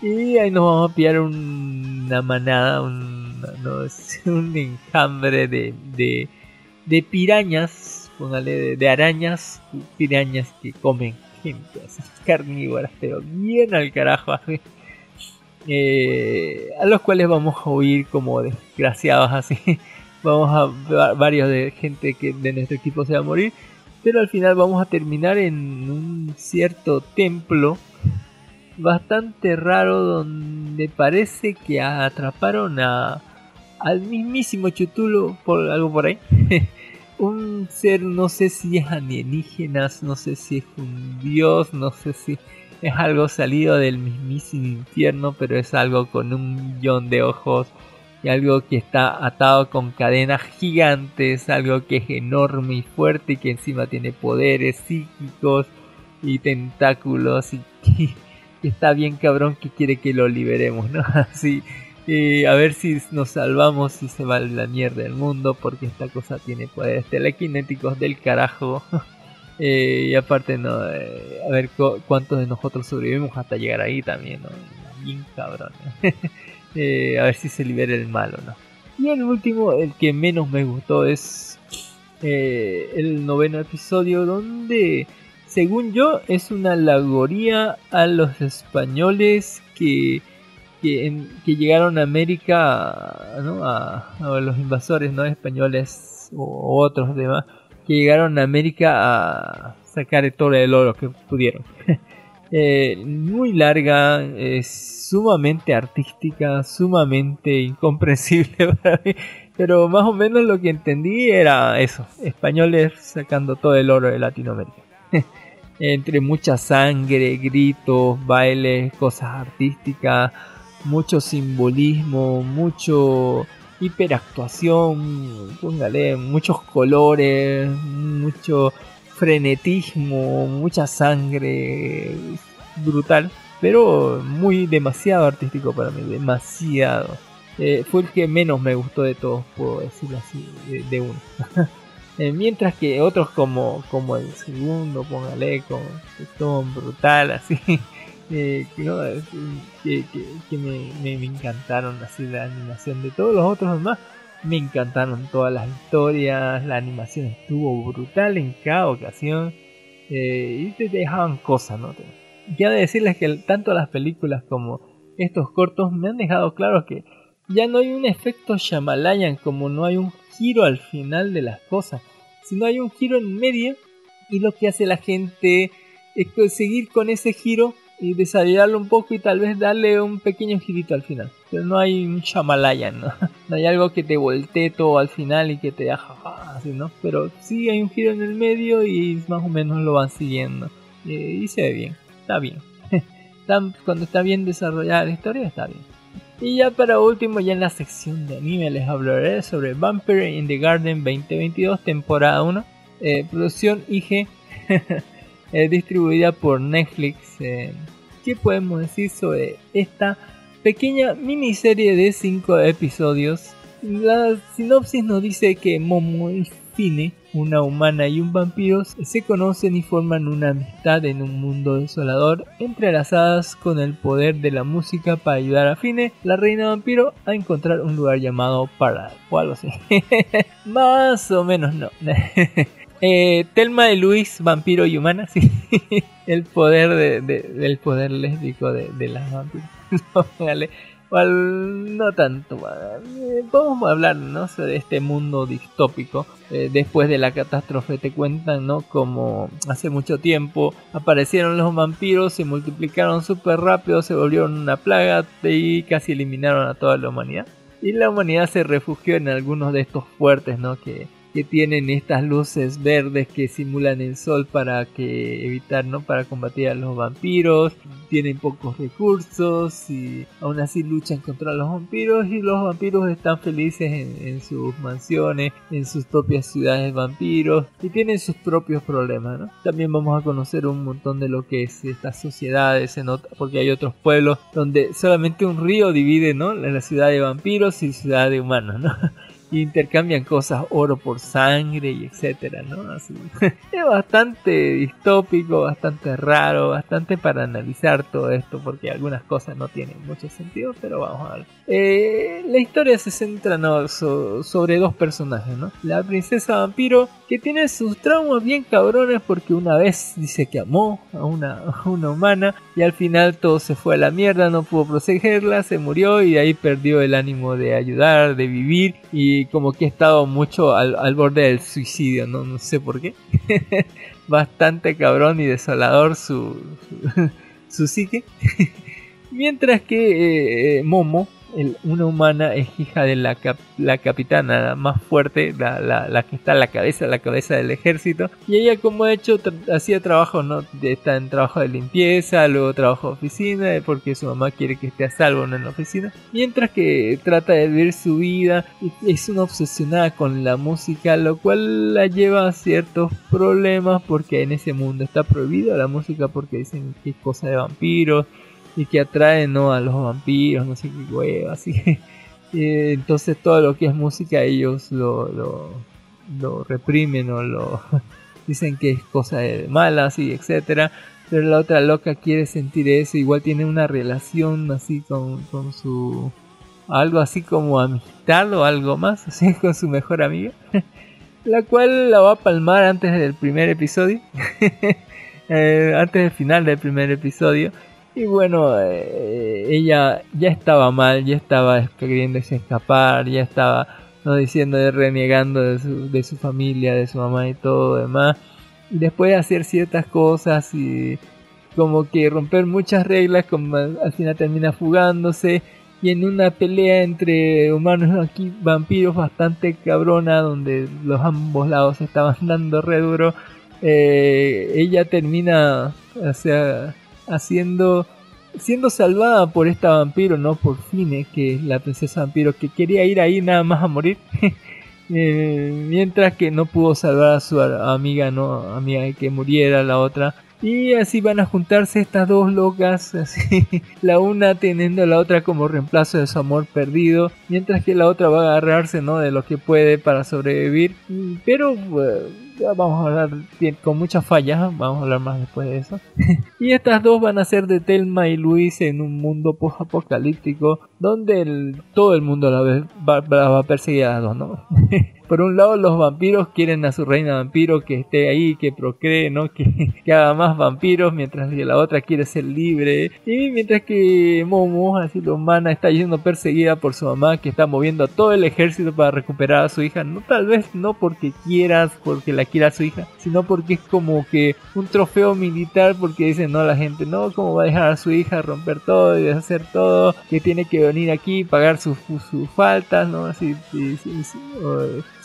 Speaker 5: Y ahí nos vamos a pillar una manada, un, un enjambre de, de, pirañas, póngale, de, arañas, pirañas que comen gente, así, carnívoras, pero bien al carajo, así. Eh, a los cuales vamos a huir como desgraciados así vamos a va- varios de gente que de nuestro equipo se va a morir, pero al final vamos a terminar en un cierto templo bastante raro donde parece que atraparon a al mismísimo Chutulo por algo por ahí. un ser, no sé si es alienígenas, no sé si es un dios, no sé si es algo salido del mismísimo infierno, pero es algo con un millón de ojos y algo que está atado con cadenas gigantes, algo que es enorme y fuerte y que encima tiene poderes psíquicos y tentáculos y que está bien cabrón que quiere que lo liberemos, ¿no? Así, eh, a ver si nos salvamos y se va la mierda del mundo porque esta cosa tiene poderes telequinéticos del carajo. Eh, y aparte, no, eh, a ver cu- cuántos de nosotros sobrevivimos hasta llegar ahí también, ¿no? Bien cabrón. Eh, a ver si se libera el malo, ¿no? Y el último, el que menos me gustó es eh, el noveno episodio donde, según yo, es una alegoría a los españoles que, que, que llegaron a América, ¿no? a, a los invasores no españoles o, o otros demás que llegaron a América a sacar todo el oro que pudieron. Eh, muy larga, sumamente artística, sumamente incomprensible para mí, pero más o menos lo que entendí era eso, españoles sacando todo el oro de Latinoamérica. Entre mucha sangre, gritos, bailes, cosas artísticas, mucho simbolismo, mucho hiperactuación, póngale, muchos colores, mucho frenetismo, mucha sangre, brutal, pero muy demasiado artístico para mí, demasiado. Eh, fue el que menos me gustó de todos, puedo decirlo así, de, uno. Eh, mientras que otros como, como el segundo, póngale, que son brutal, así, eh, no, es, que, que- me encantaron, así la animación de todos los otros demás, me encantaron todas las historias, la animación estuvo brutal en cada ocasión, eh, y te dejaban cosas, ¿no? Quiero decirles que tanto las películas como estos cortos me han dejado claro que ya no hay un efecto Shyamalan como no hay un giro al final de las cosas, sino hay un giro en medio y lo que hace la gente es seguir con ese giro y desarrollarlo un poco y tal vez darle un pequeño girito al final. Pero no hay un Shyamalan, ¿no? Hay algo que te voltee todo al final y que te deja así, ¿no? Pero sí hay un giro en el medio y más o menos lo van siguiendo. Eh, y se ve bien, está bien. Cuando está bien desarrollada la historia, está bien. Y ya para último, ya en la sección de anime les hablaré sobre Vampire in the Garden 2022, temporada 1, eh, producción IG, eh, distribuida por Netflix. eh. ¿Qué podemos decir sobre esta pequeña miniserie de 5 episodios? La sinopsis nos dice que Momo y Fine, una humana y un vampiro, se conocen y forman una amistad en un mundo desolador, entrelazadas con el poder de la música para ayudar a Fine, la reina vampiro, a encontrar un lugar llamado Paradise o algo así. Más o menos no. Eh, Telma y Luis, vampiro y humana, sí. el poder de, de- del poder lésbico de, de las vampiras. No, vale. Cual- no tanto. eh, Vamos a hablar ¿no? sobre este mundo distópico. Eh, después de la catástrofe te cuentan, ¿no? Como hace mucho tiempo aparecieron los vampiros, se multiplicaron súper rápido, se volvieron una plaga y casi eliminaron a toda la humanidad. Y la humanidad se refugió en algunos de estos fuertes, ¿no? Que, que tienen estas luces verdes que simulan el sol para que evitar, ¿no? Para combatir a los vampiros. Tienen pocos recursos y aún así luchan contra los vampiros y los vampiros están felices en, en sus mansiones, en sus propias ciudades vampiros y tienen sus propios problemas, ¿no? También vamos a conocer un montón de lo que es estas sociedades, en ot- porque hay otros pueblos donde solamente un río divide, ¿no? La ciudad de vampiros y ciudad de humanos, ¿no? intercambian cosas, oro por sangre y etcétera, ¿no? Es bastante distópico, bastante raro, bastante para analizar todo esto, porque algunas cosas no tienen mucho sentido, pero vamos a ver. Eh, la historia se centra ¿no? so- sobre dos personajes, ¿no? La princesa vampiro, que tiene sus traumas bien cabrones porque una vez dice que amó a una, una humana y al final todo se fue a la mierda, no pudo protegerla, se murió y ahí perdió el ánimo de ayudar, de vivir y como que ha estado mucho al, al borde del suicidio, no, no sé por qué. Bastante cabrón y desolador su, su, su psique. Mientras que eh, eh, Momo, el- una humana, es hija de la, cap- la capitana más fuerte, la, la, la que está a la cabeza, la cabeza del ejército. Y ella, como ha hecho, hacía trabajo, ¿no? Está en trabajo de limpieza, luego trabajo de oficina, eh, porque su mamá quiere que esté a salvo en la oficina. Mientras que trata de vivir su vida, es una obsesionada con la música, lo cual la lleva a ciertos problemas, porque en ese mundo está prohibida la música, porque dicen que es cosa de vampiros y que atrae ¿no? a los vampiros, no sé qué hueva, así que eh, entonces todo lo que es música ellos lo, lo, reprimen o lo dicen que es cosa de malas y etcétera pero la otra loca quiere sentir eso igual tiene una relación así con, con su algo así como amistad o algo más así con su mejor amiga la cual la va a palmar antes del primer episodio Eh, antes del final del primer episodio y bueno, eh, ella ya estaba mal, ya estaba queriéndose escapar, ya estaba no diciendo, renegando de su, de su familia, de su mamá y todo demás. Y después de hacer ciertas cosas y como que romper muchas reglas, como al, al final termina fugándose. Y en una pelea entre humanos aquí vampiros bastante cabrona, donde los ambos lados estaban dando re duro, eh, ella termina, o sea, haciendo siendo salvada por esta vampiro, no por Fine, que es la princesa vampiro que quería ir ahí nada más a morir. Eh, mientras que no pudo salvar a su amiga, no amiga que muriera la otra. Y así van a juntarse estas dos locas, así, la una teniendo a la otra como reemplazo de su amor perdido, mientras que la otra va a agarrarse ¿no? de lo que puede para sobrevivir. Mm, Pero eh, vamos a hablar con muchas fallas, ¿eh? vamos a hablar más después de eso. Y estas dos van a ser de Telma y Luis en un mundo post-apocalíptico donde todo el mundo va, va- va a perseguir a las dos, ¿no? Por un lado, los vampiros quieren a su reina vampiro que esté ahí, que procree, ¿no? Que, que haga más vampiros, mientras que la otra quiere ser libre. Y mientras que Momo, así la humana, está yendo perseguida por su mamá, que está moviendo a todo el ejército para recuperar a su hija. No, tal vez no porque quieras, porque la quiera su hija, sino porque es como que un trofeo militar, porque dicen, no, la gente, no, ¿cómo va a dejar a su hija romper todo y deshacer todo? Que tiene que venir aquí y pagar sus, faltas, ¿no? Así, sí, sí,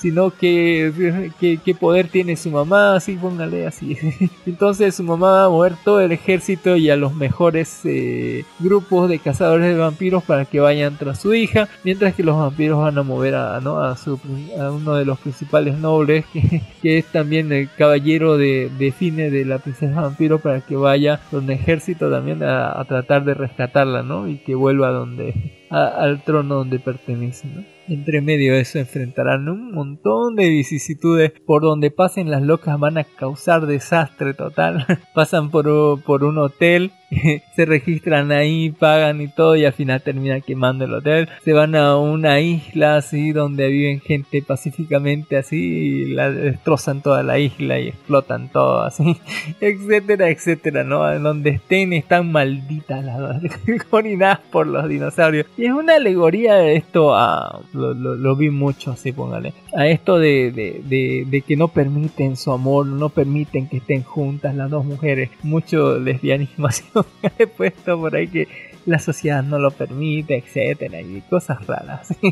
Speaker 5: sino que qué poder tiene su mamá, así póngale así. Entonces su mamá va a mover todo el ejército y a los mejores eh, grupos de cazadores de vampiros para que vayan tras su hija, mientras que los vampiros van a mover a, ¿no? a, su, a uno de los principales nobles, que, que es también el caballero de, de Fine de la princesa vampiro, para que vaya con un ejército también a, tratar de rescatarla, ¿no? Y que vuelva donde al trono donde pertenece, ¿no? Entre medio de eso enfrentarán un montón de vicisitudes. Por donde pasen las locas van a causar desastre total. Pasan por, por un hotel, se registran ahí, pagan y todo y al final terminan quemando el hotel. Se van a una isla así donde viven gente pacíficamente así y la destrozan toda la isla y explotan todo así, etcétera, etcétera, ¿no? Donde estén están malditas las orinadas por los dinosaurios. Y es una alegoría de esto a... Lo, lo- lo vi mucho así, póngale. A esto de, de, de- que no permiten su amor, no permiten que estén juntas las dos mujeres. Mucho lesbianismo así he puesto por ahí que la sociedad no lo permite, etcétera, y cosas raras.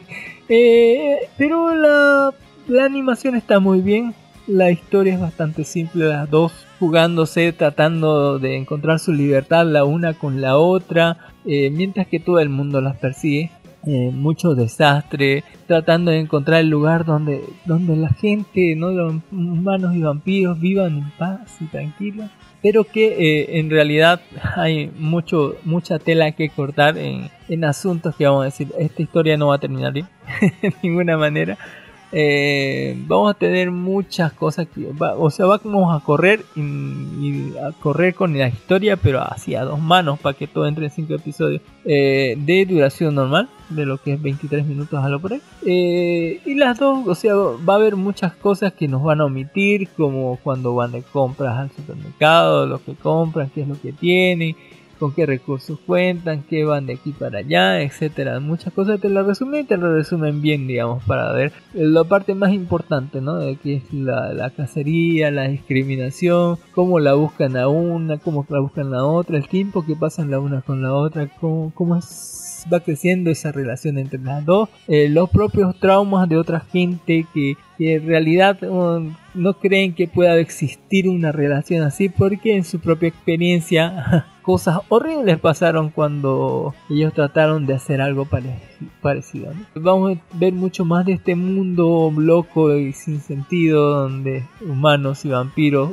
Speaker 5: Eh, pero la, la animación está muy bien. La historia es bastante simple, las dos jugándose, tratando de encontrar su libertad la una con la otra, eh, mientras que todo el mundo las persigue. Eh, mucho desastre, tratando de encontrar el lugar donde, donde la gente, ¿no? los humanos y vampiros vivan en paz y tranquilos, pero que eh, en realidad hay mucho, mucha tela que cortar en, en asuntos que vamos a decir, esta historia no va a terminar bien, de ninguna manera. Eh, vamos a tener muchas cosas que o sea vamos a correr y, a correr con la historia pero así a dos manos para que todo entre en cinco episodios eh, de duración normal de lo que es 23 minutos a lo por ahí. Eh, y las dos o sea va a haber muchas cosas que nos van a omitir como cuando van de compras al supermercado lo que compran qué es lo que tienen con qué recursos cuentan, qué van de aquí para allá, etcétera. Muchas cosas te las resumen y te lo resumen bien, digamos, para ver la parte más importante, ¿no? De que es la, la cacería, la discriminación, cómo la buscan a una, cómo la buscan a otra, el tiempo que pasan la una con la otra, cómo, cómo es va creciendo esa relación entre las dos, eh, los propios traumas de otra gente que, que en realidad um, no creen que pueda existir una relación así porque en su propia experiencia cosas horribles pasaron cuando ellos trataron de hacer algo pare- parecido. Vamos a ver mucho más de este mundo loco y sin sentido donde humanos y vampiros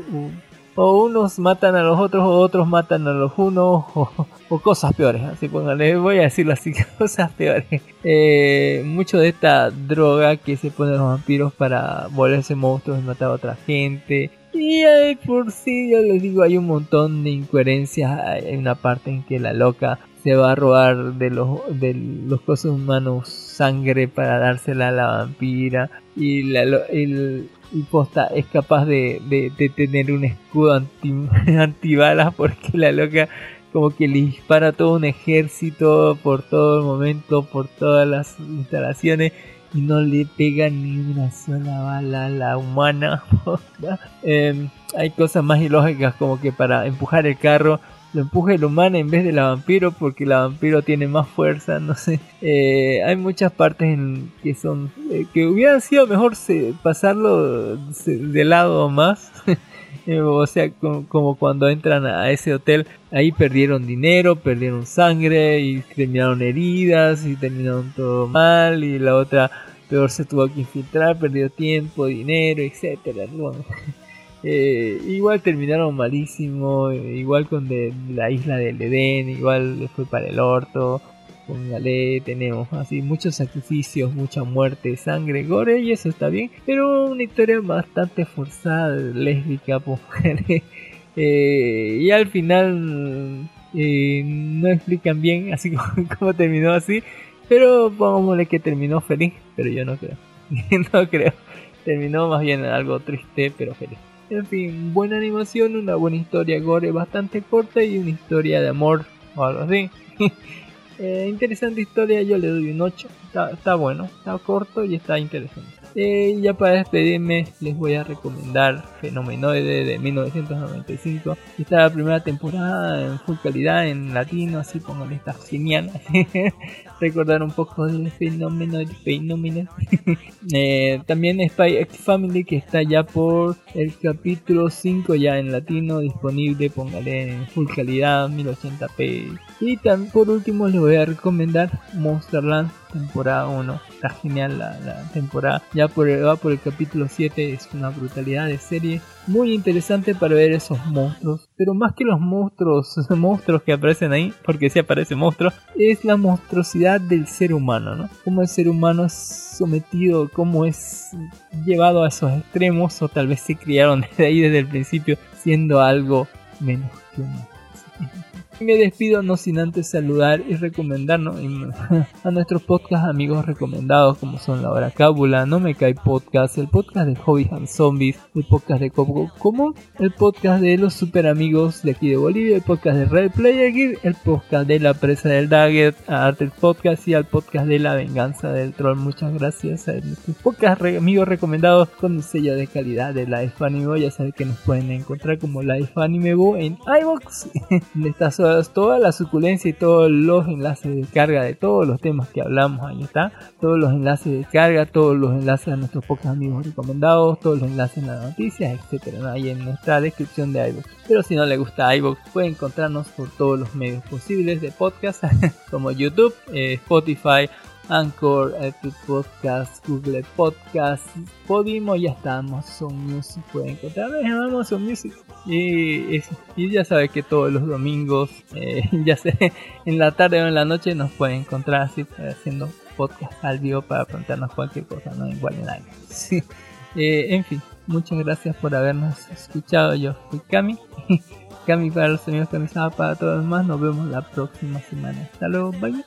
Speaker 5: o unos matan a los otros o otros matan a los unos o, o cosas peores, así póngale, voy a decirlo así, cosas peores. Eh, mucho de esta droga que se ponen los vampiros para volverse monstruos y matar a otra gente. Y ahí por sí, yo les digo, hay un montón de incoherencias. Hay una parte en que la loca se va a robar de los, de los cosas humanos sangre para dársela a la vampira. Y la, el, y posta es capaz de, de, tener un escudo anti, antibalas porque la loca como que le dispara todo un ejército por todo el momento, por todas las instalaciones y no le pega ni una sola bala a la humana. Em, hay cosas más ilógicas como que para empujar el carro lo empuje el humano en vez de la vampiro porque la vampiro tiene más fuerza, no sé. Eh, hay muchas partes en que son eh, que hubiera sido mejor se- pasarlo se- de lado más. Eh, o sea, co- como cuando entran a ese hotel, ahí perdieron dinero, perdieron sangre y terminaron heridas y terminaron todo mal y la otra peor se tuvo que infiltrar, perdió tiempo, dinero, etcétera. eh, igual terminaron malísimo, eh, igual con la isla del Edén, igual fue para el orto. Póngale, tenemos así muchos sacrificios, mucha muerte, sangre, gore y eso está bien, pero una historia bastante forzada, lésbica, póngale. Eh, y al final eh, no explican bien así como, como terminó así, pero pongámosle que terminó feliz, pero yo no creo, no creo, terminó más bien algo triste pero feliz. En fin, buena animación, una buena historia gore bastante corta y una historia de amor o algo así. Eh, interesante historia, yo le doy un 8. Está, está bueno, está corto y está interesante. Eh, ya para despedirme, les voy a recomendar Fenomenoide de 1995. Está la primera temporada en full calidad en latino, así como está genial. Recordar un poco del Fenomenoide. Fenomenoide. Eh, también Spy X Family que está ya por el capítulo 5 ya en latino disponible, póngale en full calidad 1080p. Y tan, por último les voy a recomendar Monsterland temporada 1. Está genial la, la temporada. Ya por va por el capítulo 7, es una brutalidad de serie. Muy interesante para ver esos monstruos. Pero más que los monstruos, monstruos que aparecen ahí, porque si aparece monstruo, es la monstruosidad del ser humano, ¿no? Cómo el ser humano es sometido, cómo es llevado a esos extremos, o tal vez se criaron desde ahí desde el principio, siendo algo menos que humano. Me despido no sin antes saludar y recomendarnos a nuestros podcast amigos recomendados como son La Hora Cábula, No Me Cae Podcast, el podcast de Hobbies and Zombies, el podcast de Coco Común, el podcast de los super amigos de aquí de Bolivia, el podcast de Red Player Gear, el podcast de La Presa del Dagger, a Arte Podcast y al podcast de La Venganza del Troll. Muchas gracias a nuestros podcast amigos recomendados con el sello de calidad de Life Anime. Ya saben que nos pueden encontrar como Life Anime Bo en iBox. donde está so- toda la suculencia y todos los enlaces de carga de todos los temas que hablamos. Ahí está. Todos los enlaces de carga, todos los enlaces a nuestros pocos amigos recomendados, todos los enlaces en las noticias, etcétera. ¿no? Ahí en nuestra descripción de iBox. Pero si no le gusta iBox, puede encontrarnos por todos los medios posibles de podcast, como YouTube, eh, Spotify. Anchor, Apple Podcast, Google Podcast, Podimo y hasta Amazon Music pueden encontrar en Amazon Music. Y, eso. y ya sabes que todos los domingos, eh, ya sé, en la tarde o en la noche nos pueden encontrar así eh, haciendo podcast al vivo para preguntarnos cualquier cosa, no igual en algo. Sí. Eh, en fin, muchas gracias por habernos escuchado. Yo fui Cami. Cami para los amigos Camisada para todos los demás. Nos vemos la próxima semana. Hasta luego, bye.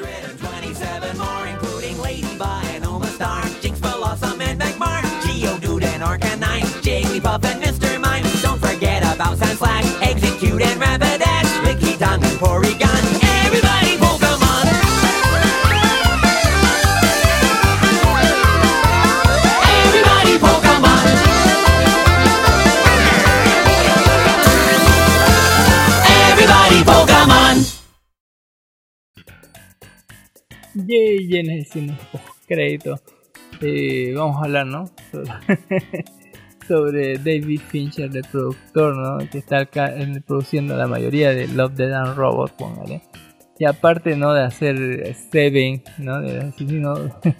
Speaker 6: 127 more, including Ladybug and Oma Star, Jinx, Blossom, and Magmar, Geodude and Arcanine, Jigglypuff and Mr. Mime. Don't forget about Sandslash, Execute and Rapidash,
Speaker 5: Y en el cine crédito eh, vamos a hablar, ¿no? Sobre, David Fincher, el productor, ¿no? Que está produciendo la mayoría de Love, Dead and Robot, póngale. Y aparte, ¿no? De hacer Seven, ¿no? Del asesino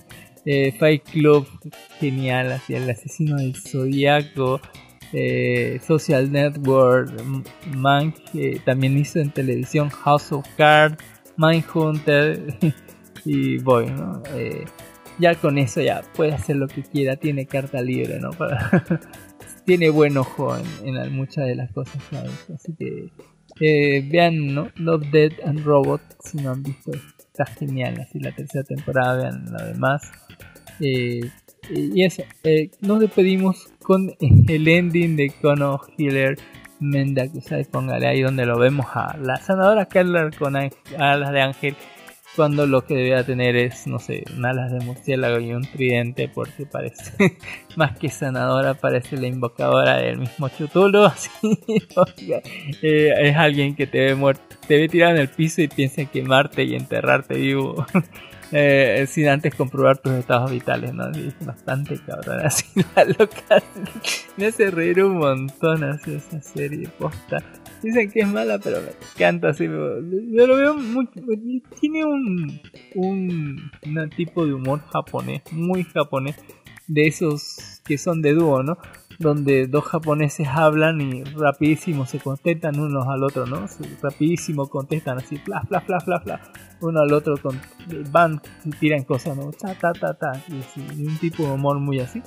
Speaker 5: eh, Fight Club, genial, así el asesino del zodiaco. eh, Social Network, M- Man, que también hizo en televisión House of Cards, Mindhunter y Boy, ¿no? Eh, ya con eso ya puede hacer lo que quiera, tiene carta libre, ¿no? Para tiene buen ojo en, en muchas de las cosas que así que eh, vean, ¿no? Love, Dead and Robot, si no han visto, está genial, así la tercera temporada, vean lo demás. Eh, y eso, eh, nos despedimos con el ending de Kono Healer Mendakusai, póngale ahí donde lo vemos a la sanadora Keller con ángel- alas de ángel cuando lo que debía tener es, no sé, un alas de murciélago y un tridente, porque parece más que sanadora, parece la invocadora del mismo Chutulo. Eh, es alguien que te ve muerto, te ve tirado en el piso y piensa en quemarte y enterrarte vivo. eh, sin antes comprobar tus estados vitales, ¿no? Es bastante cabrón, así la loca. Me hace reír un montón así esa serie posta. Dicen que es mala, pero me encanta así. Yo lo veo muy. Tiene un, un tipo de humor japonés, muy japonés, de esos que son de dúo, ¿no? Donde dos japoneses hablan y rapidísimo se contestan unos al otro, ¿no? Rapidísimo contestan así, fla, fla, fla, fla, fla. Uno al otro con, van y tiran cosas, ¿no? Ta, ta, ta, ta. Y un tipo de humor muy así.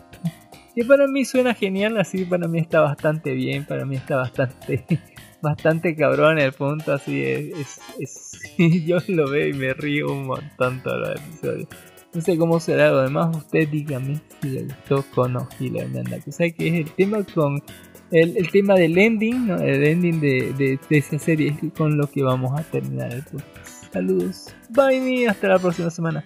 Speaker 5: Que para mí suena genial, así para mí está bastante bien, para mí está bastante bastante cabrón el punto, así es, es, es- yo lo veo y me río un montón todos los episodios. No sé cómo será lo demás, usted dígame si le gustó con o que sabe que es el tema con el, el tema del ending, ¿no? el ending de, de, esa serie es con lo que vamos a terminar el podcast. Saludos, bye hasta la próxima semana.